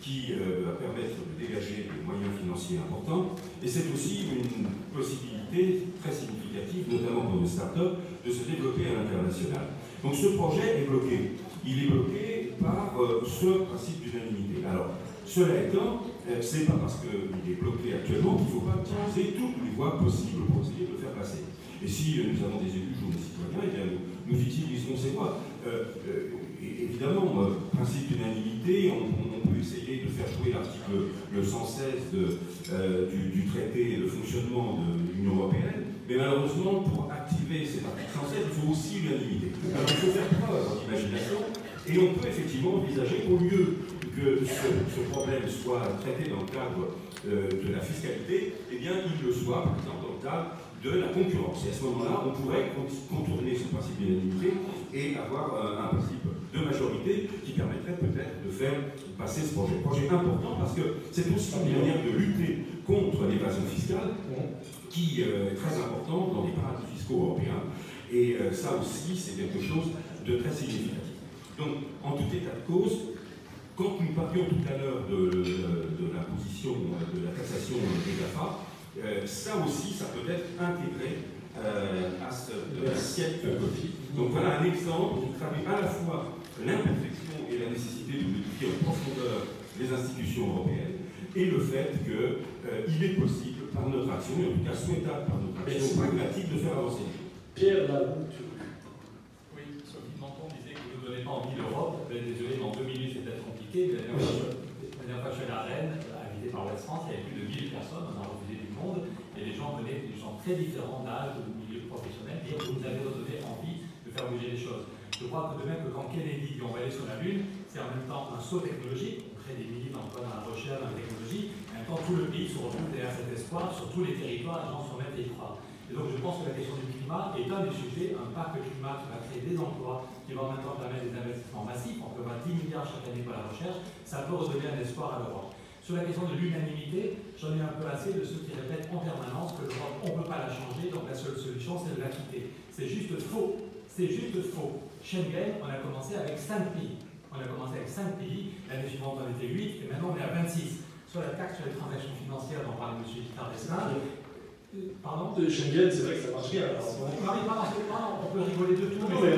qui va permettre de dégager des moyens financiers importants, et c'est aussi une possibilité très significative, notamment pour nos startups, de se développer à l'international. Donc ce projet est bloqué. Il est bloqué par ce principe d'unanimité. Alors, cela étant, euh, c'est pas parce qu'il est bloqué actuellement qu'il ne faut pas utiliser toutes les voies possibles pour essayer de le faire passer. Et si euh, nous avons des élus, ou des citoyens, eh bien, nous, utiliserons ces voies. Euh, évidemment, principe d'unanimité, on, peut essayer de faire jouer l'article 116 du, traité de fonctionnement de l'Union européenne, mais malheureusement, pour activer cet article 116, il faut aussi l'unanimité. Alors il faut faire preuve d'imagination, et on peut effectivement envisager, au lieu que ce, problème soit traité dans le cadre euh, de la fiscalité, eh bien, il le soit, par exemple, dans le cadre de la concurrence. Et à ce moment-là, on pourrait contourner ce principe d'unanimité et avoir euh, un principe de majorité qui permettrait peut-être de faire passer ce projet. Projet important parce que c'est aussi une manière de lutter contre l'évasion fiscale qui euh, est très important dans les paradis fiscaux européens. Et euh, ça aussi, c'est quelque chose de très significatif. Donc, en tout état de cause, quand nous parlions tout à l'heure de, de, la position de la taxation des GAFA, euh, ça aussi, ça peut être intégré euh, à ce siècle Covid. Donc voilà un exemple qui traduit à la fois l'imperfection et la nécessité de modifier en profondeur les institutions européennes et le fait qu'il est possible, par notre action, et en tout cas souhaitable par notre action pragmatique, de faire avancer. Pierre Lavou, Oui, Sophie Menton disait que vous ne donnez pas envie l'Europe. Ben, désolé, dans deux minutes, c'est peut-être compliqué. La dernière fois, je suis à la Rennes, invité par West France, il y avait plus de 1000 personnes, on a refusé du monde, et les gens venaient des gens très différents d'âge, de milieu professionnel, et vous nous avez donné envie de faire bouger les choses. Je crois que de même que quand Kennedy dit on va aller sur la Lune, c'est en même temps un saut technologique, on crée des milliers d'emplois dans la recherche, dans la technologie, temps tout le pays se retrouve derrière cet espoir, sur tous les territoires, les gens se remettent et y croient. Et donc je pense que la question du climat est un des sujets, un parc climat qui va créer des emplois, qui va en même temps permettre des investissements massifs, on peut avoir 10 milliards chaque année pour la recherche, ça peut redonner un espoir à l'Europe. Sur la question de l'unanimité, j'en ai un peu assez de ceux qui répètent en permanence que l'Europe, on ne peut pas la changer, donc la seule solution, c'est de la quitter. C'est juste faux. C'est juste faux. Schengen, on a commencé avec 5 pays. On a commencé avec 5 pays, l'année suivante on était 8, et maintenant on est à 26. Sur la taxe sur les transactions financières dont parle M. Guitard d'Estin, Pardon De Schengen, c'est vrai que ça marche bien. Alors, pardon, on peut rigoler de tout, mais,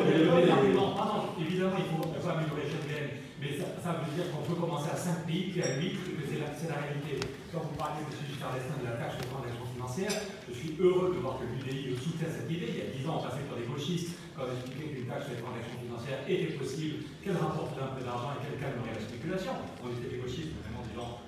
évidemment, il faut, il faut améliorer Schengen. Mais ça, ça veut dire qu'on peut commencer à 5 pays, puis à 8, que c'est la, la, réalité. Quand vous parlez, M. Giscard d'Estaing, de la taxe sur les transactions financières, je suis heureux de voir que l'UDI soutient cette idée. Il y a 10 ans, on passait pour des gauchistes quand on expliquait qu'une taxe sur les transactions financières était possible, qu'elle rapporterait un peu d'argent et qu'elle calmerait la spéculation. On était des gauchistes, mais vraiment des gens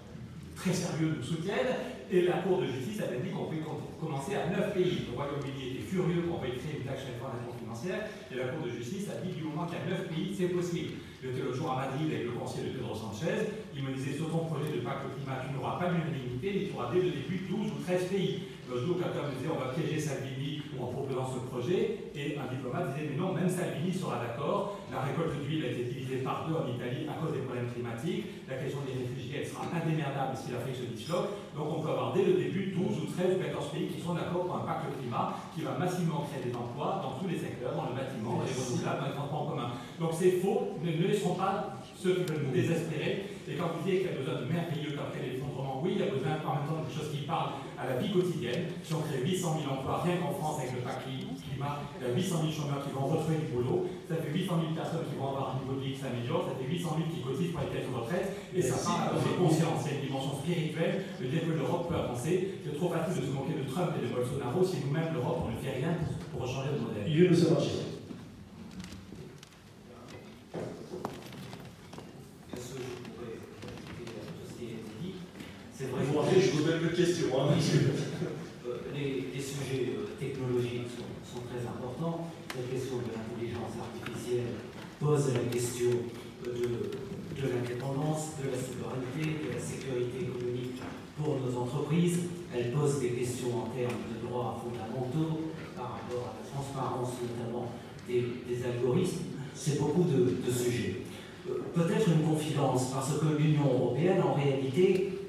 très sérieux nous soutiennent. Et la Cour de justice avait dit qu'on pouvait commencer à 9 pays. Le Royaume-Uni était furieux qu'on veuille créer une taxe sur les transactions financières. Et la Cour de justice a dit du moment qu'il y a 9 pays, c'est possible. J'étais le jour à Madrid avec le conseiller de Pedro Sanchez. Il me disait sur ton projet de pacte climat, tu n'auras pas d'unanimité, mais tu auras dès le début 12 ou 13 pays. Le jour, quelqu'un me disait on va piéger Salvini en proposant ce projet. Et un diplomate disait mais non, même Salvini sera d'accord. La récolte d'huile a été divisée par deux en Italie à cause des problèmes climatiques. La question des réfugiés, elle sera indémerdable si l'Afrique se disloque. Donc on peut avoir dès le début 12 ou 13 ou 14 pays qui sont d'accord pour un pacte climat qui va massivement créer des emplois dans tous les secteurs, dans le bâtiment, dans les renouvelables, dans les transports en commun. Donc c'est faux, ne, ne laissons pas ceux qui veulent nous désespérer. Et quand vous dites qu'il y a besoin de merveilleux après l'effondrement, oui, il y a besoin en même temps de choses qui parlent à la vie quotidienne. Si on crée 800 000 emplois, rien qu'en France avec le pacte climat, il y a 800 000 chômeurs qui vont retrouver du boulot, ça fait 800 000 personnes qui vont avoir un niveau de vie qui s'améliore, ça fait 800 000 qui cotisent pour les caisses de retraite, et ça parle à conscience, c'est une dimension spirituelle, le dire que l'Europe peut avancer. C'est trop facile de se moquer de Trump et de Bolsonaro si nous-mêmes, l'Europe, on ne fait rien pour, pour changer de modèle. C'est vrai. Je vous donne une question. Hein, les, les, sujets euh, technologiques sont, sont, très importants. La question de l'intelligence artificielle pose la question de, de l'indépendance, de la souveraineté, de la sécurité économique pour nos entreprises. Elle pose des questions en termes de droits fondamentaux par rapport à la transparence notamment des, des algorithmes. C'est beaucoup de, de sujets. Euh, peut-être une confidence, parce que l'Union européenne, en réalité,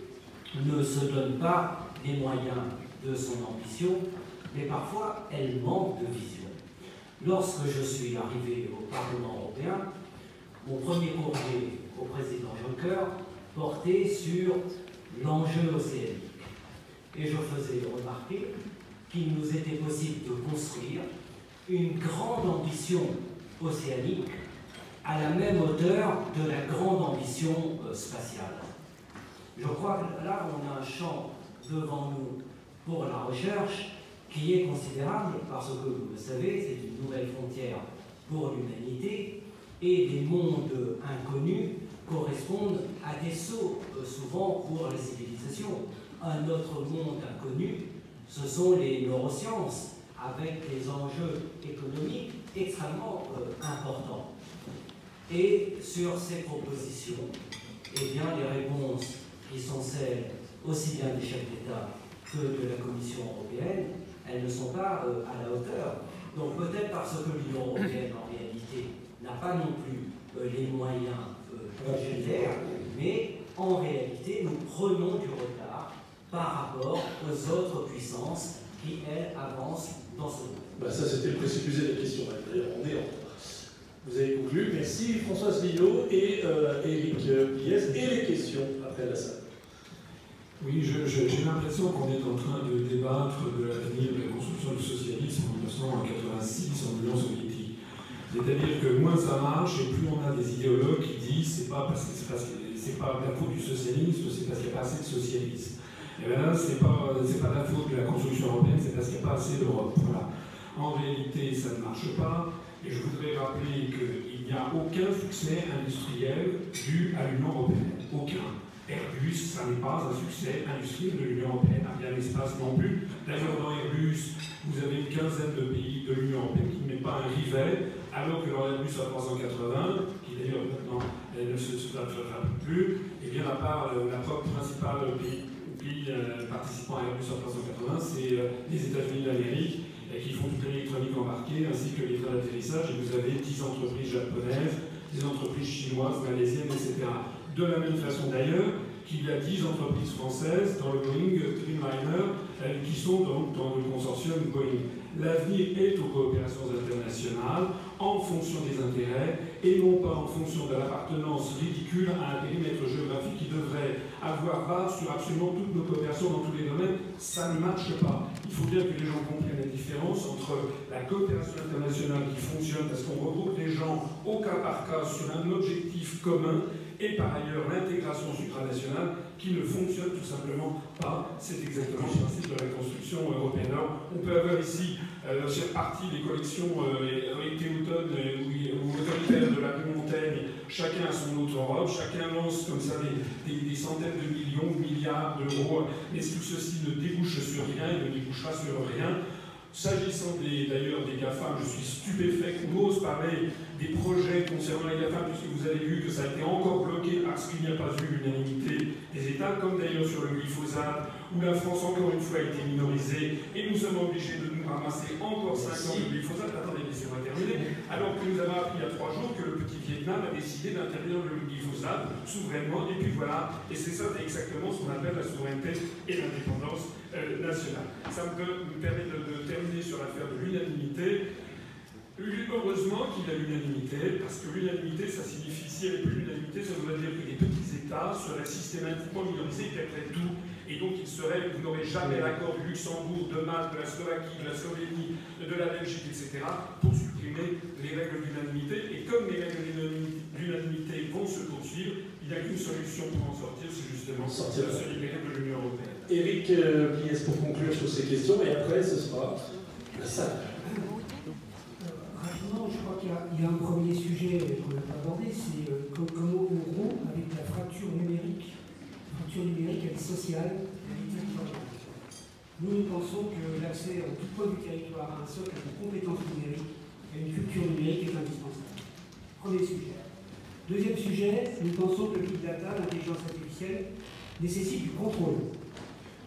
ne se donne pas les moyens de son ambition, mais parfois elle manque de vision. Lorsque je suis arrivé au Parlement européen, mon premier courrier au président Juncker portait sur l'enjeu océanique. Et je faisais remarquer qu'il nous était possible de construire une grande ambition océanique à la même hauteur de la grande ambition spatiale. Je crois que là, on a un champ devant nous pour la recherche qui est considérable parce que, vous le savez, c'est une nouvelle frontière pour l'humanité et des mondes inconnus correspondent à des sauts, souvent pour les civilisations. Un autre monde inconnu, ce sont les neurosciences, avec des enjeux économiques extrêmement euh, importants. Et sur ces propositions, eh bien, les réponses qui sont celles aussi bien des chefs d'État que de la Commission européenne elles ne sont pas euh, à la hauteur. Donc peut-être parce que l'Union européenne, en réalité, n'a pas non plus euh, les moyens budgétaires, mais en réalité, nous prenons du retard par rapport aux autres puissances qui, elles, avancent dans ce monde. Bah ça, c'était le de la question. D'ailleurs, on est en Vous avez conclu. Merci Françoise Lillot et euh, Eric Pièce. Et les questions après la salle. Oui, j'ai l'impression qu'on est en train de débattre de l'avenir de la construction du socialisme en 1986 en Union soviétique. C'est-à-dire que moins ça marche et plus on a des idéologues qui disent c'est pas parce que c'est pas la faute du socialisme, c'est parce qu'il n'y a pas assez de socialisme. Et bien là, c'est pas, pas la faute de la construction européenne, c'est parce qu'il n'y a pas assez d'Europe. En réalité, ça ne marche pas. Et je voudrais rappeler qu'il n'y a aucun succès industriel dû à l'Union européenne. Aucun. Airbus, ça n'est pas un succès industriel de l'Union européenne. Ariane Espace non plus. D'ailleurs, dans Airbus, vous avez une quinzaine de pays de l'Union européenne qui ne mettent pas un rivet, alors que dans Airbus A380, qui d'ailleurs maintenant ne se fera plus, et eh bien à part euh, la propre principale pays, pays euh, participant à Airbus A380, c'est euh, les États-Unis d'Amérique qui font toute l'électronique embarquée ainsi que les trains d'atterrissage. Et vous avez 10 entreprises japonaises, des entreprises chinoises, malaisiennes, etc. De la même façon d'ailleurs qu'il y a 10 entreprises françaises dans le Boeing Dreamliner qui sont donc dans le consortium Boeing. L'avenir est aux coopérations internationales en fonction des intérêts et non pas en fonction de l'appartenance ridicule à un périmètre géographique qui devrait avoir base sur absolument toutes nos coopérations dans tous les domaines. Ça ne marche pas. Il faut bien que les gens comprennent la différence entre la coopération internationale qui fonctionne parce qu'on regroupe les gens au cas par cas sur un objectif commun et par ailleurs l'intégration supranationale qui ne fonctionne tout simplement pas. C'est exactement le principe de la construction européenne. Alors, on peut avoir ici euh, sur partie des collections euh, ou, autoritaires de la Montaigne, chacun a son autre Europe, chacun lance comme ça des, des, centaines de millions, milliards d'euros, mais tout ceci ne débouche sur rien, il ne débouchera sur rien. S'agissant d'ailleurs des, GAFAM, je suis stupéfait qu'on ose parler des projets concernant les GAFAM, puisque vous avez vu que ça a été encore bloqué parce qu'il n'y a pas eu l'unanimité des États, comme d'ailleurs sur le glyphosate, où la France encore une fois a été minorisée, et nous sommes obligés de nous ramasser encore 5 ans de glyphosate. Attendez, laissez-moi terminer. Alors que nous avons appris il y a 3 jours que Vietnam a décidé d'interdire le glyphosate souverainement, et puis voilà, et c'est ça exactement ce qu'on appelle la souveraineté et l'indépendance euh, nationale. Ça me, permet de terminer sur l'affaire de l'unanimité. Heureusement qu'il y a l'unanimité, parce que l'unanimité, ça signifie, si elle n'est plus l'unanimité, ça voudrait dire que les petits États seraient systématiquement minorisés, qu'après tout, et donc il serait, vous n'aurez jamais l'accord du Luxembourg, de Malte, de la Slovaquie, de la Slovénie, de la Belgique, etc., pour supprimer les règles d'unanimité. Et comme les règles d'unanimité vont se poursuivre, il n'y a qu'une solution pour en sortir, c'est justement sortir de se libérer de l'Union européenne. Éric euh, pour conclure sur ces questions, et après, ce sera Rapidement, je crois qu'il y, a un premier sujet qu'on n'a pas abordé, c'est euh, comment on rompt avec la fracture numérique. Fracture numérique, elle est sociale, elle est territoriale. Nous, nous pensons que l'accès à tout point du territoire à un socle de compétences numériques et une culture numérique est indispensable. Premier sujet. Deuxième sujet, nous pensons que le big data, l'intelligence artificielle, nécessite du contrôle.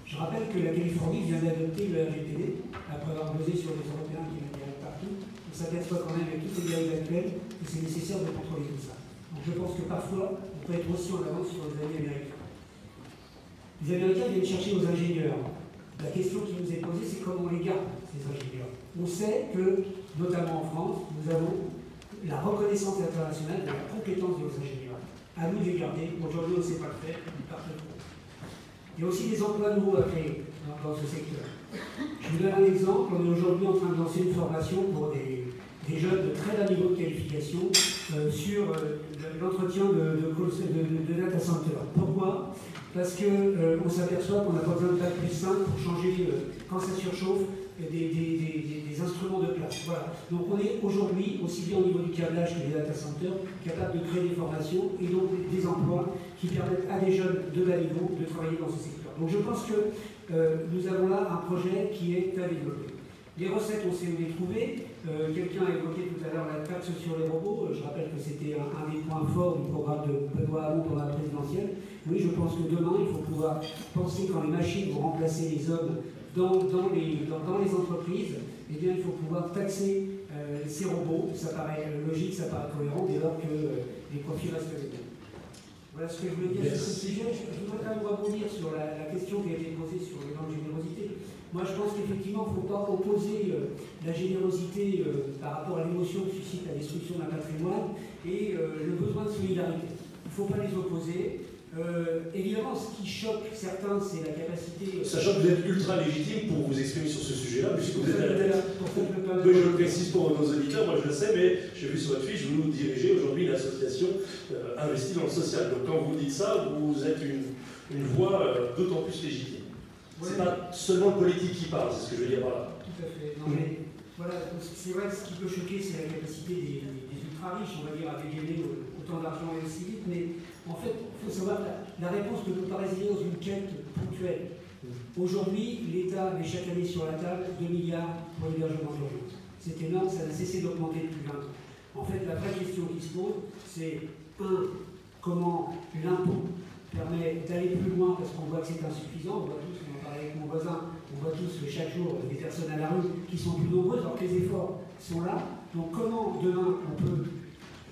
Je rappelle que la Californie vient d'adopter le RGPD, après avoir posé sur les Européens qui viennent partout. On s'aperçoit quand même avec toutes les dérives actuelles que c'est nécessaire de contrôler tout ça. Donc je pense que parfois, on peut être aussi en avance sur les amis américains. Les Américains viennent chercher nos ingénieurs. La question qui nous est posée, c'est comment on les garde, ces ingénieurs. On sait que, notamment en France, nous avons la reconnaissance internationale de la compétence de nos ingénieurs. À nous de les garder. Aujourd'hui, on ne sait pas le faire, il y a aussi des emplois nouveaux à créer dans, ce secteur. Je vous donne un exemple. On est aujourd'hui en train de lancer une formation pour des, jeunes de très bas niveau de qualification euh, sur euh, l'entretien de, de, data center. Pourquoi? Parce qu'on euh, s'aperçoit qu'on n'a pas besoin de bac plus 5 pour changer, quand ça surchauffe, des, instruments de place. Donc on est aujourd'hui, aussi bien au niveau du câblage que des data centers, capable de créer des formations et donc des emplois qui permettent à des jeunes de bas niveau de travailler dans ce secteur. Donc je pense que euh, nous avons là un projet qui est à développer. Les recettes, on sait où les trouver. Euh, quelqu'un a évoqué tout à l'heure la taxe sur les robots. Euh, je rappelle que c'était un, des points forts du programme de Benoît Hamon pour la présidentielle. Oui, je pense que demain, il faut pouvoir penser quand les machines vont remplacer les hommes dans, dans, les, dans, les, entreprises, eh bien, il faut pouvoir taxer ces robots. Ça paraît logique, ça paraît cohérent dès lors que les profits restent les mêmes. Voilà ce que je voulais dire sur ce sujet. Je, voudrais quand même rebondir sur la, question qui a été posée sur les grandes générosité. Moi, je pense qu'effectivement, il ne faut pas opposer euh, la générosité euh, par rapport à l'émotion que suscite la destruction d'un patrimoine et euh, le besoin de solidarité. Il ne faut pas les opposer. Évidemment, ce qui choque certains, c'est la capacité. Sachant que vous êtes ultra légitime pour vous exprimer sur ce sujet-là, puisque vous êtes à la tête. je le précise pour nos auditeurs, moi je le sais, mais j'ai vu sur votre fiche, vous dirigez aujourd'hui une association investie dans le social. Donc quand vous dites ça, vous êtes une, une voix d'autant plus légitime. C'est pas seulement le politique qui parle, c'est ce que je veux dire par là. Tout à fait. Non, mais, voilà, c'est vrai que ce qui peut choquer, c'est la capacité des, ultra-riches, on va dire, à dégainer autant d'argent et aussi vite, mais en fait, il faut savoir que la, réponse ne peut pas résider dans une quête ponctuelle. Aujourd'hui, l'État met chaque année sur la table 2 milliards pour l'hébergement d'urgence. C'est énorme, ça n'a cessé d'augmenter depuis 20 ans. En fait, la vraie question qui se pose, c'est un, comment l'impôt permet d'aller plus loin parce qu'on voit que c'est insuffisant, on voit tous avec mon voisin, on voit tous chaque jour des personnes à la rue qui sont plus nombreuses, alors que les efforts sont là. Donc comment demain on peut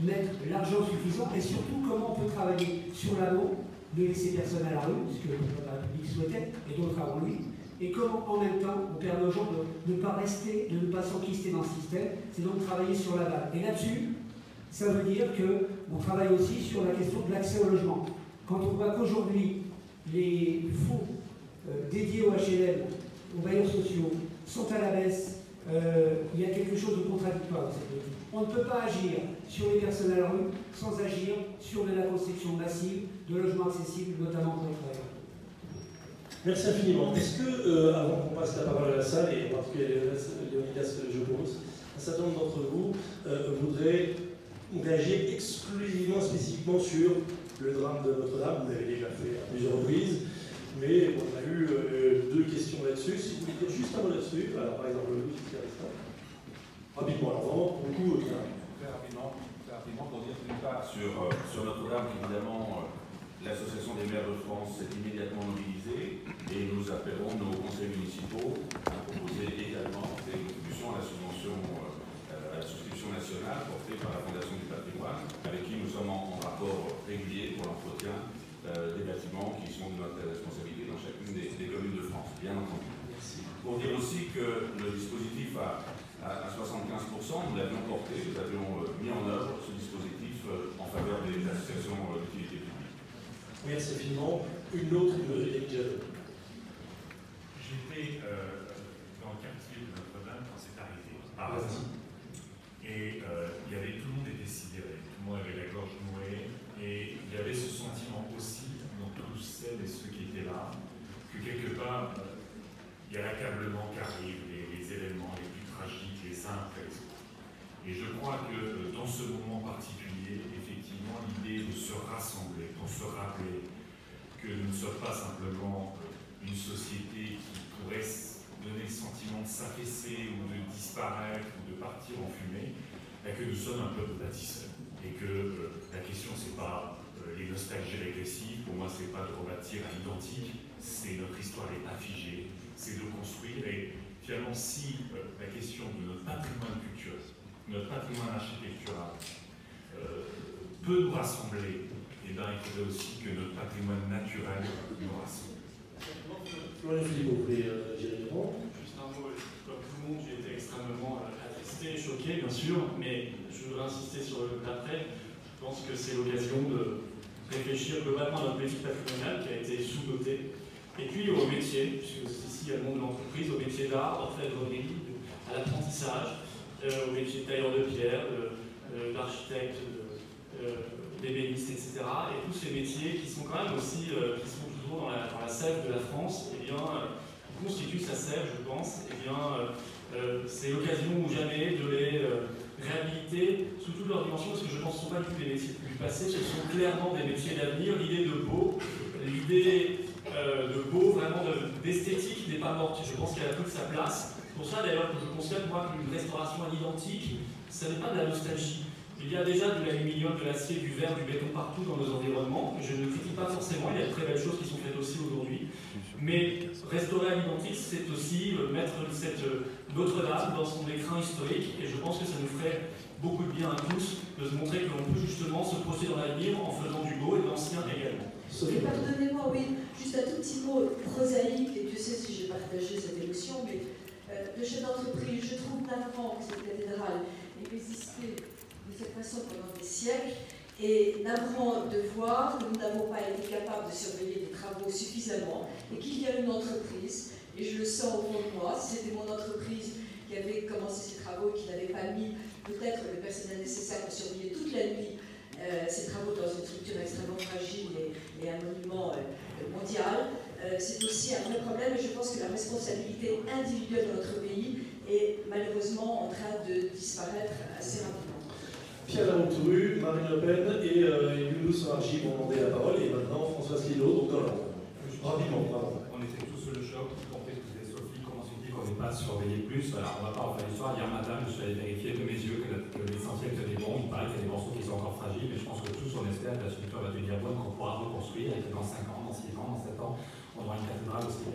mettre l'argent suffisant et surtout comment on peut travailler sur l'amont de laisser personne à la rue, ce que la République souhaitait, et d'autres avant lui, et comment en même temps on permet aux gens de ne pas rester, de ne pas s'enquister dans le système, c'est donc travailler sur la balle. Et là-dessus, ça veut dire qu'on travaille aussi sur la question de l'accès au logement. Quand on voit qu'aujourd'hui, les fonds euh, dédiés au HLM, aux bailleurs sociaux, sont à la baisse, euh, il y a quelque chose de contradictoire. On ne peut pas agir sur les personnes à la rue sans agir sur de la construction massive de logements accessibles, notamment pour les travailleurs. Merci infiniment. Est-ce que, euh, avant qu'on passe la parole à la salle, et en particulier à Léonidas pose, un certain nombre d'entre vous euh, voudraient réagir exclusivement, spécifiquement sur le drame de Notre-Dame Vous l'avez déjà fait à plusieurs reprises mais on a eu euh, deux questions là-dessus. Si vous voulez juste un mot là-dessus, alors par exemple, Louis Rapidement, alors vraiment. Euh, rapidement, pour dire d'une part sur, euh, sur Notre-Dame, évidemment, l'Association des maires de France s'est immédiatement mobilisée et nous appellerons nos conseils municipaux à proposer également des contributions à la subvention, à la souscription nationale portée par la Fondation du patrimoine, avec qui nous sommes en rapport régulier pour l'entretien euh, des bâtiments qui sont de notre responsabilité dans chacune des, communes de France, bien entendu. Pour dire aussi que le dispositif à, à, 75%, nous l'avions porté, nous avions euh, mis en œuvre ce dispositif euh, en faveur des associations d'utilité publique. Merci infiniment. Une autre J'étais dans le quartier de Notre-Dame quand c'est arrivé, par Et il y avait tout le monde était sidéré, tout le monde avait la gorge nouée, et il y avait ce sentiment aussi dans tous celles et ceux qui étaient là, que quelque part, euh, il y a l'accablement qui arrive, les, événements les Et je crois que euh, dans ce moment particulier, effectivement, l'idée de se rassembler, pour se rappeler que nous ne sommes pas simplement euh, une société qui pourrait donner le sentiment de s'affaisser ou de disparaître ou de partir en fumée, mais que nous sommes un peuple bâtisseur. Et que euh, la question, c'est pas les nostalgies régressives, pour moi, c'est pas de rebâtir à l'identique, c'est notre histoire n'est pas figée, c'est de construire. Et finalement, si la question de notre patrimoine culturel, notre patrimoine architectural peut nous rassembler, et eh bien, il faudrait aussi que notre patrimoine naturel nous rassemble. Florian Philippe, vous voulez dire Juste un mot, comme tout le monde, j'ai été extrêmement attristé, choqué, bien sûr, mais je voudrais insister sur l'après. Je pense que c'est l'occasion de réfléchir globalement à notre politique patrimoniale qui a été sous-dotée. Et puis au métier, puisque ici il y a le monde de l'entreprise, au métier d'art, d'orfèvrerie, à l'apprentissage, euh, au métier de tailleur de pierre, d'architecte, d'ébéniste, etc. Et tous ces métiers qui sont quand même aussi, euh, qui sont toujours dans la, sève de la France, eh bien, euh, constituent sa sève, je pense, et eh bien, c'est l'occasion ou jamais de les réhabiliter sous toutes leurs dimensions, parce que je pense que ce ne sont pas des métiers du passé, ce sont clairement des métiers d'avenir. L'idée de beau, l'idée euh, de beau, vraiment d'esthétique n'est pas morte. Je pense qu'elle a toute sa place. C'est pour ça d'ailleurs que je constate moi qu'une restauration à l'identique, ce n'est pas de la nostalgie. Il y a déjà de l'aluminium, de l'acier, du verre, du béton partout dans nos environnements. Je ne critique pas forcément, il y a de très belles choses qui sont faites aussi aujourd'hui. Mais restaurer à l'identique, c'est aussi mettre cette Notre-Dame dans son écrin historique, et je pense que ça nous ferait beaucoup de bien à tous de se montrer que l'on peut justement se projeter dans l'avenir en faisant du beau et de l'ancien également. Et pardonnez-moi, oui, juste un tout petit mot prosaïque, et Dieu sait si j'ai partagé cette émotion, mais euh, le chef d'entreprise, je trouve navrant que cette cathédrale ait existé de cette façon pendant des siècles, et navrant de voir que nous n'avons pas été capables de surveiller les travaux suffisamment, et qu'il y a une entreprise, et je le sens au fond de moi, si c'était mon entreprise qui avait commencé ces travaux et qui n'avait pas mis peut-être le personnel nécessaire pour surveiller toute la nuit euh, ces travaux dans une structure extrêmement fragile et, un monument euh, mondial, euh, c'est aussi un vrai problème et je pense que la responsabilité individuelle de notre pays est malheureusement en train de disparaître assez rapidement. Pierre Lamontouru, Marine Le Pen et euh, Younous Marji vont demander la parole et maintenant François Lilo, donc Rapidement, pardon. On était tous sous le choc, y compris qu'on n'est pas surveillé plus? Alors, on va pas refaire l'histoire. Hier matin, je suis allé vérifier de mes yeux que, l'essentiel était bon. Il paraît qu'il y a des morceaux qui sont encore fragiles, mais je pense que tous, on espère que la structure va devenir bonne, qu'on pourra reconstruire et que dans 5 ans, dans 6 ans, dans 7 ans, aura une cathédrale aussi.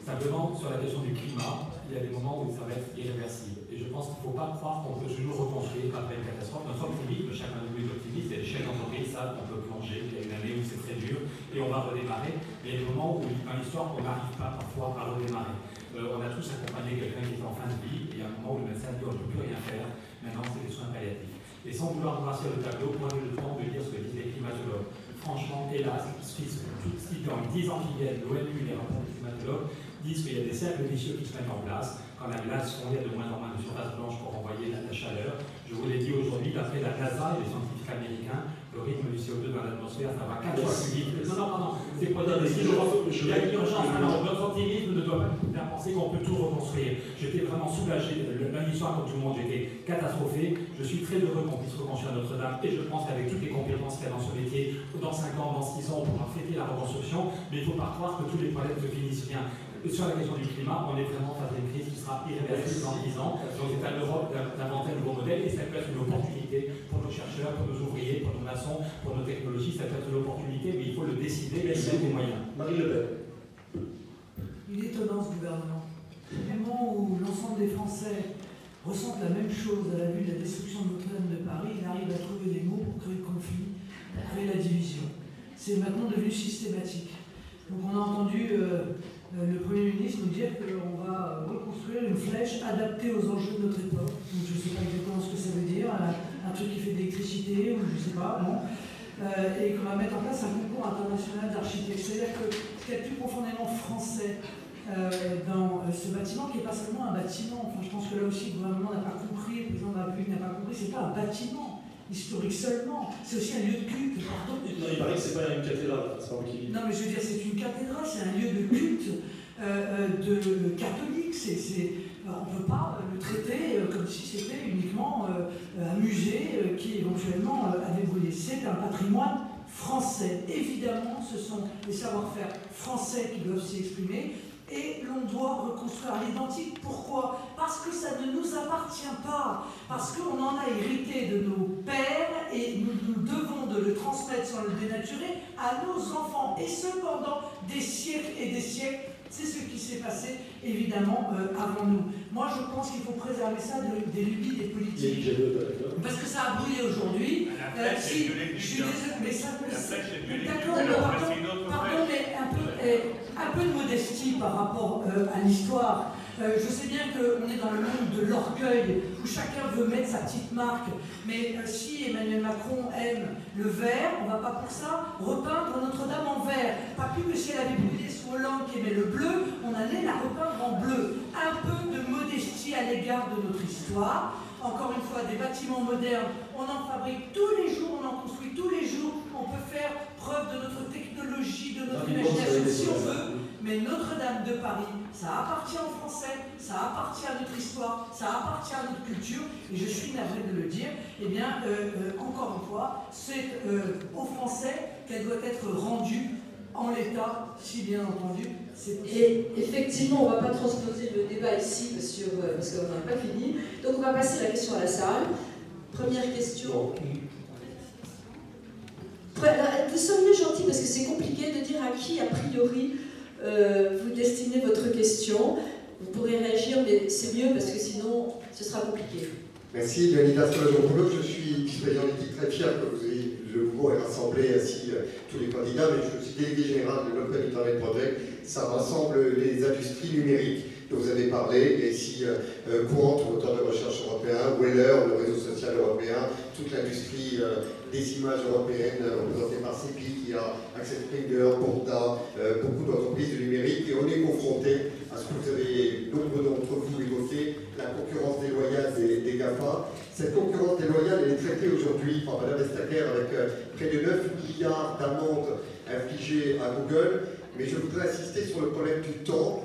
Simplement, sur la question du climat, il y a des moments où ça va être irréversible. Et je pense qu'il ne faut pas croire qu'on peut toujours reconstruire après une catastrophe. Nous sommes optimistes, chacun de nous est optimiste, et les chefs d'entreprise savent qu'on peut plonger. Il y a une année où c'est très dur, et on va redémarrer. Mais il y a des moments où, dans l'histoire, on n'arrive pas parfois à redémarrer. Euh, on a tous accompagné quelqu'un qui était en fin de vie, et il y a un moment où le médecin dit on ne peut plus rien faire, maintenant c'est des soins palliatifs. Et sans vouloir noircir le tableau, moi j'ai le temps de dire ce que disent les climatologues. Franchement, hélas, qui dans les 10 ans qui viennent, l'ONU, les rapports des climatologues, disent qu'il y a des cercles vicieux qui se mettent en place, quand la glace fondait de moins en moins de surface blanche pour envoyer la, chaleur. Je vous l'ai dit aujourd'hui, d'après la NASA et les scientifiques américains, le rythme du CO2 dans l'atmosphère, ça va 4 fois plus vite. Non, non, non, non, c'est pas dire Il y a une urgence. Alors, notre optimisme ne doit pas faire penser qu'on peut tout reconstruire. J'étais vraiment soulagé. Lundi soir, comme tout le monde, j'étais catastrophé. Je suis très heureux qu'on puisse reconstruire Notre-Dame et je pense qu'avec toutes les compétences qu'il y a dans ce métier, dans 5 ans, dans 6 ans, on pourra fêter la reconstruction. Mais il ne faut pas croire que tous les problèmes se finissent bien sur la question du climat, on est vraiment face à une crise qui sera irréversible dans 10 ans. Donc c'est à l'Europe d'inventer un nouveau modèle et ça peut être une opportunité pour nos chercheurs, pour nos ouvriers, pour nos maçons, pour nos technologies. Ça peut être une opportunité, mais il faut le décider et mettre des moyens. Marie Le Pen. Il est étonnant ce gouvernement. Au moment où l'ensemble des Français ressentent la même chose à la vue de la destruction de Notre-Dame de Paris, il arrive à trouver des mots pour créer le conflit, pour créer la division. C'est maintenant devenu systématique. Donc on a entendu euh, le Premier ministre nous dire qu'on va reconstruire une flèche adaptée aux enjeux de notre époque. Donc, je ne sais pas exactement ce que ça veut dire, un, truc qui fait de l'électricité, ou je ne sais pas, non. Euh, et qu'on va mettre en place un concours international d'architectes. C'est-à-dire que ce qui est plus profondément français euh, dans ce bâtiment, qui n'est pas seulement un bâtiment, je pense que là aussi le gouvernement n'a pas compris, le président de la République n'a pas compris, c'est pas un bâtiment historique seulement, c'est aussi un lieu de culte, pardon. Non, il paraît que c'est pas une cathédrale, c'est pas qui... Non, mais je veux dire, c'est une cathédrale, c'est un lieu de culte euh, euh de catholique. Euh, on ne peut pas le traiter comme si c'était uniquement un musée qui éventuellement avait brûlé. C'est un patrimoine français. Évidemment, ce sont les savoir-faire français qui doivent s'y exprimer et l'on doit reconstruire l'identique. Pourquoi? Parce que ça ne nous appartient pas, parce qu'on en a hérité de nos pères et nous, nous, devons de le transmettre sans le dénaturer à nos enfants. Et cependant, des siècles et des siècles, c'est ce qui s'est passé évidemment euh, avant nous. Moi, je pense qu'il faut préserver ça des lubies des politiques. Parce que ça a brûlé aujourd'hui. Euh, si, je suis désolé, mais ça D'accord, pardon, mais un peu, eh, un peu de modestie par rapport euh, à l'histoire. Euh, je sais bien qu'on est dans le monde de l'orgueil, où chacun veut mettre sa petite marque, mais euh, si Emmanuel Macron aime le vert, on ne va pas pour ça repeindre Notre-Dame en vert. Pas plus que si elle avait brûlé sous Hollande qui aimait le bleu, on allait la repeindre en bleu. Un peu de modestie à l'égard de notre histoire. Encore une fois, des bâtiments modernes, on en fabrique tous les jours, on en construit tous les jours, on peut faire preuve de notre technologie, de notre imagination si on veut, mais Notre-Dame de Paris, ça appartient aux Français, ça appartient à notre histoire, ça appartient à notre culture, et je suis navré de le dire, eh bien, euh, euh, encore une fois, c'est euh, aux Français qu'elle doit être rendue en l'état, si bien entendu, c'est Et effectivement, on ne va pas transposer le débat ici parce qu'on n'a pas fini. Donc on va passer la question à la salle. Première question. Vous seriez gentil parce que c'est compliqué de dire à qui, a priori, euh, vous destinez votre question. Vous pourrez réagir, mais c'est mieux parce que sinon, ce sera compliqué. Merci, Leonidas Kolodopoulos. Je suis vice-président d'équipe très fier que vous ayez de nouveau rassemblé ainsi euh, tous les candidats, mais je suis délégué général de l'Open Internet Project. Ça rassemble les industries numériques dont vous avez parlé, les si euh, euh courantes moteur de recherche européen, Weller, le réseau social européen, toute l'industrie euh, des images européennes euh, représentée par CEPI, qui a Access Springer, Porta, beaucoup d'entreprises du numérique, et on est confronté à ce que vous avez, nombre d'entre vous évoqué, la concurrence déloyale des, des, GAFA. Cette concurrence déloyale, elle est traitée aujourd'hui par Mme Vestager avec près de 9 milliards d'amendes infligées à Google, mais je voudrais insister sur le problème du temps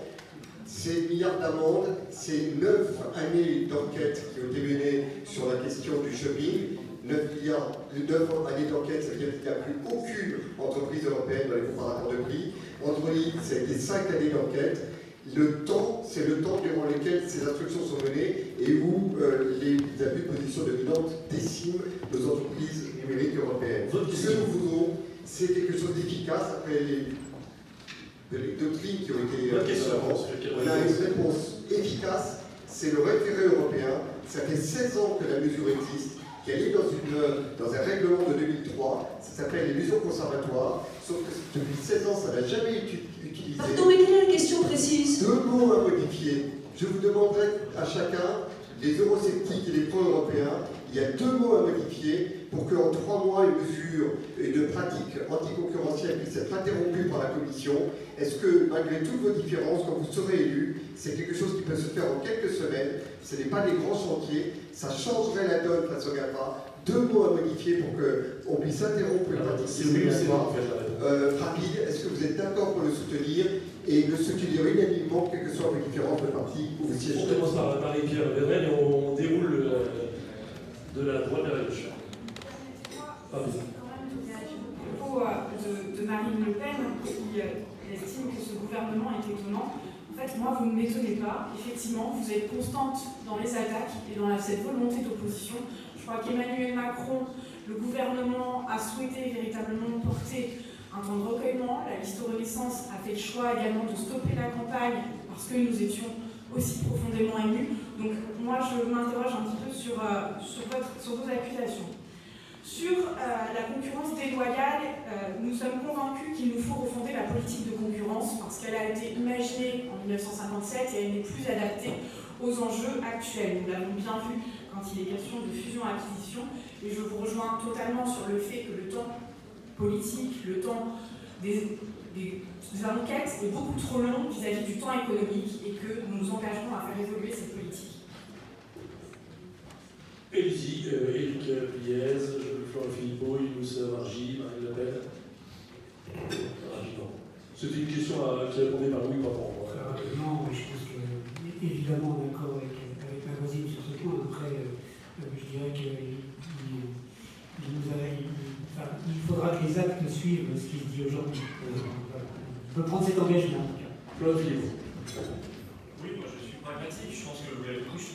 ces milliards d'amendes, c'est 9 années d'enquête qui ont été menées sur la question du shopping. 9, milliards, 9 années d'enquête, ça veut dire qu'il n'y a plus aucune entreprise européenne dans les comparateurs de prix. Android, ça a été 5 années d'enquête. Le temps, c'est le temps durant lequel ces instructions sont menées et où euh, les abus de position dominante déciment nos entreprises numériques européennes. Ce que nous voudrons, c'est quelque chose d'efficace après les les doctrines qui ont été question, on a une réponse efficace, c'est le référé européen. Ça fait 16 ans que la mesure existe, qu'elle est dans, une, dans un règlement de 2003, ça s'appelle les mesures conservatoires, sauf que depuis 16 ans, ça n'a jamais été utilisé. Pardon, mais quelle est la question précise? Deux mots à modifier. Je vous demanderai à chacun, les eurosceptiques et les pro-européens, il y a deux mots à modifier pour qu'en trois mois, une mesure de pratique anticoncurrentielle puisse être interrompue par la Commission. Est-ce que, malgré toutes vos différences, quand vous serez élu, c'est quelque chose qui peut se faire en quelques semaines Ce n'est pas des grands chantiers, ça changerait la donne face au GAFA. Deux mots à modifier pour qu'on puisse interrompre une pratique discriminatoire euh, rapide. Est-ce que vous êtes d'accord pour le soutenir et le soutenir unanimement, quelles que soient vos différences de parti où vous siégez On commence par Marie-Pierre Védrel et on, déroule de la droite vers la gauche. De, de, Marine Le Pen qui euh, estime que ce gouvernement est étonnant. En fait, moi, vous ne m'étonnez pas. Effectivement, vous êtes constante dans les attaques et dans cette volonté d'opposition. Je crois qu'Emmanuel Macron, le gouvernement, a souhaité véritablement porter un temps de recueillement. La liste Renaissance a fait le choix également de stopper la campagne parce que nous étions aussi profondément émus. Donc moi, je m'interroge un petit peu sur, euh, sur, vos accusations. Sur euh, la concurrence déloyale, euh, nous sommes convaincus qu'il nous faut refonder la politique de concurrence parce qu'elle a été imaginée en 1957 et elle n'est plus adaptée aux enjeux actuels. Nous l'avons bien vu quand il est question de fusion-acquisition et je vous rejoins totalement sur le fait que le temps politique, le temps des, enquêtes est beaucoup trop long vis-à-vis du temps économique et que nous nous engagerons à faire évoluer cette politique. Élysée, euh, Éric Florent Youssef Margie, Marine Le Pen. Rapidement. C'était une question à, qui répondait par oui ou par non. Rapidement, je pense que, évidemment, d'accord avec, avec ma voisine sur ce point. Après, euh, je dirais qu'il il, il, faudra que les actes suivent ce qui se dit aujourd'hui. Je peux prendre cet engagement, en tout cas. Oui, moi je suis pragmatique. Je pense que vous l'avez compris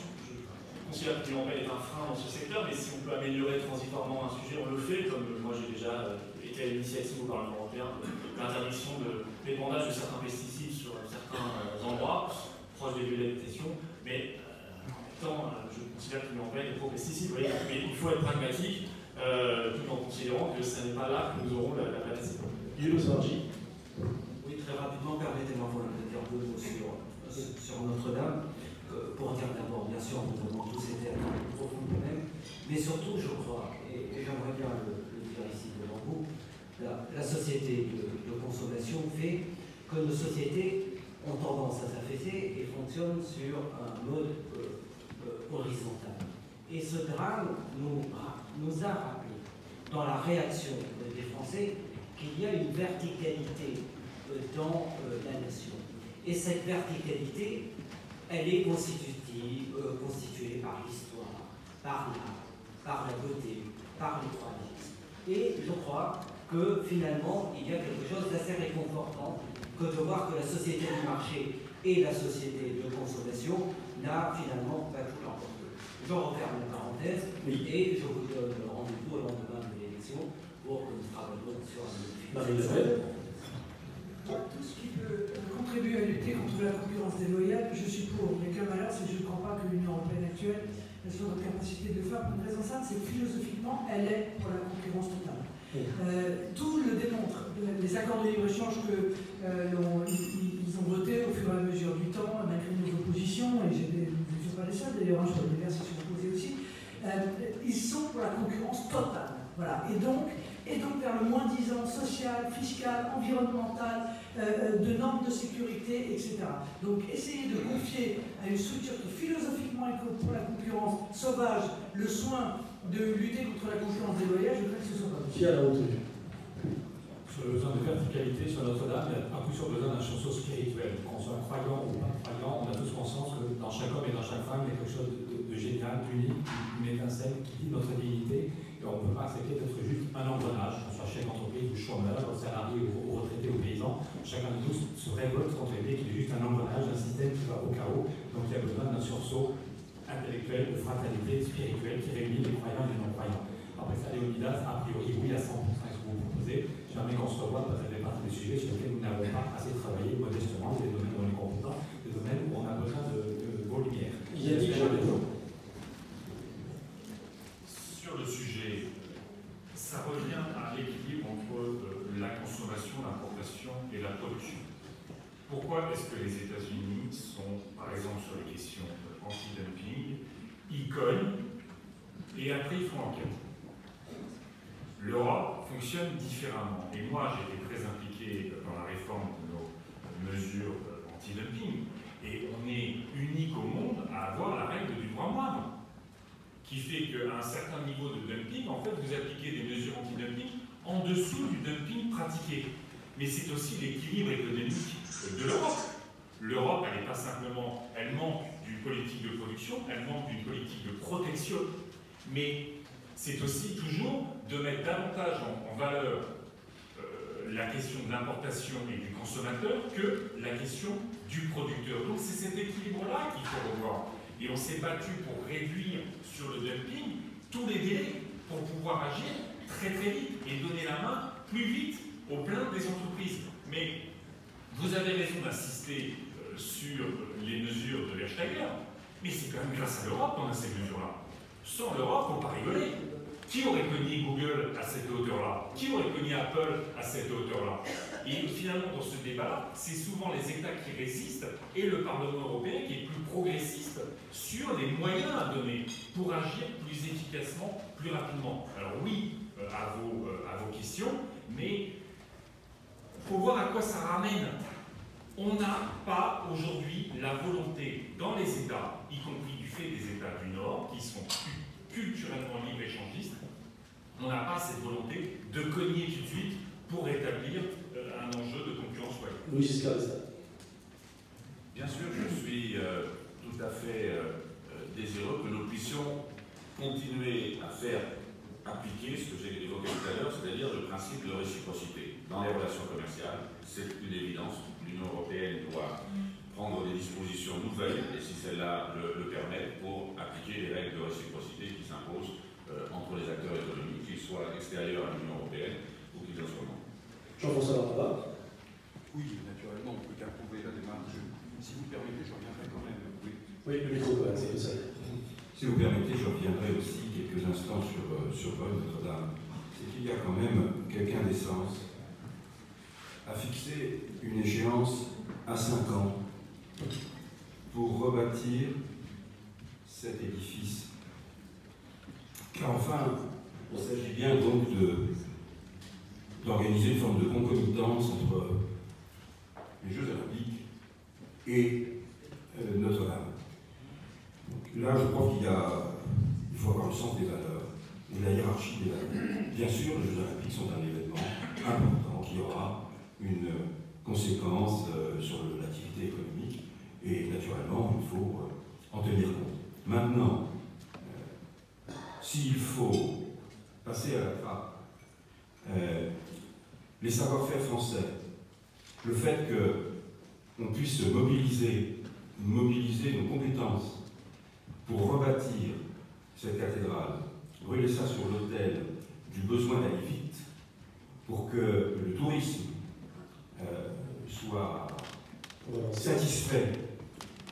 considère que l'empêche est un frein dans ce secteur, mais si on peut améliorer transitoirement un sujet, on le fait, comme moi j'ai déjà euh, été à l'initiative au Parlement européen de l'interdiction de l'épandage de certains pesticides sur certains euh, endroits, proches des lieux d'habitation, mais euh, en même temps, je considère que l'empêche est trop pesticide. Mais il faut être pragmatique, tout en considérant que ce n'est pas là que nous aurons la, la panacée. Oui, très rapidement, permettez-moi de dire deux mots sur, sur Notre-Dame pour dire d'abord, bien sûr, nous avons tous été à un profond problème, mais surtout, je crois, et, j'aimerais bien le, dire ici devant vous, la, société de, consommation fait que nos sociétés ont tendance à s'affaisser et fonctionnent sur un mode euh, euh, horizontal. Et ce drame nous, nous a rappelé, dans la réaction des Français, qu'il y a une verticalité euh, dans la nation. Et cette verticalité, elle est constitutive, euh, constituée par l'histoire, par l'art, par la beauté, par le croyance. Et je crois que finalement, il y a quelque chose d'assez réconfortant que de voir que la société du marché et la société de consommation n'a finalement pas tout l'emporté. Je referme la parenthèse et je vous donne rendez-vous au lendemain de l'élection pour que nous travaillions sur un Tout ce qui peut lutter contre la concurrence déloyale, je suis pour. Mais qu'un malheur, c'est que je ne crois pas que l'Union européenne actuelle ait soit notre capacité de faire. Pour une raison simple, c'est que philosophiquement, elle est pour la concurrence totale. Euh, tout le démontre. Les accords de libre-échange que euh, ils, ont votés au fur et à mesure du temps, malgré nos oppositions, et je ne suis pas les seuls, d'ailleurs, je vois des qui sont opposés aussi, euh, ils sont pour la concurrence totale. Voilà. Et donc, et donc vers le moins-disant social, fiscal, environnemental, de normes de sécurité, etc. Donc essayer de confier à une structure qui philosophiquement est pour la concurrence sauvage le soin de lutter contre la concurrence déloyale, je crois que ce soit pas Qui a la hauteur Sur le besoin de verticalité sur Notre-Dame, il y a un peu sur le besoin d'un chanson spirituel. Qu'on soit croyant ou pas croyant, on a tous conscience que dans chaque homme et dans chaque femme, il y a quelque chose de, génial, d'unique, une étincelle qui dit notre dignité. On ne peut pas accepter d'être juste un engrenage, qu'on soit chef d'entreprise ou chômeur, ou salarié ou, retraité ou paysan. Chacun de nous se révolte contre l'idée qu'il est juste un engrenage, un système qui va au chaos. Donc il y a besoin d'un sursaut intellectuelle, de fraternité spirituelle qui réunit les croyants et les non-croyants. Après ça, Léonidas, a priori, oui, à 100% ce que vous proposez. Jamais qu'on se revoit, parce que ça fait partie des sujets sur lesquels nous n'avons pas assez travaillé modestement, des domaines où on est compétent, des domaines où on a besoin de, de vos lumières. Sur le sujet, ça revient à l'équilibre entre euh, la consommation, l'importation et la production. Pourquoi est-ce que les États-Unis sont, par exemple, sur les questions anti-dumping, ils cognent et après ils font enquête? L'Europe fonctionne différemment. Et moi, j'ai été très impliqué dans la réforme de nos mesures anti-dumping. Et on est unique au monde à avoir la règle du droit moindre, qui fait qu'à un certain niveau de dumping, en fait, vous appliquez des mesures anti-dumping en dessous du dumping pratiqué. Mais c'est aussi l'équilibre économique de l'Europe. L'Europe, elle n'est pas simplement, elle manque d'une politique de production, elle manque d'une politique de protection, mais c'est aussi toujours de mettre davantage en, valeur euh, la question de l'importation et du consommateur que la question du producteur. Donc c'est cet équilibre-là qu'il faut revoir. Et on s'est battu pour réduire sur le dumping tous les délais pour pouvoir agir très très vite et donner la main plus vite aux plaintes des entreprises. Mais vous avez raison d'insister sur les mesures de Versteiger, mais c'est quand même grâce à l'Europe qu'on a ces mesures-là. Sans l'Europe, on pas rigoler. Qui aurait cogné Google à cette hauteur-là? Qui aurait cogné Apple à cette hauteur-là? Et finalement, dans ce débat, c'est souvent les États qui résistent et le Parlement européen qui est plus progressiste sur les moyens à donner pour agir plus efficacement, plus rapidement. Alors oui, euh, à, vos, euh, à vos questions, mais il faut voir à quoi ça ramène. On n'a pas aujourd'hui la volonté dans les États, y compris du fait des États du Nord, qui sont culturellement libre-échangistes, on n'a pas cette volonté de cogner tout de suite pour établir euh, un enjeu de concurrence. Louis Giscard Bien sûr, je suis euh, tout à fait euh, désireux que nous puissions continuer à faire appliquer ce que j'ai évoqué tout à l'heure, c'est-à-dire le principe de réciprocité dans les relations commerciales. C'est une évidence l'Union européenne doit prendre des dispositions nouvelles, et si celles-là le, permettent, pour appliquer les règles de réciprocité qui s'imposent euh, entre les acteurs économiques, qu'ils soient extérieurs à l'Union européenne ou qu'ils en soient membres. Jean-François Oui, naturellement, on peut qu'approuver la démarche. Si vous permettez, je reviendrai quand même. Oui, le micro, c'est ça. Si vous permettez, je reviendrai aussi quelques instants sur, euh, sur Notre-Dame. C'est qu'il y a quand même quelqu'un d'essence a fixé une échéance à 5 ans pour rebâtir cet édifice. Car enfin, il s'agit bien donc d'organiser une forme de concomitance entre les Jeux olympiques et euh, Notre-Dame. Là, je crois qu'il il faut avoir le sens des valeurs et la hiérarchie des valeurs. Bien sûr, les Jeux olympiques sont un événement important qui aura une conséquence euh, sur l'activité économique et naturellement il faut euh, en tenir compte. Maintenant, euh, s'il faut passer à la trappe les savoir-faire français, le fait qu'on puisse mobiliser, mobiliser nos compétences pour rebâtir cette cathédrale, brûler ça sur l'autel du besoin d'aller vite, pour que le tourisme euh, soit satisfait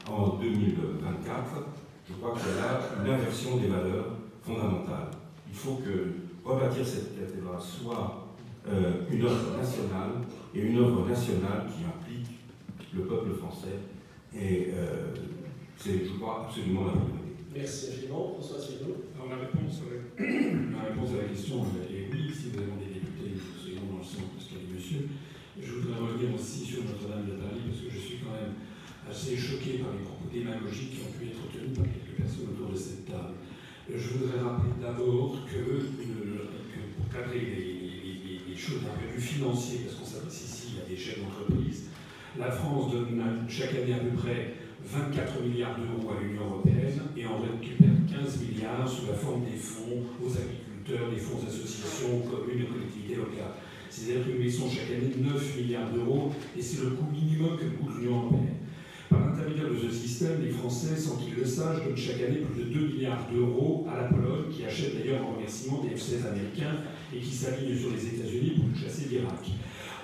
en 2024, je crois qu'il y a une inversion des valeurs fondamentales. Il faut que rebâtir cette cathédrale soit euh, une œuvre nationale et une œuvre nationale qui implique le peuple français. Et euh, c'est, je crois, absolument la. Merci infiniment. François Asselineau. Alors la réponse, la réponse à la question est oui, si vous avez des députés, soyons dans le sens de ce qu'a dit monsieur. Je voudrais revenir aussi sur Notre-Dame de Paris, parce que je suis quand même assez choqué par les propos démagogiques qui ont pu être tenus par quelques personnes autour de cette table. Je voudrais rappeler d'abord que, que, pour cadrer les, choses d'un point de vue financier, parce qu'on s'adresse ici à des chefs d'entreprise, la France donne chaque année à peu près 24 milliards d'euros à l'Union européenne et en récupère 15 milliards sous la forme des fonds aux agriculteurs, des fonds associations, communes et collectivités locales. C'est-à-dire que nous laissons chaque année 9 milliards d'euros et c'est le coût minimum que coûte l'Union européenne. Par l'intermédiaire de ce système, les Français, sans qu'ils le sachent, donnent chaque année plus de 2 milliards d'euros à la Pologne, qui achète d'ailleurs en remerciement des F-16 américains et qui s'aligne sur les États-Unis pour chasser l'Irak.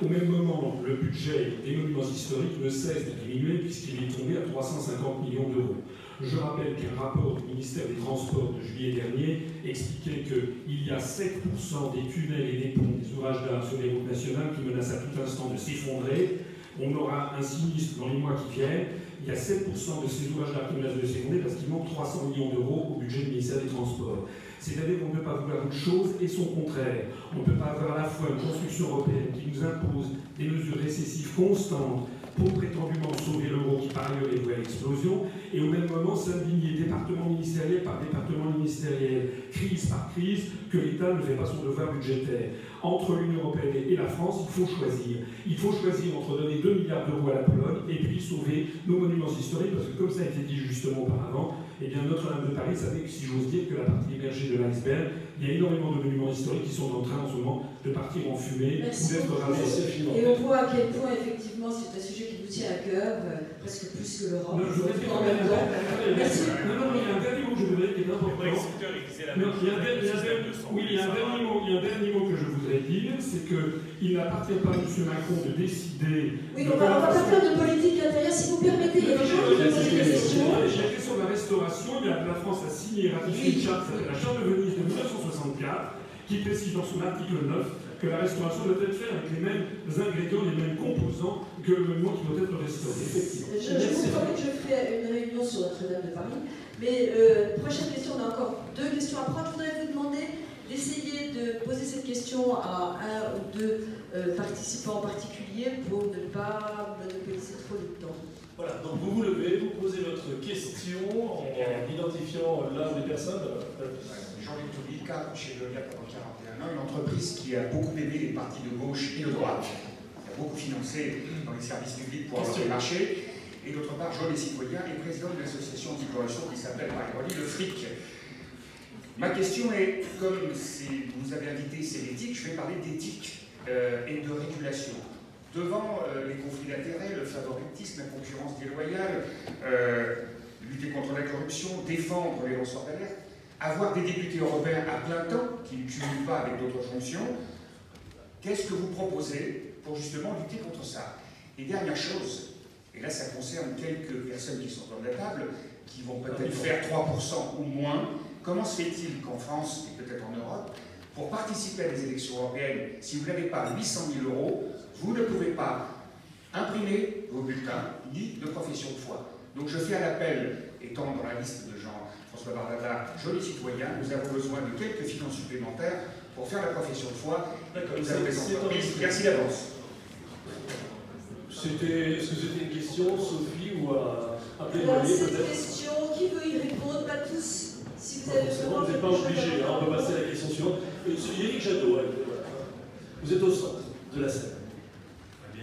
Au même moment, le budget des monuments historiques ne cesse de diminuer puisqu'il est tombé à 350 millions d'euros. Je rappelle qu'un rapport du ministère des Transports de juillet dernier expliquait qu'il y a 7% des tunnels et des ponts, des ouvrages d'art sur les routes nationales qui menacent à tout instant de s'effondrer on aura un sinistre dans les mois qui viennent. Il y a 7% de ces ouvrages d'articulation de secondaire parce qu'il manque 300 millions d'euros au budget du ministère des Transports. C'est-à-dire qu'on ne peut pas vouloir une chose et son contraire. On ne peut pas avoir à la fois une construction européenne qui nous impose des mesures récessives constantes pour prétendument sauver l'euro qui par ailleurs est voué à l'explosion, et au même moment s'indigner département ministériel par département ministériel, crise par crise, que l'État ne fait pas son devoir budgétaire. Entre l'Union européenne et la France, il faut choisir. Il faut choisir entre donner 2 milliards d'euros à la Pologne et puis sauver nos monuments historiques, parce que comme ça a été dit justement auparavant, eh bien Notre-Dame de Paris, ça fait, si j'ose dire, que la partie émergée de l'iceberg. Il y a énormément de monuments historiques qui sont en train en ce moment de partir en fumée ou d'être ramassés. Et on voit à quel point, effectivement, c'est un sujet qui nous tient à cœur, euh, presque plus que l'Europe. Non, je voudrais dire en même temps. Merci. Non, non, il y a un dernier mot que je voudrais dire qui est important. Non, il y a un dernier, oui, il y a un dernier mot, il y a un dernier mot que je voudrais dire, c'est qu'il n'appartient pas à M. Macron de décider. Oui, on va, va pas faire de politique intérieure, si vous permettez. Il y a des gens qui des questions. La question de la restauration, la France a signé et ratifié une charte, la charte de Venise de 1960 qui précise dans son article 9 que la restauration doit être faite avec les mêmes ingrédients, les mêmes composants que le monument qui doit être restauré. Je, je vous promets que je ferai une réunion sur Notre-Dame de Paris. Mais euh, prochaine question, on a encore deux questions à prendre. Je voudrais vous demander d'essayer de poser cette question à un ou deux euh, participants particuliers pour ne pas monopoliser trop de temps. Voilà, donc vous vous levez, vous posez votre question en, identifiant l'un des personnes. Jean-Luc Toubica, chez Veolia pendant 41 ans, une entreprise qui a beaucoup aidé les partis de gauche et de droite, qui a beaucoup financé dans les services publics pour avoir des marchés, et d'autre part, Jean les citoyens et président d'une association d'exploration qui s'appelle Marie le FRIC. Ma question est, comme vous avez invité, c'est l'éthique, je vais parler d'éthique euh, et de régulation. Devant euh, les conflits d'intérêts, le favoritisme, la concurrence déloyale, euh, lutter contre la corruption, défendre les lanceurs d'alerte, avoir des députés européens à plein temps qui ne cumulent pas avec d'autres fonctions, qu'est-ce que vous proposez pour justement lutter contre ça? Et dernière chose, et là ça concerne quelques personnes qui sont dans la table, qui vont peut-être faire 3% ou moins, comment se fait-il qu'en France, et peut-être en Europe, pour participer à des élections européennes, si vous n'avez pas 800 000 euros, vous ne pouvez pas imprimer vos bulletins ni de profession de foi? Donc je fais un appel, étant dans la liste de Joli citoyen, nous avons besoin de quelques finances supplémentaires pour faire la profession de foi que nous avons les Merci d'avance. C'était, est-ce que c'était une question, Sophie, ou à, à plaidoyer peut-être? question, qui veut y répondre? Pas tous. Si vous avez besoin, vous n'êtes pas obligé, hein, on peut passer à la question suivante. Yannick Jadot, vous êtes au centre de la scène.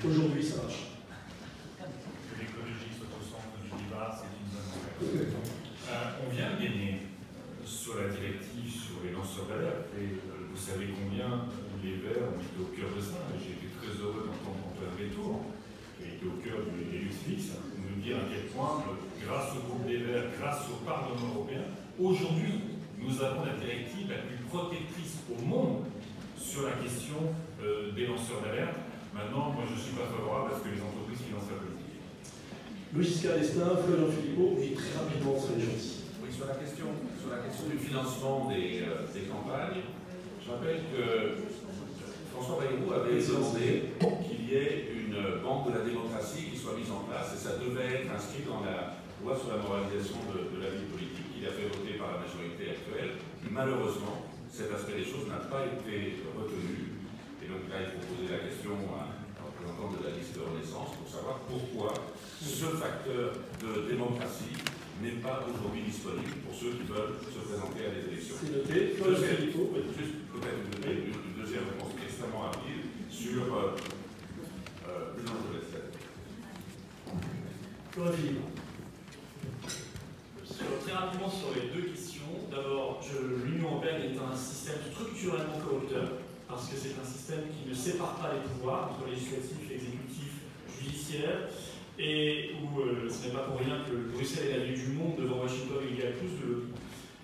Aujourd'hui, ça marche. L'écologie soit au centre du débat, c'est une bonne nouvelle. Euh, on vient de gagner euh, sur la directive sur les lanceurs d'alerte, et euh, vous savez combien les Verts ont été au cœur de ça. J'ai été très heureux d'entendre Antoine Bétour, qui a été au cœur du Luxfix, nous dire à quel point, grâce au groupe des Verts, grâce au Parlement européen, aujourd'hui, nous avons la directive la plus protectrice au monde sur la question des lanceurs d'alerte. Maintenant, moi je ne suis pas favorable à ce que les entreprises financent la politique. Louis Giscard d'Estaing, Florian Philippot, et très rapidement, sur les. Oui, sur la question, sur la question du financement des, euh, des campagnes, je rappelle que François Bayrou avait demandé qu'il y ait une banque de la démocratie qui soit mise en place et ça devait être inscrit dans la loi sur la moralisation de, de la vie politique qu'il a fait voter par la majorité actuelle. Malheureusement, cet aspect des choses n'a pas été retenu. Et donc là, il faut poser la question à un représentant de la liste de Renaissance pour savoir pourquoi ce facteur de démocratie n'est pas aujourd'hui disponible pour ceux qui veulent se présenter à des élections. C'est noté. Deuxième, juste peut-être une, deuxième réponse extrêmement rapide sur. Euh, euh, laisse Très rapidement sur les deux questions. D'abord, l'Union européenne est un système structurellement corrupteur, parce que c'est un système qui ne sépare pas les pouvoirs entre législatif, exécutif, judiciaire, et où euh, ce n'est pas pour rien que Bruxelles est la ville du monde devant Washington il y a plus de.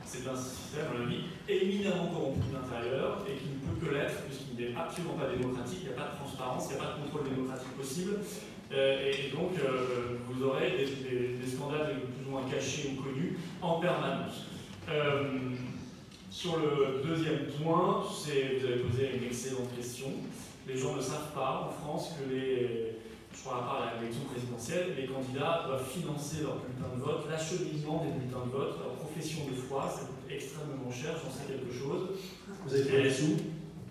C'est un système, à mon avis, éminemment corrompu de l'intérieur et qui ne peut que l'être puisqu'il n'est absolument pas démocratique, il n'y a pas de transparence, il n'y a pas de contrôle démocratique possible. Euh, et donc, euh, vous aurez des, des, scandales plus ou moins cachés ou connus en permanence. Sur le deuxième point, vous avez posé une excellente question. Les gens ne savent pas en France que les crois à part l'élection présidentielle, les candidats doivent financer leur bulletin de vote, l'acheminement des bulletins de vote, leur profession de foi, ça coûte extrêmement cher, j'en sais quelque chose. Vous avez trouvé les sous?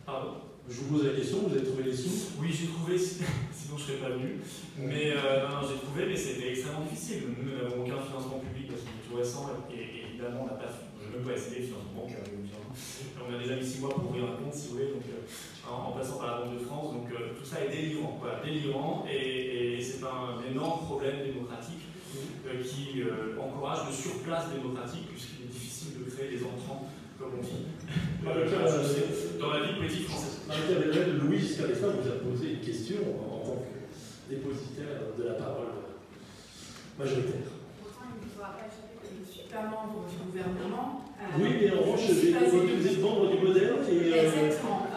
Pardon? Je vous pose la question, vous avez trouvé les sous? Oui, j'ai trouvé, sinon je ne serais pas venu. Mais euh, non, non j'ai trouvé, mais c'était extrêmement difficile. Nous n'avons aucun financement public parce que c'est tout récent et, et évidemment on n'a pas, je ne peux pas essayer de financement bancaire. On a déjà mis 6 mois pour ouvrir un compte, si vous voulez. Donc, euh, en, passant par la Banque de France. Donc euh, tout ça est délirant, voilà, délirant et, et c'est un énorme problème démocratique euh, qui euh, encourage le surplace démocratique puisqu'il est difficile de créer des entrants, comme on dit, dans la vie politique française. Louis Giscard vous a posé une question en tant que dépositaire de la parole majoritaire. Ne pas je ne suis pas membre du gouvernement. oui, mais en revanche, vous êtes membre du moderne et euh,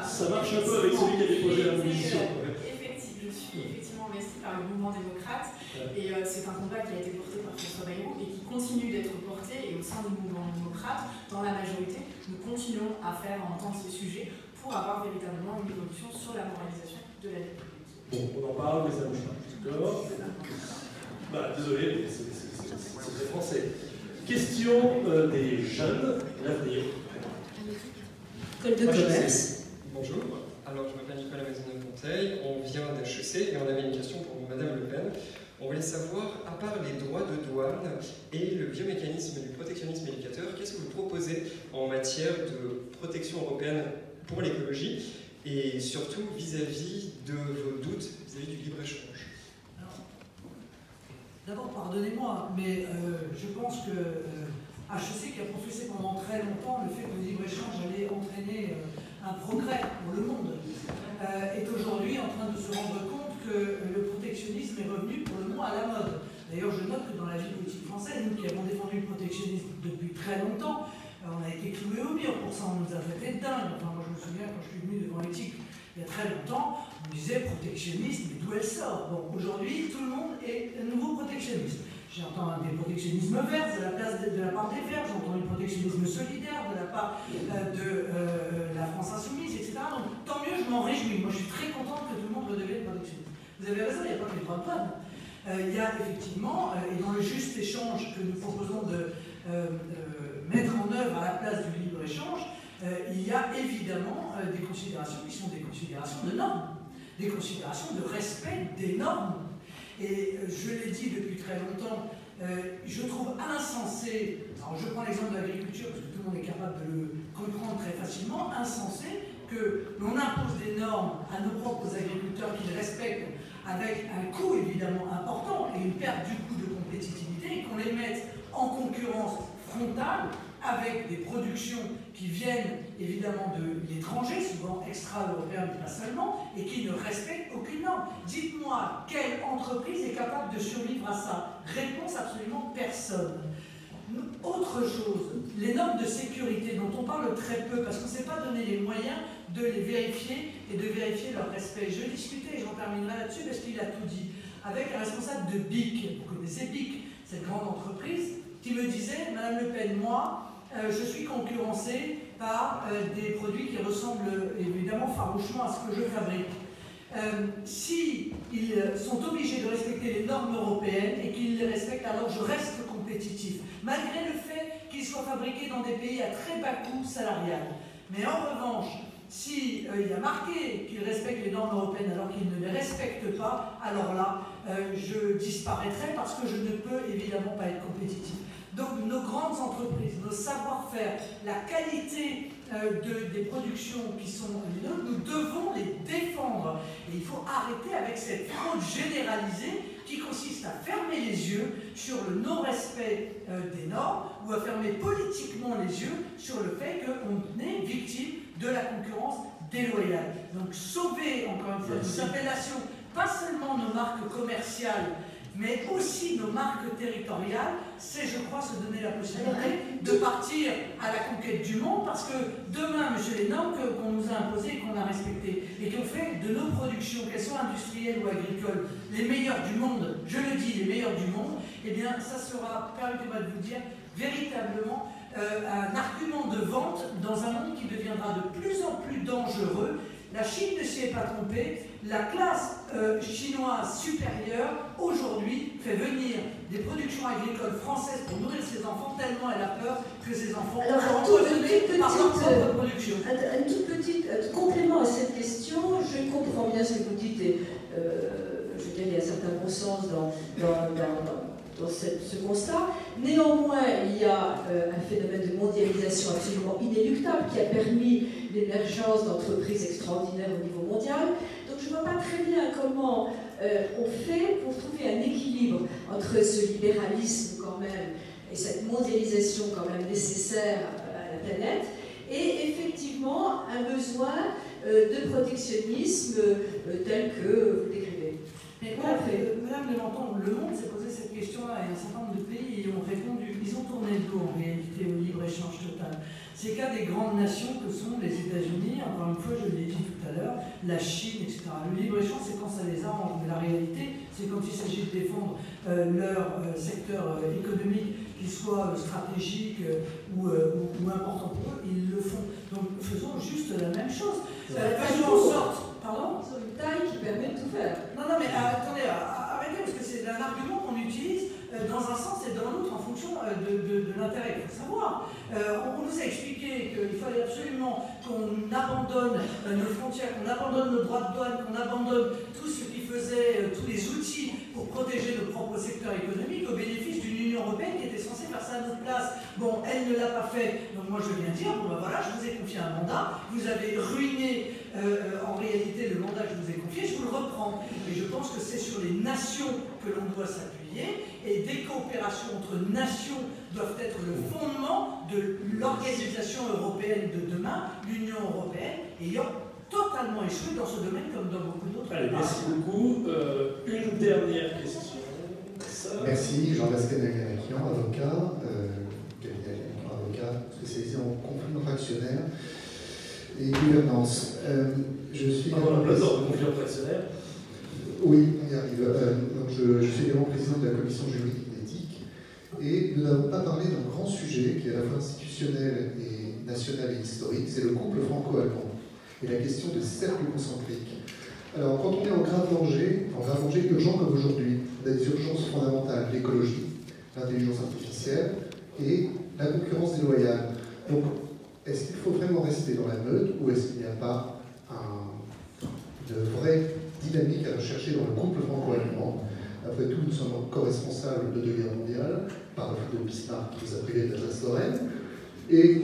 ça marche un peu avec celui qui a déposé la mobilisation. Effectivement, je suis effectivement investie par le mouvement démocrate et euh, c'est un combat qui a été porté par François Bayrou et qui continue d'être porté et au sein du mouvement démocrate, dans la majorité, nous continuons à faire entendre ces sujets pour avoir véritablement une évolution sur la moralisation de la vie politique. Bon, on en parle, mais ça bouge pas. D'accord bah, Désolé, mais c'est très français. Question euh, des jeunes, l'avenir. École de commerce. Bonjour, alors je m'appelle Nicolas Maisonneuve-Ponteil, on vient d'HEC et on avait une question pour Madame Le Pen. On voulait savoir, à part les droits de douane et le biomécanisme du protectionnisme éducateur, qu'est-ce que vous proposez en matière de protection européenne pour l'écologie et surtout vis-à-vis -vis de vos doutes vis-à-vis -vis du libre-échange? D'abord, pardonnez-moi, mais euh, je pense que euh, HEC, qui a professé pendant très longtemps le fait que le libre-échange allait entraîner euh, un progrès pour le monde, est aujourd'hui en train de se rendre compte que le protectionnisme est revenu pour le moment à la mode. D'ailleurs, je note que dans la vie politique française, nous qui avons défendu le protectionnisme depuis très longtemps, on a été cloués au mur pour ça, on nous a fait dingue. Enfin, moi, je me souviens quand je suis venu devant l'éthique il y a très longtemps, on disait protectionnisme, mais d'où elle sort? Bon, aujourd'hui, tout le monde est un nouveau protectionniste. J'entends des protectionnismes verts de la, place de, la part des verts, j'entends du protectionnisme solidaire de la part euh, de euh, la France insoumise, etc. Donc tant mieux, je m'en réjouis. Moi je suis très contente que tout le monde redevienne protectionniste. Vous avez raison, il n'y a pas que les droits de douane. Euh, il y a effectivement, euh, et dans le juste échange que nous proposons de mettre en œuvre à la place du libre-échange, il y a évidemment des considérations qui sont des considérations de normes, des considérations de respect des normes. Et euh, je l'ai dit depuis très longtemps, euh, je trouve insensé, alors je prends l'exemple de l'agriculture parce que tout le monde est capable de le comprendre très facilement, insensé que l'on impose des normes à nos propres agriculteurs qu'ils respectent avec un coût évidemment important et une perte du coût de compétitivité et qu'on les mette en concurrence frontale avec des productions qui viennent évidemment de l'étranger, souvent extra-européens, mais pas seulement, et qui ne respectent aucune norme. Dites-moi, quelle entreprise est capable de survivre à ça? Réponse absolument personne. Autre chose, les normes de sécurité dont on parle très peu, parce qu'on ne s'est pas donné les moyens de les vérifier et de vérifier leur respect. Je discutais, et j'en terminerai là-dessus parce qu'il a tout dit, avec un responsable de BIC. Vous connaissez BIC, cette grande entreprise, qui me disait Madame Le Pen, moi, je suis concurrencé par euh, des produits qui ressemblent évidemment farouchement à ce que je fabrique. Euh, si ils sont obligés de respecter les normes européennes et qu'ils les respectent, alors je reste compétitif, malgré le fait qu'ils soient fabriqués dans des pays à très bas coût salarial. Mais en revanche, s'il euh, y a marqué qu'ils respectent les normes européennes alors qu'ils ne les respectent pas, alors là, euh, je disparaîtrai parce que je ne peux évidemment pas être compétitif. Donc nos grandes entreprises, nos savoir-faire, la qualité euh, de, des productions qui sont les nôtres, nous devons les défendre. Et il faut arrêter avec cette fraude généralisée qui consiste à fermer les yeux sur le non-respect euh, des normes ou à fermer politiquement les yeux sur le fait qu'on est victime de la concurrence déloyale. Donc sauver, encore une fois, nos appellations, pas seulement nos marques commerciales, mais aussi nos marques territoriales, c'est, je crois, se donner la possibilité de partir à la conquête du monde, parce que demain, monsieur, les normes qu'on nous a imposées et qu'on a respectées, et qu'on fait de nos productions, qu'elles soient industrielles ou agricoles, les meilleures du monde, je le dis, les meilleures du monde, eh bien, ça sera, permettez-moi de vous dire, véritablement euh, un argument de vente dans un monde qui deviendra de plus en plus dangereux la Chine ne s'y est pas trompée. La classe euh, chinoise supérieure, aujourd'hui, fait venir des productions agricoles françaises pour nourrir ses enfants, tellement elle a peur que ses enfants Alors, seront empoisonnés par leur propre euh, production. Un, un tout petit un complément à cette question. Je comprends bien ce que vous dites et euh, je veux dire, il y a un certain bon sens dans, dans, dans dans ce constat. Néanmoins, il y a euh, un phénomène de mondialisation absolument inéluctable qui a permis l'émergence d'entreprises extraordinaires au niveau mondial. Donc je ne vois pas très bien comment euh, on fait pour trouver un équilibre entre ce libéralisme quand même et cette mondialisation quand même nécessaire à la planète et effectivement un besoin euh, de protectionnisme tel que vous décrivez. Mais voilà, Madame Levanton, le monde s'est posé cette question-là et un certain nombre de pays y ont répondu. Ils ont tourné le dos en réalité au libre-échange total. C'est qu'à des grandes nations que sont les États-Unis, encore une fois, je l'ai dit tout à l'heure, la Chine, etc. Le libre-échange, c'est quand ça les arrange. Mais la réalité, c'est quand il s'agit de défendre euh, leur euh, secteur euh, économique, qu'il soit stratégique ou, ou, important pour eux, ils le font. Donc faisons juste la même chose. faisons en sorte Sur une taille qui permet de tout faire. Non, non, mais attendez, arrêtez, parce que c'est un argument qu'on utilise euh, dans un sens et dans l'autre en fonction euh, de, l'intérêt. Il faut savoir. Euh, on nous a expliqué qu'il fallait absolument qu'on abandonne nos frontières, qu'on abandonne nos droits de douane, qu'on abandonne tout ce qui faisait, tous les outils pour protéger nos propres secteurs économiques au bénéfice d'une Européenne qui était censée faire ça à notre place. Bon, elle ne l'a pas fait, donc moi je viens dire, bon ben voilà, je vous ai confié un mandat, vous avez ruiné en réalité le mandat que je vous ai confié, je vous le reprends. Et je pense que c'est sur les nations que l'on doit s'appuyer et des coopérations entre nations doivent être le fondement de l'organisation européenne de demain, l'Union européenne, ayant totalement échoué dans ce domaine comme dans beaucoup d'autres. Allez, merci beaucoup. Euh, une dernière question. Merci, Jean-Baptiste Naganakian, avocat, euh, avocat spécialisé en conflit fractionnaire et gouvernance. Euh, je suis. De conflit fractionnaire. Oui, on y arrive. Euh, donc je, suis également président de la commission juridique et éthique. Et nous n'avons pas parlé d'un grand sujet qui est à la fois institutionnel et national et historique, c'est le couple franco-allemand et la question de cercle concentrique. Alors, quand on est en grave danger, en grave danger urgent comme aujourd'hui, des urgences fondamentales, l'écologie, l'intelligence artificielle et la concurrence déloyale. Donc, est-ce qu'il faut vraiment rester dans la meute ou est-ce qu'il n'y a pas un, de vrai dynamique à rechercher dans le couple franco-allemand. Après tout, nous sommes encore responsables de deux guerres mondiales, par le fait de Bismarck qui nous a privé d'Alsace Lorraine. Et,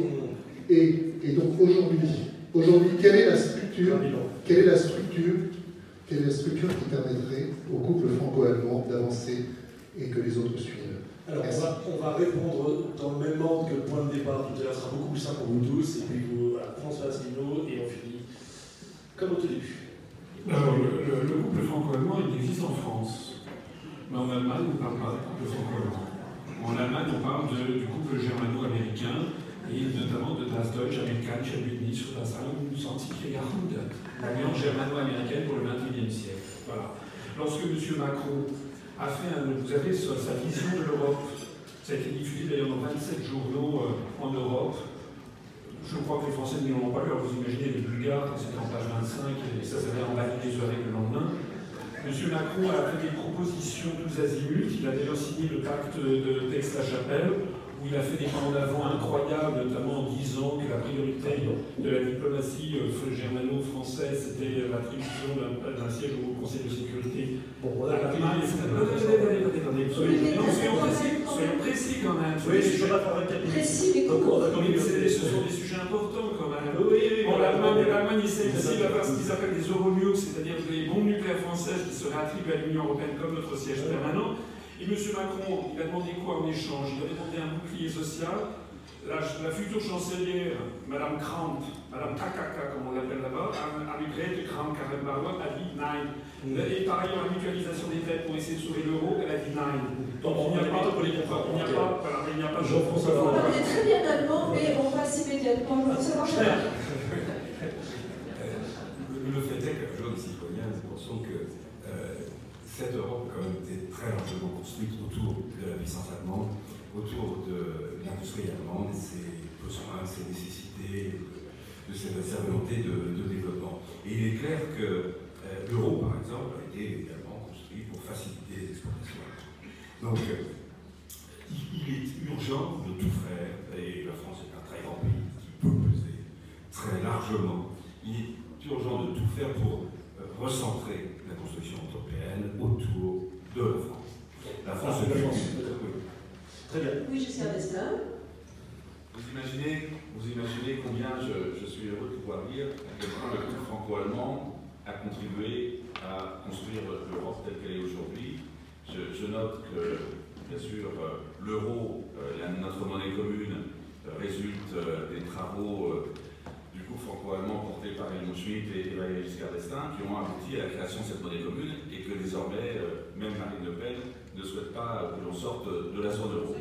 et, et donc aujourd'hui, aujourd'hui, quelle est la structure Quelle est la structure Quelle est la structure qui permettrait au couple franco-allemand d'avancer et que les autres suivent alors on va, on va, répondre dans le même ordre que le point de départ tout à l'heure sera beaucoup plus simple pour vous tous, et puis vous, voilà, François Asselineau, et on finit comme au tout début. Alors, le, couple franco-allemand, il existe en France. Mais en Allemagne, on ne parle pas de couple franco-allemand. En Allemagne, on parle du couple germano-américain et notamment de Das Deutsche Amerikanische Bündnis für das 21. Jahrhundert, l'alliance germano-américaine pour le 21e siècle. Voilà. lorsque M. Macron a fait un, vous avez sa vision de l'Europe, ça a été diffusé d'ailleurs dans 27 journaux euh, en Europe. Je crois que les Français n'y ont pas lu. vous imaginez les Bulgares, c'était en page 25, et ça s'avait emballé des oreilles le lendemain. M. Macron a fait des propositions tous azimuts. Il a d'ailleurs signé le pacte de Aix-la-Chapelle il a fait des pas en avant incroyables, notamment en disant que la priorité de la diplomatie euh, germano-française, c'était l'attribution d'un siège au Conseil de sécurité. Bon, voilà, Attendez, attendez, attendez, soyons précis quand même. Oui, je ne pas faire Précis, mais Ce sont des sujets importants quand même. Bon, l'Allemagne essaie aussi d'avoir ce qu'ils appellent des euromux, c'est-à-dire des bombes nucléaires françaises qui seraient attribuées à l'Union européenne comme notre siège permanent. Et M. Macron, il a demandé quoi en échange? Il a demandé un bouclier social. La, future chancelière, Mme Kramp, Mme Kakaka, comme on l'appelle là-bas, Annegret Kramp-Karrenbauer, a dit nine. Et par ailleurs, la mutualisation des dettes pour essayer de sauver l'euro, elle a dit nine. Donc il n'y a pas de politique. Il n'y a pas, voilà, il n'y a pas de Jean-François Vous parlez très bien allemand, mais on passe immédiatement. Je veux savoir Le fait est que, jeunes citoyens, nous pensons que cette Europe quand même été très largement construite autour de la puissance allemande, autour de l'industrie allemande, ses besoins, ses nécessités, de, sa volonté de, développement. Et il est clair que euh, l'euro, par exemple, a été également construit pour faciliter les exportations. Donc, euh, il, est urgent de tout faire, et la France est un très grand pays qui peut peser très largement. Il est urgent de tout faire pour euh, recentrer européenne autour de la France. La France, ah, France. Très bien. Oui, Giscard d'Estaing. Vous imaginez, vous imaginez combien je, je, suis heureux de pouvoir dire à quel point le couple franco-allemand a contribué à construire l'Europe telle qu'elle est aujourd'hui. Je, je, note que, bien sûr, euh, l'euro, euh, notre monnaie commune, euh, résulte des travaux franco-allemand porté par Helmut Schmidt et Valéry Giscard d'Estaing qui ont abouti à la création de cette monnaie commune et que désormais, euh, même Marine Le Pen ne souhaite pas que l'on sorte de la zone euro.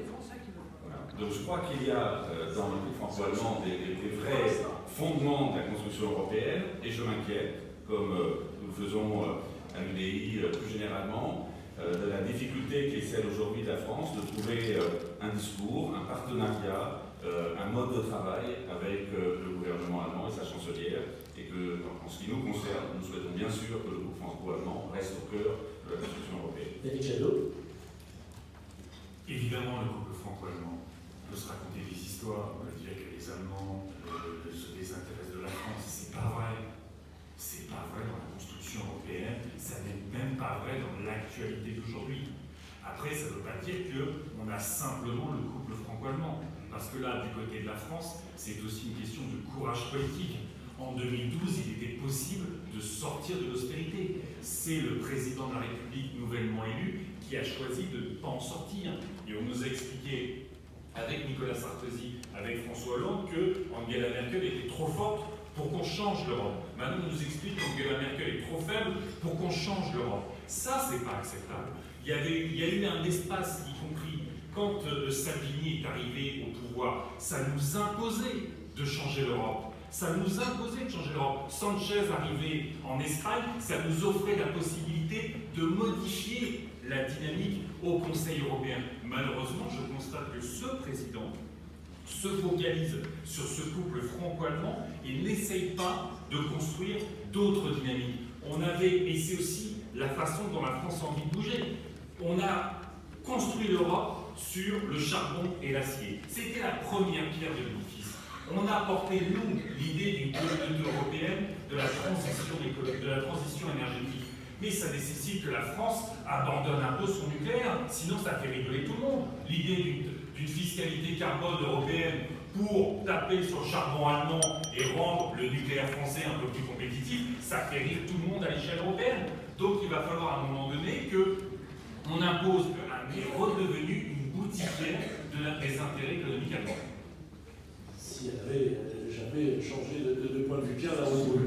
Donc je crois qu'il y a euh, dans le groupe franco-allemand des, vrais fondements de la construction européenne et je m'inquiète, comme euh, nous le faisons à l'UDI plus généralement, de la difficulté qui est celle aujourd'hui de la France de trouver un discours, un partenariat euh, un mode de travail avec euh, le gouvernement allemand et sa chancelière, et que, en ce qui nous concerne, nous souhaitons bien sûr que le groupe franco-allemand reste au cœur de la construction européenne. Évidemment, le couple franco-allemand peut se raconter des histoires. On dirait que les Allemands euh, se désintéressent de la France. C'est pas vrai. C'est pas vrai dans la construction européenne. Ça n'est même pas vrai dans l'actualité d'aujourd'hui. Après, ça ne veut pas dire qu'on a simplement le couple franco-allemand. Parce que là, du côté de la France, c'est aussi une question de courage politique. En 2012, il était possible de sortir de l'austérité. C'est le président de la République nouvellement élu qui a choisi de ne pas en sortir. Et on nous a expliqué, avec Nicolas Sarkozy, avec François Hollande, que Angela Merkel était trop forte pour qu'on change l'Europe. Maintenant, on nous explique qu'Angela Merkel est trop faible pour qu'on change l'Europe. Ça, c'est pas acceptable. Il y, avait, il y a eu un espace, y compris quand euh, Salvini est arrivé au pouvoir, ça nous imposait de changer l'Europe. Ça nous imposait de changer l'Europe. Sanchez arrivé en Espagne, ça nous offrait la possibilité de modifier la dynamique au Conseil européen. Malheureusement, je constate que ce président se focalise sur ce couple franco-allemand et n'essaye pas de construire d'autres dynamiques. On avait, et c'est aussi la façon dont la France a envie de bouger, on a construit l'Europe sur le charbon et l'acier. C'était la première pierre de l'édifice. On a porté, nous, l'idée d'une communauté européenne de la, transition, énergétique. Mais ça nécessite que la France abandonne un peu son nucléaire, sinon ça fait rigoler tout le monde. L'idée d'une fiscalité carbone européenne pour taper sur le charbon allemand et rendre le nucléaire français un peu plus compétitif, ça fait rire tout le monde à l'échelle européenne. Donc il va falloir à un moment donné que on impose un est redevenu de des intérêts économiques allemands. Si elle avait jamais changé de, point de vue, Pierre Larousseau.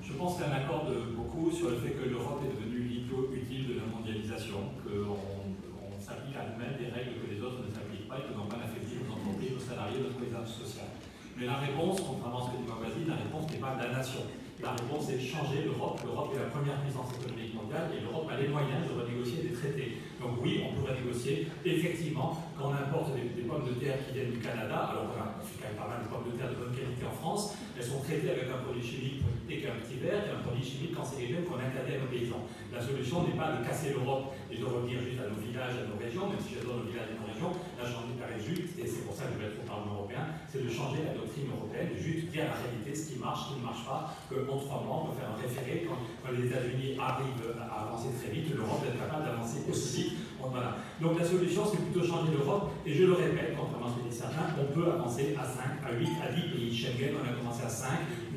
Je pense qu'elle accorde beaucoup sur le fait que l'Europe est devenue l'idiot utile de la mondialisation, qu'on on, s'applique à nous-mêmes des règles que les autres ne s'appliquent pas et que l'on va affaiblir nos entreprises, nos salariés, notre paysage social. Mais la réponse, contrairement à ce que dit Mawasi, la réponse n'est pas de la nation. La réponse est changer l'Europe. L'Europe est la première puissance économique mondiale et l'Europe a les moyens de renégocier des traités. Donc oui, on pourrait négocier. Effectivement, quand on importe des, pommes de terre qui viennent du Canada, alors on, fait quand même pas mal de pommes de terre de bonne qualité en France, elles sont traitées avec un produit chimique lutter qu'un petit verre et un produit chimique cancérigène qu'on interdit nos paysans. La solution n'est pas de casser l'Europe et de revenir juste à nos villages, à nos régions, même si j'adore nos villages et nos régions. Là, j'en ai juste, et c'est pour ça que je vais être au Parlement européen, c'est de changer la doctrine européenne, juste dire la réalité, ce qui marche, ce qui ne marche pas, qu'en trois mois, on peut faire un référé. Quand, les États-Unis arrivent à avancer très vite, l'Europe est capable d'avancer aussi voilà. Donc la solution, c'est plutôt changer l'Europe. Et je le répète, contrairement à ce que disent certains, on peut avancer à 5, à 8, à 10 pays. Schengen, on a commencé à 5.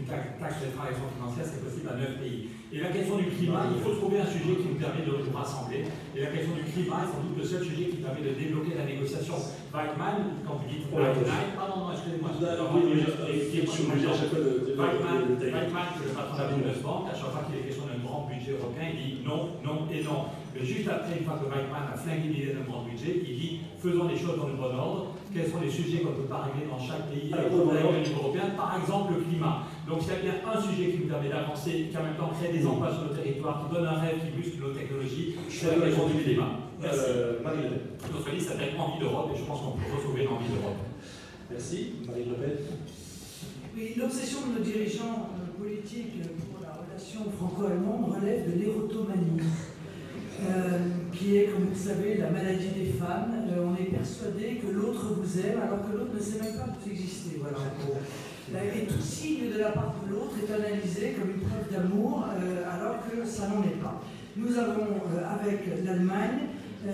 Taxe de transaction financière, c'est possible à 9 pays. Et la question du climat, il faut trouver un sujet qui nous permet de nous rassembler. Et la question du climat est sans doute le seul sujet qui permet de débloquer la négociation. Weidmann, quand vous dites Weidmann, ah non, non, excusez-moi. Weidmann, Weidmann, qui est le patron de la Bundesbank, à chaque fois qu'il est question européen, il dit non, non et non. Mais juste après, une fois que Weidmann a flingué l'idée d'un grand budget, il dit faisons les choses dans le bon ordre. Quels sont les sujets qu'on ne peut pas régler dans chaque pays avec l'Union européenne Par exemple, le climat. Donc, s'il y a bien un sujet qui nous permet d'avancer, qui en même temps crée des emplois sur le territoire, qui donne un rêve, qui muscle nos technologies, c'est la question du climat. Merci. Euh, Marie Notre liste s'appelle Envie d'Europe et je pense qu'on peut retrouver l'envie d'Europe. Merci. Marie Le Pen. Oui, l'obsession de nos dirigeants euh, politiques franco-allemande relève de l'érotomanie. Euh, qui est, comme vous le savez, la maladie des femmes. Euh, on est persuadé que l'autre vous aime alors que l'autre ne sait même pas que vous existez. Voilà. Euh, et tout signe de la part de l'autre est analysé comme une preuve d'amour alors que ça n'en est pas. Nous avons, avec l'Allemagne,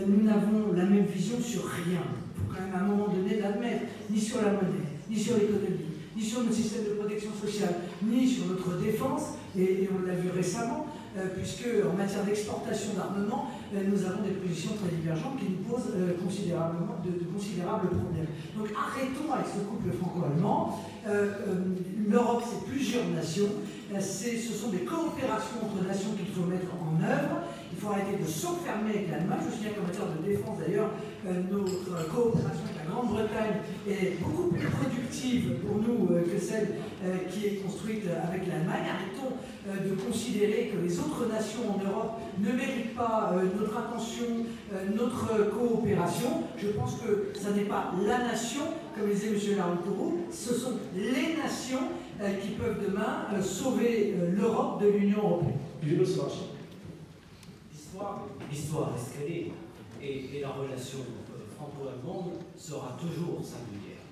nous n'avons la même vision sur rien. Il faut quand même à un moment donné l'admettre, ni sur la monnaie, ni sur l'économie, ni sur notre système de protection sociale, ni sur notre défense, et on l'a vu récemment, euh, puisque en matière d'exportation d'armement, euh, nous avons des positions très divergentes qui nous posent euh, de, considérables problèmes. Donc arrêtons avec ce couple franco-allemand. L'Europe, c'est plusieurs nations. ce sont des coopérations entre nations qu'il faut mettre en œuvre. Faut arrêter de s'enfermer avec l'Allemagne. Je souviens qu'en matière de défense, d'ailleurs, notre coopération avec la Grande-Bretagne est beaucoup plus productive pour nous que celle qui est construite avec l'Allemagne. Arrêtons euh, de considérer que les autres nations en Europe ne méritent pas euh, notre attention, euh, notre coopération. Je pense que ce n'est pas la nation, comme disait M. Laroutourou, ce sont les nations qui peuvent demain sauver l'Europe de l'Union européenne. L'histoire est ce qu'elle est, et, la relation franco-allemande sera toujours singulière.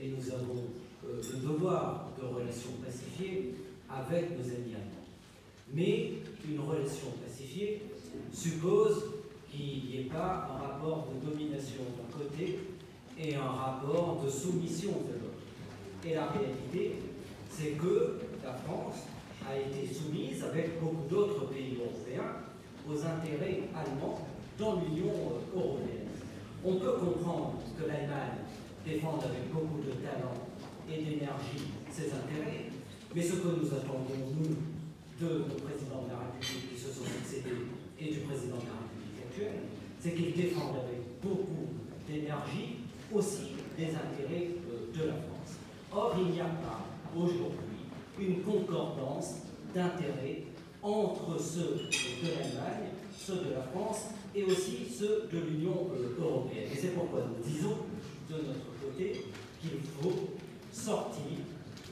Et nous avons le devoir de relations pacifiées avec nos amis allemands. Mais une relation pacifiée suppose qu'il n'y ait pas un rapport de domination d'un côté et un rapport de soumission de l'autre. Et la réalité, c'est que la France a été soumise, avec beaucoup d'autres pays européens, aux intérêts allemands dans l'Union européenne. On peut comprendre que l'Allemagne défende avec beaucoup de talent et d'énergie ses intérêts, mais ce que nous attendons, nous, de nos présidents de la République qui se sont succédés et du président de la République actuelle, c'est qu'ils défendent avec beaucoup d'énergie aussi des intérêts euh, de la France. Or, il n'y a pas aujourd'hui une concordance d'intérêts entre ceux de l'Allemagne, ceux de la France et aussi ceux de l'Union euh, européenne. Et c'est pourquoi nous disons de notre côté qu'il faut sortir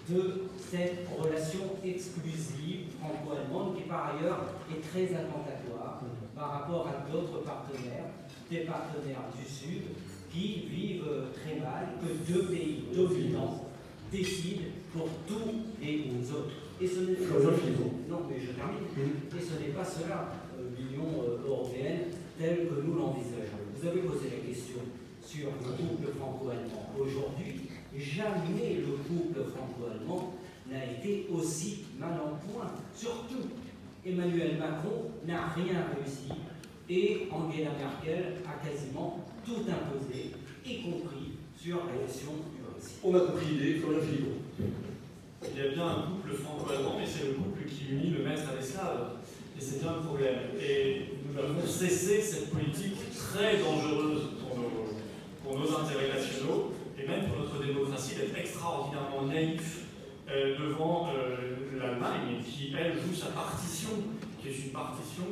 de cette relation exclusive franco-allemande qui par ailleurs est très attentatoire par rapport à d'autres partenaires, des partenaires du Sud qui vivent très mal que deux pays dominants décident pour tous les autres. Et ce n'est pas non, mais je termine. Et ce n'est pas cela euh, l'Union euh, européenne telle que nous l'envisageons. Vous avez posé la question sur le couple franco-allemand. Aujourd'hui, jamais le couple franco-allemand n'a été aussi mal en point. Surtout, Emmanuel Macron n'a rien réussi et Angela Merkel a quasiment tout imposé, y compris sur la question du Brexit. On a compris l'idée, Florian Philippot. Il y a bien un couple franco-allemand, mais c'est le couple qui unit le maître à l'esclave. Et c'est bien le problème. Et nous avons cessé cette politique très dangereuse pour nos, pour nos intérêts nationaux et même pour notre démocratie d'être extraordinairement naïf euh, devant euh, l'Allemagne, qui, elle, joue sa partition, qui est une partition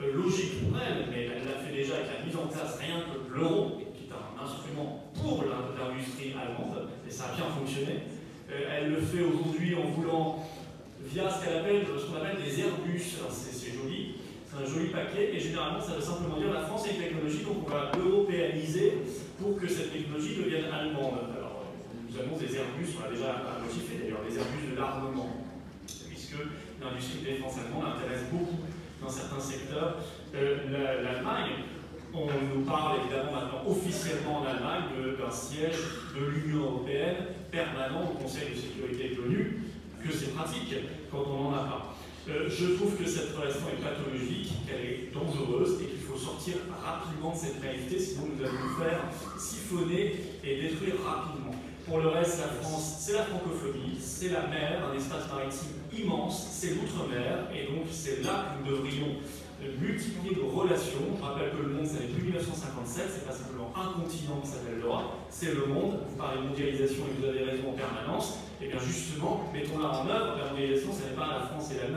euh, logique pour elle, mais elle l'a fait déjà avec la mise en place rien que l'euro, qui est un instrument pour l'industrie allemande, et ça a bien fonctionné. Euh, elle le fait aujourd'hui en voulant, via ce qu'on appelle des Airbus, c'est joli, c'est un joli paquet, et généralement ça veut simplement dire la France est une technologie, donc on va l'européaniser pour que cette technologie devienne allemande. Alors, nous avons des Airbus, on a déjà motivé d'ailleurs, des Airbus de l'armement, puisque l'industrie défense allemande intéresse beaucoup dans certains secteurs. Euh, L'Allemagne, on nous parle évidemment maintenant officiellement en Allemagne d'un siège de l'Union européenne permanent au Conseil de sécurité de l'ONU, que c'est pratique quand on n'en a pas. Euh, je trouve que cette relation est pathologique, qu'elle est dangereuse et qu'il faut sortir rapidement de cette naïveté, sinon nous allons nous faire siphonner et détruire rapidement. Pour le reste, la France, c'est la francophonie, c'est la mer, un espace maritime immense, c'est l'outre-mer, et donc c'est là que nous devrions multiplier nos relations. Je rappelle que le monde, ça n'est plus 1957, c'est pas simplement un continent qui s'appelle l'Europe, c'est le monde. Vous parlez de mondialisation et vous avez raison en permanence. Et eh bien justement, mettons-la en œuvre. La mondialisation, ce n'est pas la France et l'Allemagne